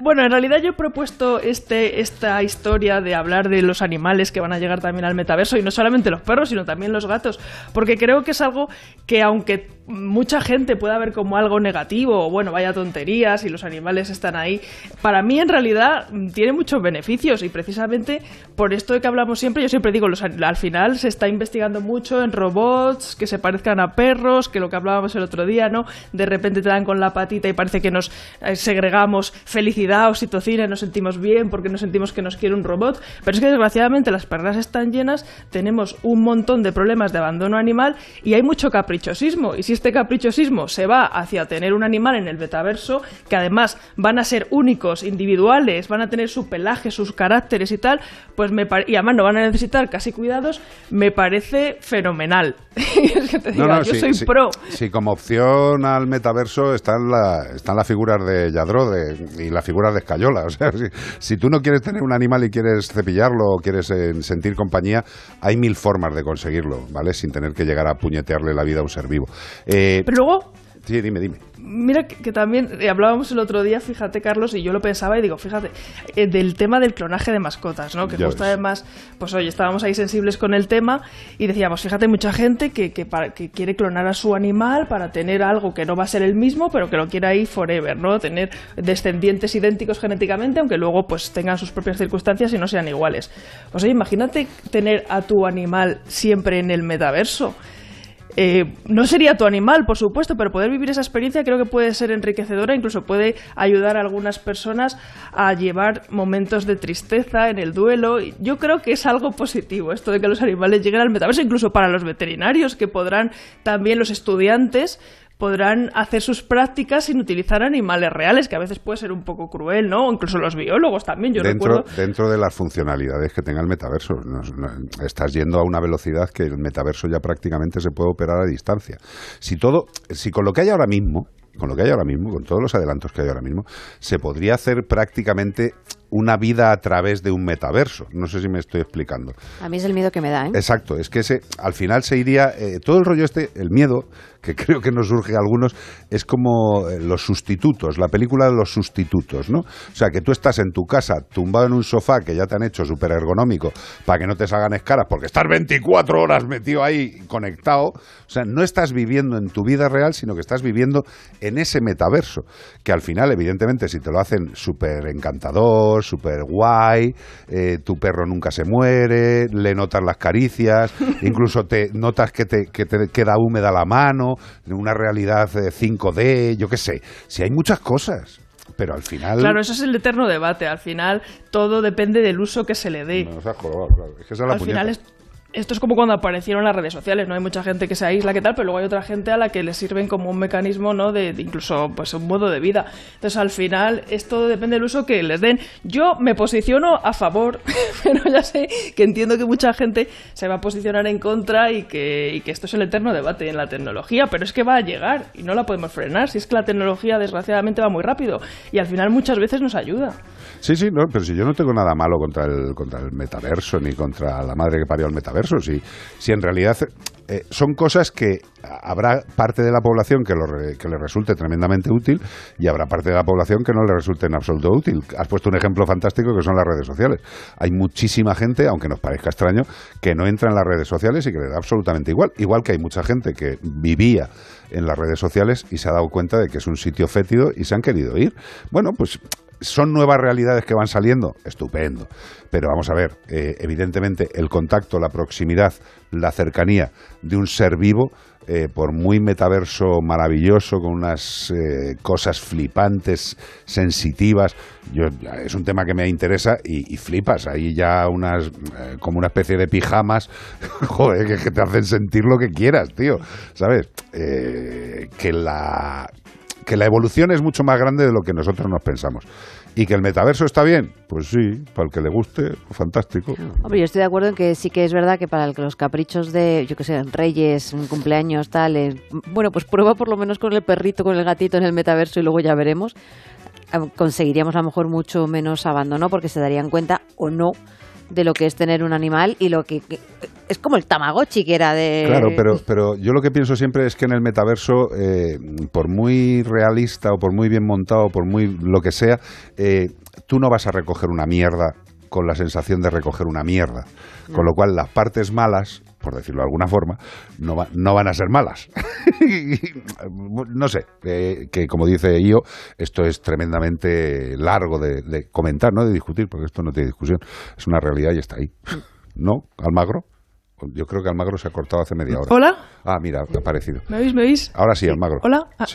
bueno, en realidad yo he propuesto este, esta historia de hablar de los animales que van a llegar también al metaverso y no solamente los perros, sino también los gatos, porque creo que es algo que aunque mucha gente pueda ver como algo negativo o bueno, vaya tonterías y los animales están ahí, para mí en realidad tiene muchos beneficios y precisamente por esto de que hablamos siempre, yo siempre digo, los, al final se está investigando mucho en robots que se parezcan a perros, que lo que hablábamos el otro día, ¿no? De repente te dan con la patita y parece que nos eh, segregamos felicidad, oxitocina y nos sentimos bien porque nos sentimos que nos quiere un robot. Pero es que desgraciadamente las perras están llenas, tenemos un montón de problemas de abandono animal y hay mucho caprichosismo. Y si este caprichosismo se va hacia tener un animal en el metaverso, que además van a ser únicos, individuales, van a tener su pelaje, sus caracteres y tal, pues me y además no van a necesitar casi cuidados, me parece fenomenal. es que te diga, yo sí, soy sí, pro. sí, como opción al metaverso están, la, están las figuras de Yadro de- y las figuras de Escayola. O sea, si, si tú no quieres tener un animal y quieres cepillarlo o quieres eh, sentir compañía, hay mil formas de conseguirlo, ¿vale? Sin tener que llegar a puñetearle la vida a un ser vivo. Eh, Pero luego sí, dime, dime. Mira que, que también eh, hablábamos el otro día, fíjate Carlos, y yo lo pensaba y digo, fíjate, eh, del tema del clonaje de mascotas, ¿no? Que Ya justo ves. además, pues oye, estábamos ahí sensibles con el tema y decíamos, fíjate, mucha gente que, que, para- que quiere clonar a su animal para tener algo que no va a ser el mismo, pero que lo quiere ahí forever, ¿no? Tener descendientes idénticos genéticamente, aunque luego pues tengan sus propias circunstancias y no sean iguales. Pues oye, imagínate tener a tu animal siempre en el metaverso. Eh, no sería tu animal, por supuesto, pero poder vivir esa experiencia creo que puede ser enriquecedora, incluso puede ayudar a algunas personas a llevar momentos de tristeza en el duelo. Yo creo que es algo positivo esto de que los animales lleguen al metaverso, incluso para los veterinarios, que podrán también los estudiantes podrán hacer sus prácticas sin utilizar animales reales, que a veces puede ser un poco cruel, ¿no? Incluso los biólogos también, yo dentro, recuerdo. dentro de las funcionalidades que tenga el metaverso. Estás yendo a una velocidad que el metaverso ya prácticamente se puede operar a distancia. Si todo, si con lo que hay ahora mismo, con lo que hay ahora mismo, con todos los adelantos que hay ahora mismo, se podría hacer prácticamente una vida a través de un metaverso. No sé si me estoy explicando. A mí es el miedo que me da, ¿eh? Exacto, es que ese, al final se iría, eh, todo el rollo este, el miedo, que creo que nos surge a algunos, es como eh, los sustitutos, la película de los sustitutos, ¿no? O sea, que tú estás en tu casa, tumbado en un sofá que ya te han hecho súper ergonómico, para que no te salgan escaras, porque estás 24 horas metido ahí conectado, o sea, no estás viviendo en tu vida real, sino que estás viviendo en ese metaverso, que al final, evidentemente, si te lo hacen súper encantador, súper guay, eh, tu perro nunca se muere, le notas las caricias, incluso te notas que te, que te queda húmeda la mano, una realidad eh, 5D, yo qué sé. Si hay muchas cosas, pero al final... Claro, eso es el eterno debate. Al final, todo depende del uso que se le dé. Jorobado, claro. Es que esa es la Al puñeta. final, es- esto es como cuando aparecieron las redes sociales, ¿no? Hay mucha gente que se aísla, que tal, pero luego hay otra gente a la que le sirven como un mecanismo, ¿no? De, incluso, pues, un modo de vida. Entonces, al final, esto depende del uso que les den. Yo me posiciono a favor, pero ya sé que entiendo que mucha gente se va a posicionar en contra y que, que esto es el eterno debate en la tecnología, pero es que va a llegar y no la podemos frenar. Si es que la tecnología, desgraciadamente, va muy rápido y al final muchas veces nos ayuda. Sí, sí, no, pero si yo no tengo nada malo contra el, contra el metaverso ni contra la madre que parió el metaverso, si, si en realidad eh, son cosas que habrá parte de la población que, lo re- que le resulte tremendamente útil y habrá parte de la población que no le resulte en absoluto útil. Has puesto un ejemplo fantástico que son las redes sociales. Hay muchísima gente, aunque nos parezca extraño, que no entra en las redes sociales y que le da absolutamente igual. Igual que hay mucha gente que vivía en las redes sociales y se ha dado cuenta de que es un sitio fétido y se han querido ir. Bueno, pues son nuevas realidades que van saliendo, estupendo. Pero vamos a ver, eh, evidentemente el contacto, la proximidad, la cercanía de un ser vivo, eh, por muy metaverso maravilloso, con unas eh, cosas flipantes, sensitivas, yo, es un tema que me interesa y, y flipas. Ahí ya unas, como una especie de pijamas, joder, que, te hacen sentir lo que quieras, tío. ¿Sabes? Que la que la evolución es mucho más grande de lo que nosotros nos pensamos. ¿Y que el metaverso está bien? Pues sí, para el que le guste, fantástico. Hombre, yo estoy de acuerdo en que sí que es verdad que para los caprichos de, yo que sé, reyes, cumpleaños, tal, eh, bueno, pues prueba por lo menos con el perrito, con el gatito en el metaverso y luego ya veremos. Conseguiríamos a lo mejor mucho menos abandono porque se darían cuenta o no de lo que es tener un animal y lo que, que- es como el Tamagotchi que era de Claro, pero, pero yo lo que pienso siempre es que en el metaverso, eh, por muy realista o por muy bien montado, por muy lo que sea, eh, tú no vas a recoger una mierda con la sensación de recoger una mierda. Con lo cual las partes malas, por decirlo de alguna forma, no, no van a ser malas. no sé, eh, que como dice Io, esto es tremendamente largo de, de comentar, no de discutir, porque esto no tiene discusión. Es una realidad y está ahí. ¿No, Almagro? Yo creo que Almagro se ha cortado hace media hora. ¿Hola? Ah, mira, ha aparecido. ¿Me oís? ¿Me oís? Ahora sí, Almagro. ¿Hola? Ah,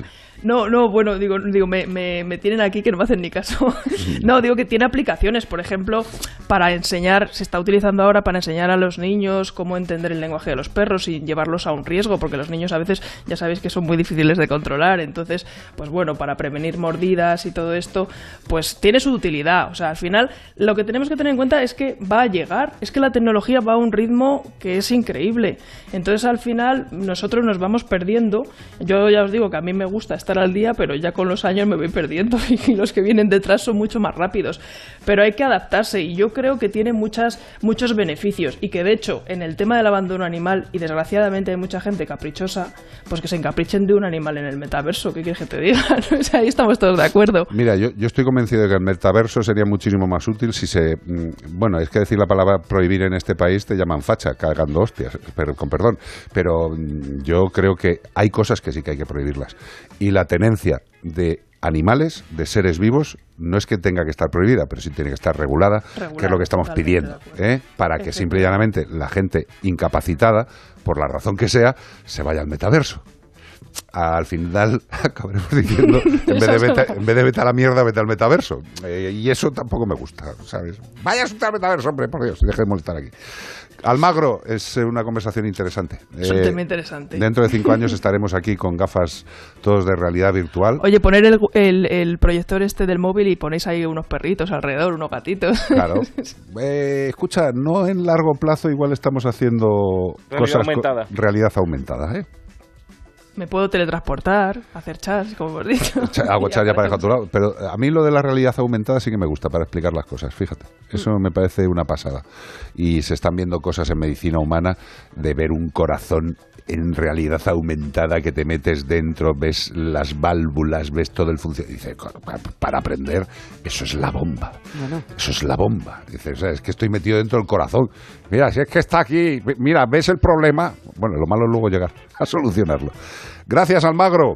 No, no, bueno, digo, digo me, me, me tienen aquí que no me hacen ni caso. no, digo que tiene aplicaciones, por ejemplo, para enseñar, se está utilizando ahora para enseñar a los niños cómo entender el lenguaje de los perros sin llevarlos a un riesgo, porque los niños a veces ya sabéis que son muy difíciles de controlar, entonces, pues bueno, para prevenir mordidas y todo esto, pues tiene su utilidad. O sea, al final, lo que tenemos que tener en cuenta es que va a llegar, es que la tecnología va a un ritmo que es increíble. Entonces, al final, nosotros nos vamos perdiendo. Yo ya os digo que a mí me gusta estar al día, pero ya con los años me voy perdiendo y los que vienen detrás son mucho más rápidos. Pero hay que adaptarse y yo creo que tiene muchas, muchos beneficios y que de hecho en el tema del abandono animal y desgraciadamente hay mucha gente caprichosa, pues que se encaprichen de un animal en el metaverso. ¿Qué quieres que te diga? Ahí estamos todos de acuerdo. Mira, yo, yo estoy convencido de que el metaverso sería muchísimo más útil si se... mm, Bueno, es que decir la palabra prohibir en este país te llaman facha, cagando hostias, pero, con perdón. Pero yo creo que hay cosas que sí que hay que prohibirlas. Y la tenencia de animales, de seres vivos, no es que tenga que estar prohibida, pero sí tiene que estar regulada, que es lo que estamos pidiendo, ¿eh? para que simple y llanamente la gente incapacitada, por la razón que sea, se vaya al metaverso. Al final acabaremos diciendo, en vez, de vete, en vez de vete a la mierda, vete al metaverso. Eh, y eso tampoco me gusta, ¿sabes? Vaya a al metaverso, hombre, por Dios, deje de molestar aquí. Almagro, es eh, una conversación interesante. Es un Eh, tema interesante. Dentro de cinco años estaremos aquí con gafas todos de realidad virtual. Oye, poner el, el- el proyector este del móvil y ponéis ahí unos perritos alrededor, unos gatitos. Claro. Eh, escucha, no en largo plazo igual estamos haciendo Realidad cosas aumentada. realidad aumentada, ¿eh? Me puedo teletransportar, hacer chats, como hemos dicho. Hago chat ya para dejar tu lado. Pero a mí lo de la realidad aumentada sí que me gusta para explicar las cosas, fíjate. Eso me parece una pasada. Y se están viendo cosas en medicina humana de ver un corazón en realidad aumentada que te metes dentro, ves las válvulas, ves todo el funcionamiento. Dice, "Co- pa- para aprender, eso es la bomba. Bueno. Eso es la bomba. Dice, o sea, es que estoy metido dentro del corazón. Mira, si es que está aquí, mira, ves el problema. Bueno, lo malo es luego llegar a solucionarlo. Gracias, Almagro.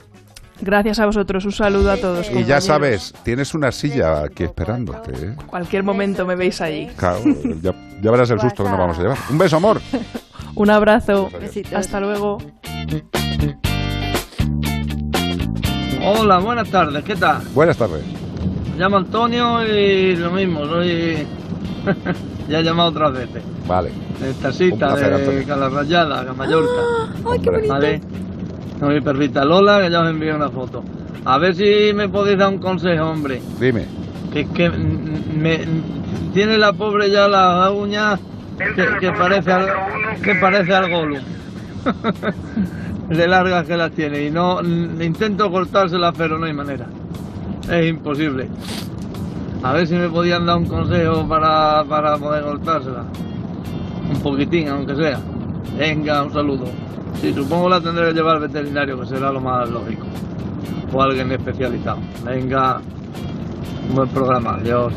Gracias a vosotros, un saludo a todos. Y ya sabes, tienes una silla aquí esperándote. ¿eh? Cualquier momento me veis allí. Claro, ya, ya verás el susto que nos vamos a llevar. Un beso, amor. Un abrazo. Hasta luego. Hola, buenas tardes, ¿qué tal? Buenas tardes. Me llamo Antonio y lo mismo, soy... ya he llamado otras veces. Vale. De taxista, de. Calarrayada, de Mallorca. ¡Ay, qué bonito! Vale. Con mi perrita Lola, que ya os envié una foto. A ver si me podéis dar un consejo, hombre. Dime. Que es que me, tiene la pobre ya las uñas que, que parece al, que parece al Gollum. de largas que las tiene y no intento cortárselas pero no hay manera. Es imposible. A ver si me podían dar un consejo para, para poder cortárselas. Un poquitín, aunque sea. Venga, un saludo. Sí, supongo la tendré que llevar al veterinario, que será lo más lógico. O alguien especializado. Venga, un buen programa. Adiós.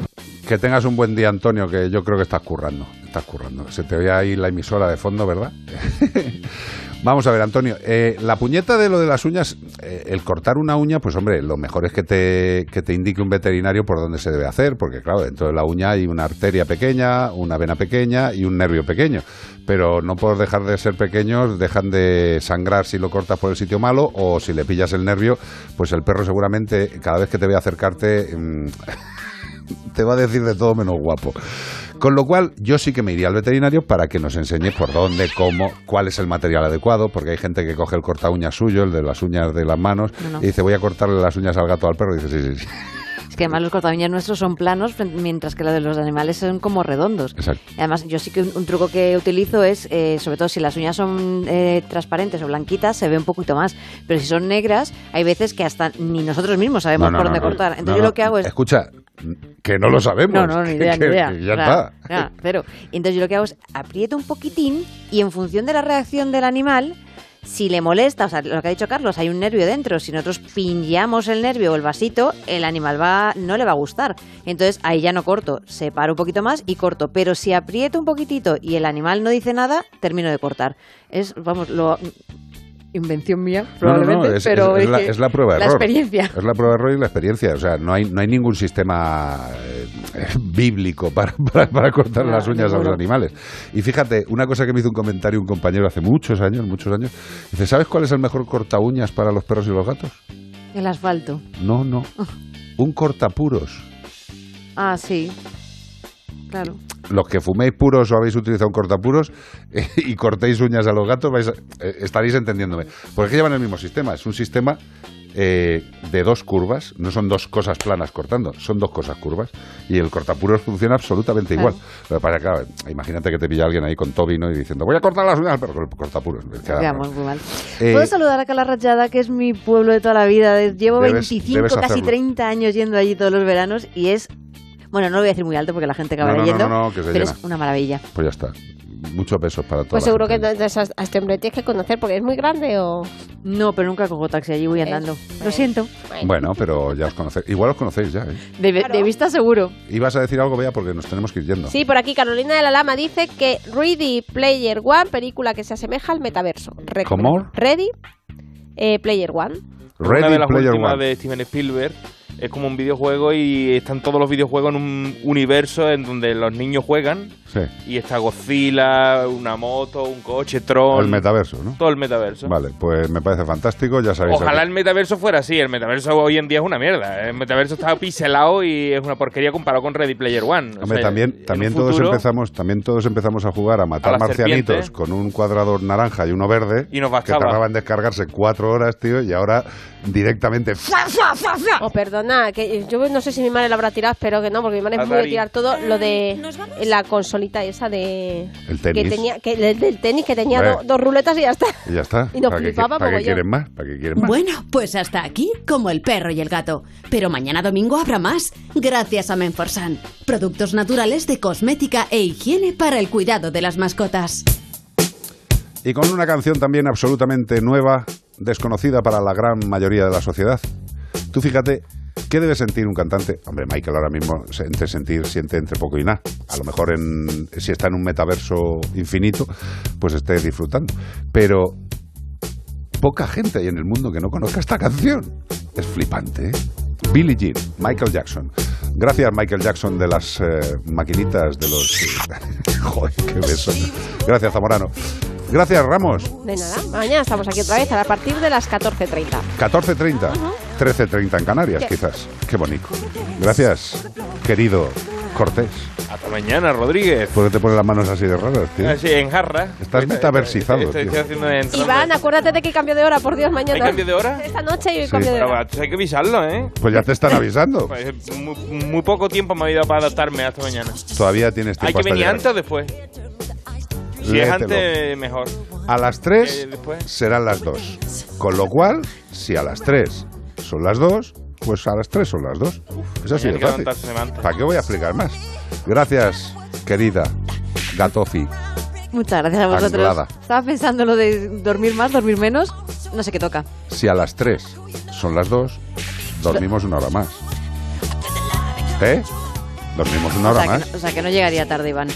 Que tengas un buen día, Antonio, que yo creo que estás currando. Estás currando. Se te ve ahí la emisora de fondo, ¿verdad? Vamos a ver, Antonio. eh, la puñeta de lo de las uñas, eh, el cortar una uña, pues hombre, lo mejor es que te, que te indique un veterinario por dónde se debe hacer, porque claro, dentro de la uña hay una arteria pequeña, una vena pequeña y un nervio pequeño. Pero no por dejar de ser pequeños, dejan de sangrar si lo cortas por el sitio malo o si le pillas el nervio, pues el perro seguramente cada vez que te vea acercarte... mm, te va a decir de todo menos guapo. Con lo cual, yo sí que me iría al veterinario para que nos enseñe por dónde, cómo, cuál es el material adecuado, porque hay gente que coge el corta uñas suyo, el de las uñas de las manos, No, no. y dice, voy a cortarle las uñas al gato al perro, y dice, sí, sí, sí. Es que además los cortaviñas nuestros son planos, mientras que los de los animales son como redondos. Exacto. Además, yo sí que un, un truco que utilizo es, eh, sobre todo si las uñas son eh, transparentes o blanquitas, se ve un poquito más. Pero si son negras, hay veces que hasta ni nosotros mismos sabemos No, no, por no, dónde cortar. Entonces yo lo que hago es... Escucha, que no lo sabemos. No, no, ni idea, que- ni idea. que ya Claro, está. claro. Y entonces yo lo que hago es aprieto un poquitín y en función de la reacción del animal, si le molesta, o sea, lo que ha dicho Carlos, hay un nervio dentro, si nosotros pinllamos el nervio o el vasito, el animal va, no le va a gustar. Entonces ahí ya no corto, separo un poquito más y corto. Pero si aprieto un poquitito y el animal no dice nada, termino de cortar. Es, vamos, lo... Invención mía, No, no, probablemente, no, es, pero es- es la, que- es la prueba de La error. experiencia. Es la prueba de error y la experiencia. O sea, no hay, no hay ningún sistema eh, bíblico para, para, para cortar las uñas a los animales. Y fíjate, una cosa que me hizo un comentario un compañero hace muchos años, muchos años, dice, ¿sabes cuál es el mejor corta uñas para los perros y los gatos? El asfalto. No, no. Un cortapuros. Ah, sí. Claro. Los que fuméis puros o habéis utilizado un cortapuros eh, y cortéis uñas a los gatos, vais a- eh, estaréis entendiéndome. Porque es que llevan el mismo sistema. Es un sistema eh, de dos curvas. No son dos cosas planas cortando, son dos cosas curvas. Y el cortapuros funciona absolutamente igual. Lo que pasa claro, imagínate que te pilla alguien ahí con tobino y diciendo, voy a cortar las uñas al perro con el cortapuros. Raro. muy mal. Eh, Puedo saludar a Calarrachada, que es mi pueblo de toda la vida. Llevo Debes- 25, debes casi hacerlo. 30 años yendo allí todos los veranos y es. Bueno, no lo voy a decir muy alto porque la gente acabará No, no, no, yendo. no, no, que se pero llena. es una maravilla. Pues ya está. Muchos besos para todos. Pues seguro que entonces a este hombre tienes que conocer porque es muy grande o... No, pero nunca cojo taxi, allí voy andando. Lo siento. Bueno, pero ya os conocéis. Igual os conocéis ya. ¿eh? De, de vista seguro. Ibas a decir algo, vea, porque nos tenemos que ir yendo. Sí, por aquí Carolina de la Lama dice que Ready Player One, película que se asemeja al metaverso. ¿Cómo? Ready eh, Player One. una Ready de las Player últimas One. de Steven Spielberg es como un videojuego y están todos los videojuegos en un universo en donde los niños juegan Sí. y está Godzilla, una moto, un coche, Tron. El metaverso, ¿no? Todo el metaverso. Vale, pues me parece fantástico, ya sabéis. Ojalá el metaverso fuera así. El metaverso hoy en día es una mierda. El metaverso está pixelado y es una porquería comparado con Ready Player One. O Hombre, sea, también, también todos empezamos, también todos empezamos a jugar a matar A marcianitos serpiente. con un cuadrador naranja y uno verde Y nos que bastaba. tardaba en descargarse cuatro horas, tío, y ahora directamente ¡fua! Oh, perdona, que yo no sé si mi madre lo habrá tirado, espero que no, porque mi madre es muy de tirar todo lo de la consolita esa de... El tenis. Que tenía, que, del, del tenis, que tenía do- dos ruletas y ya está. y ya está. Y nos ¿Para qué, flipaba para qué quieren más? ¿Para qué quieren más? Bueno, pues hasta aquí, como el perro y el gato. Pero mañana domingo habrá más, gracias a Menforsan. Productos naturales de cosmética e higiene para el cuidado de las mascotas. Y con una canción también absolutamente nueva, desconocida para la gran mayoría de la sociedad. Tú fíjate, ¿qué debe sentir un cantante? Hombre, Michael ahora mismo entre sentir, siente entre poco y nada. A lo mejor en, si está en un metaverso infinito, pues esté disfrutando. Pero poca gente hay en el mundo que no conozca esta canción. Es flipante, ¿eh? Billie Jean, Michael Jackson. Gracias, Michael Jackson, de las eh, maquinitas de los... Joder, qué beso. Gracias, Zamorano. Gracias, Ramos. De nada, mañana estamos aquí otra vez a partir de las 14.30. 14.30, 13.30 en Canarias, ¿Qué? quizás. Qué bonito. Gracias, querido Cortés. Hasta mañana, Rodríguez. ¿Por qué te pones las manos así de raras, tío? Así, en jarra. Estás metaversizado, Estoy, tío. estoy haciendo en Iván, acuérdate de que cambio de hora, por Dios, mañana. ¿Hay cambio de hora? Esta noche hay Sí. cambio de Pero hora. va, hay que avisarlo, ¿eh? Pues ya te están avisando. Pues, muy, muy poco tiempo me ha ido para adaptarme hasta mañana. Todavía tienes ¿Hay tiempo que hasta venir llegar. antes o después? Si es antes, mejor. A las Eh, 3 después. serán las 2. Con lo cual, si a las 3 son las 2, pues a las 3 son las 2. Es así de Mañana hay que fácil. levantarse antes. ¿Para qué voy a explicar más? Gracias, querida Gatofi. Muchas gracias a vosotros. Anglada. Estaba pensando lo de dormir más, dormir menos. No sé qué toca. Si a las 3 son las 2, dormimos una hora más. ¿Eh? Dormimos una o, hora sea, más. no, o sea, que no llegaría tarde, Iván.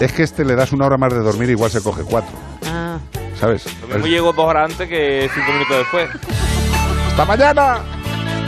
Es que este le das una hora más de dormir, igual se coge cuatro. Ah. ¿Sabes? Lo mismo llego dos horas antes que cinco minutos después. ¡Hasta mañana!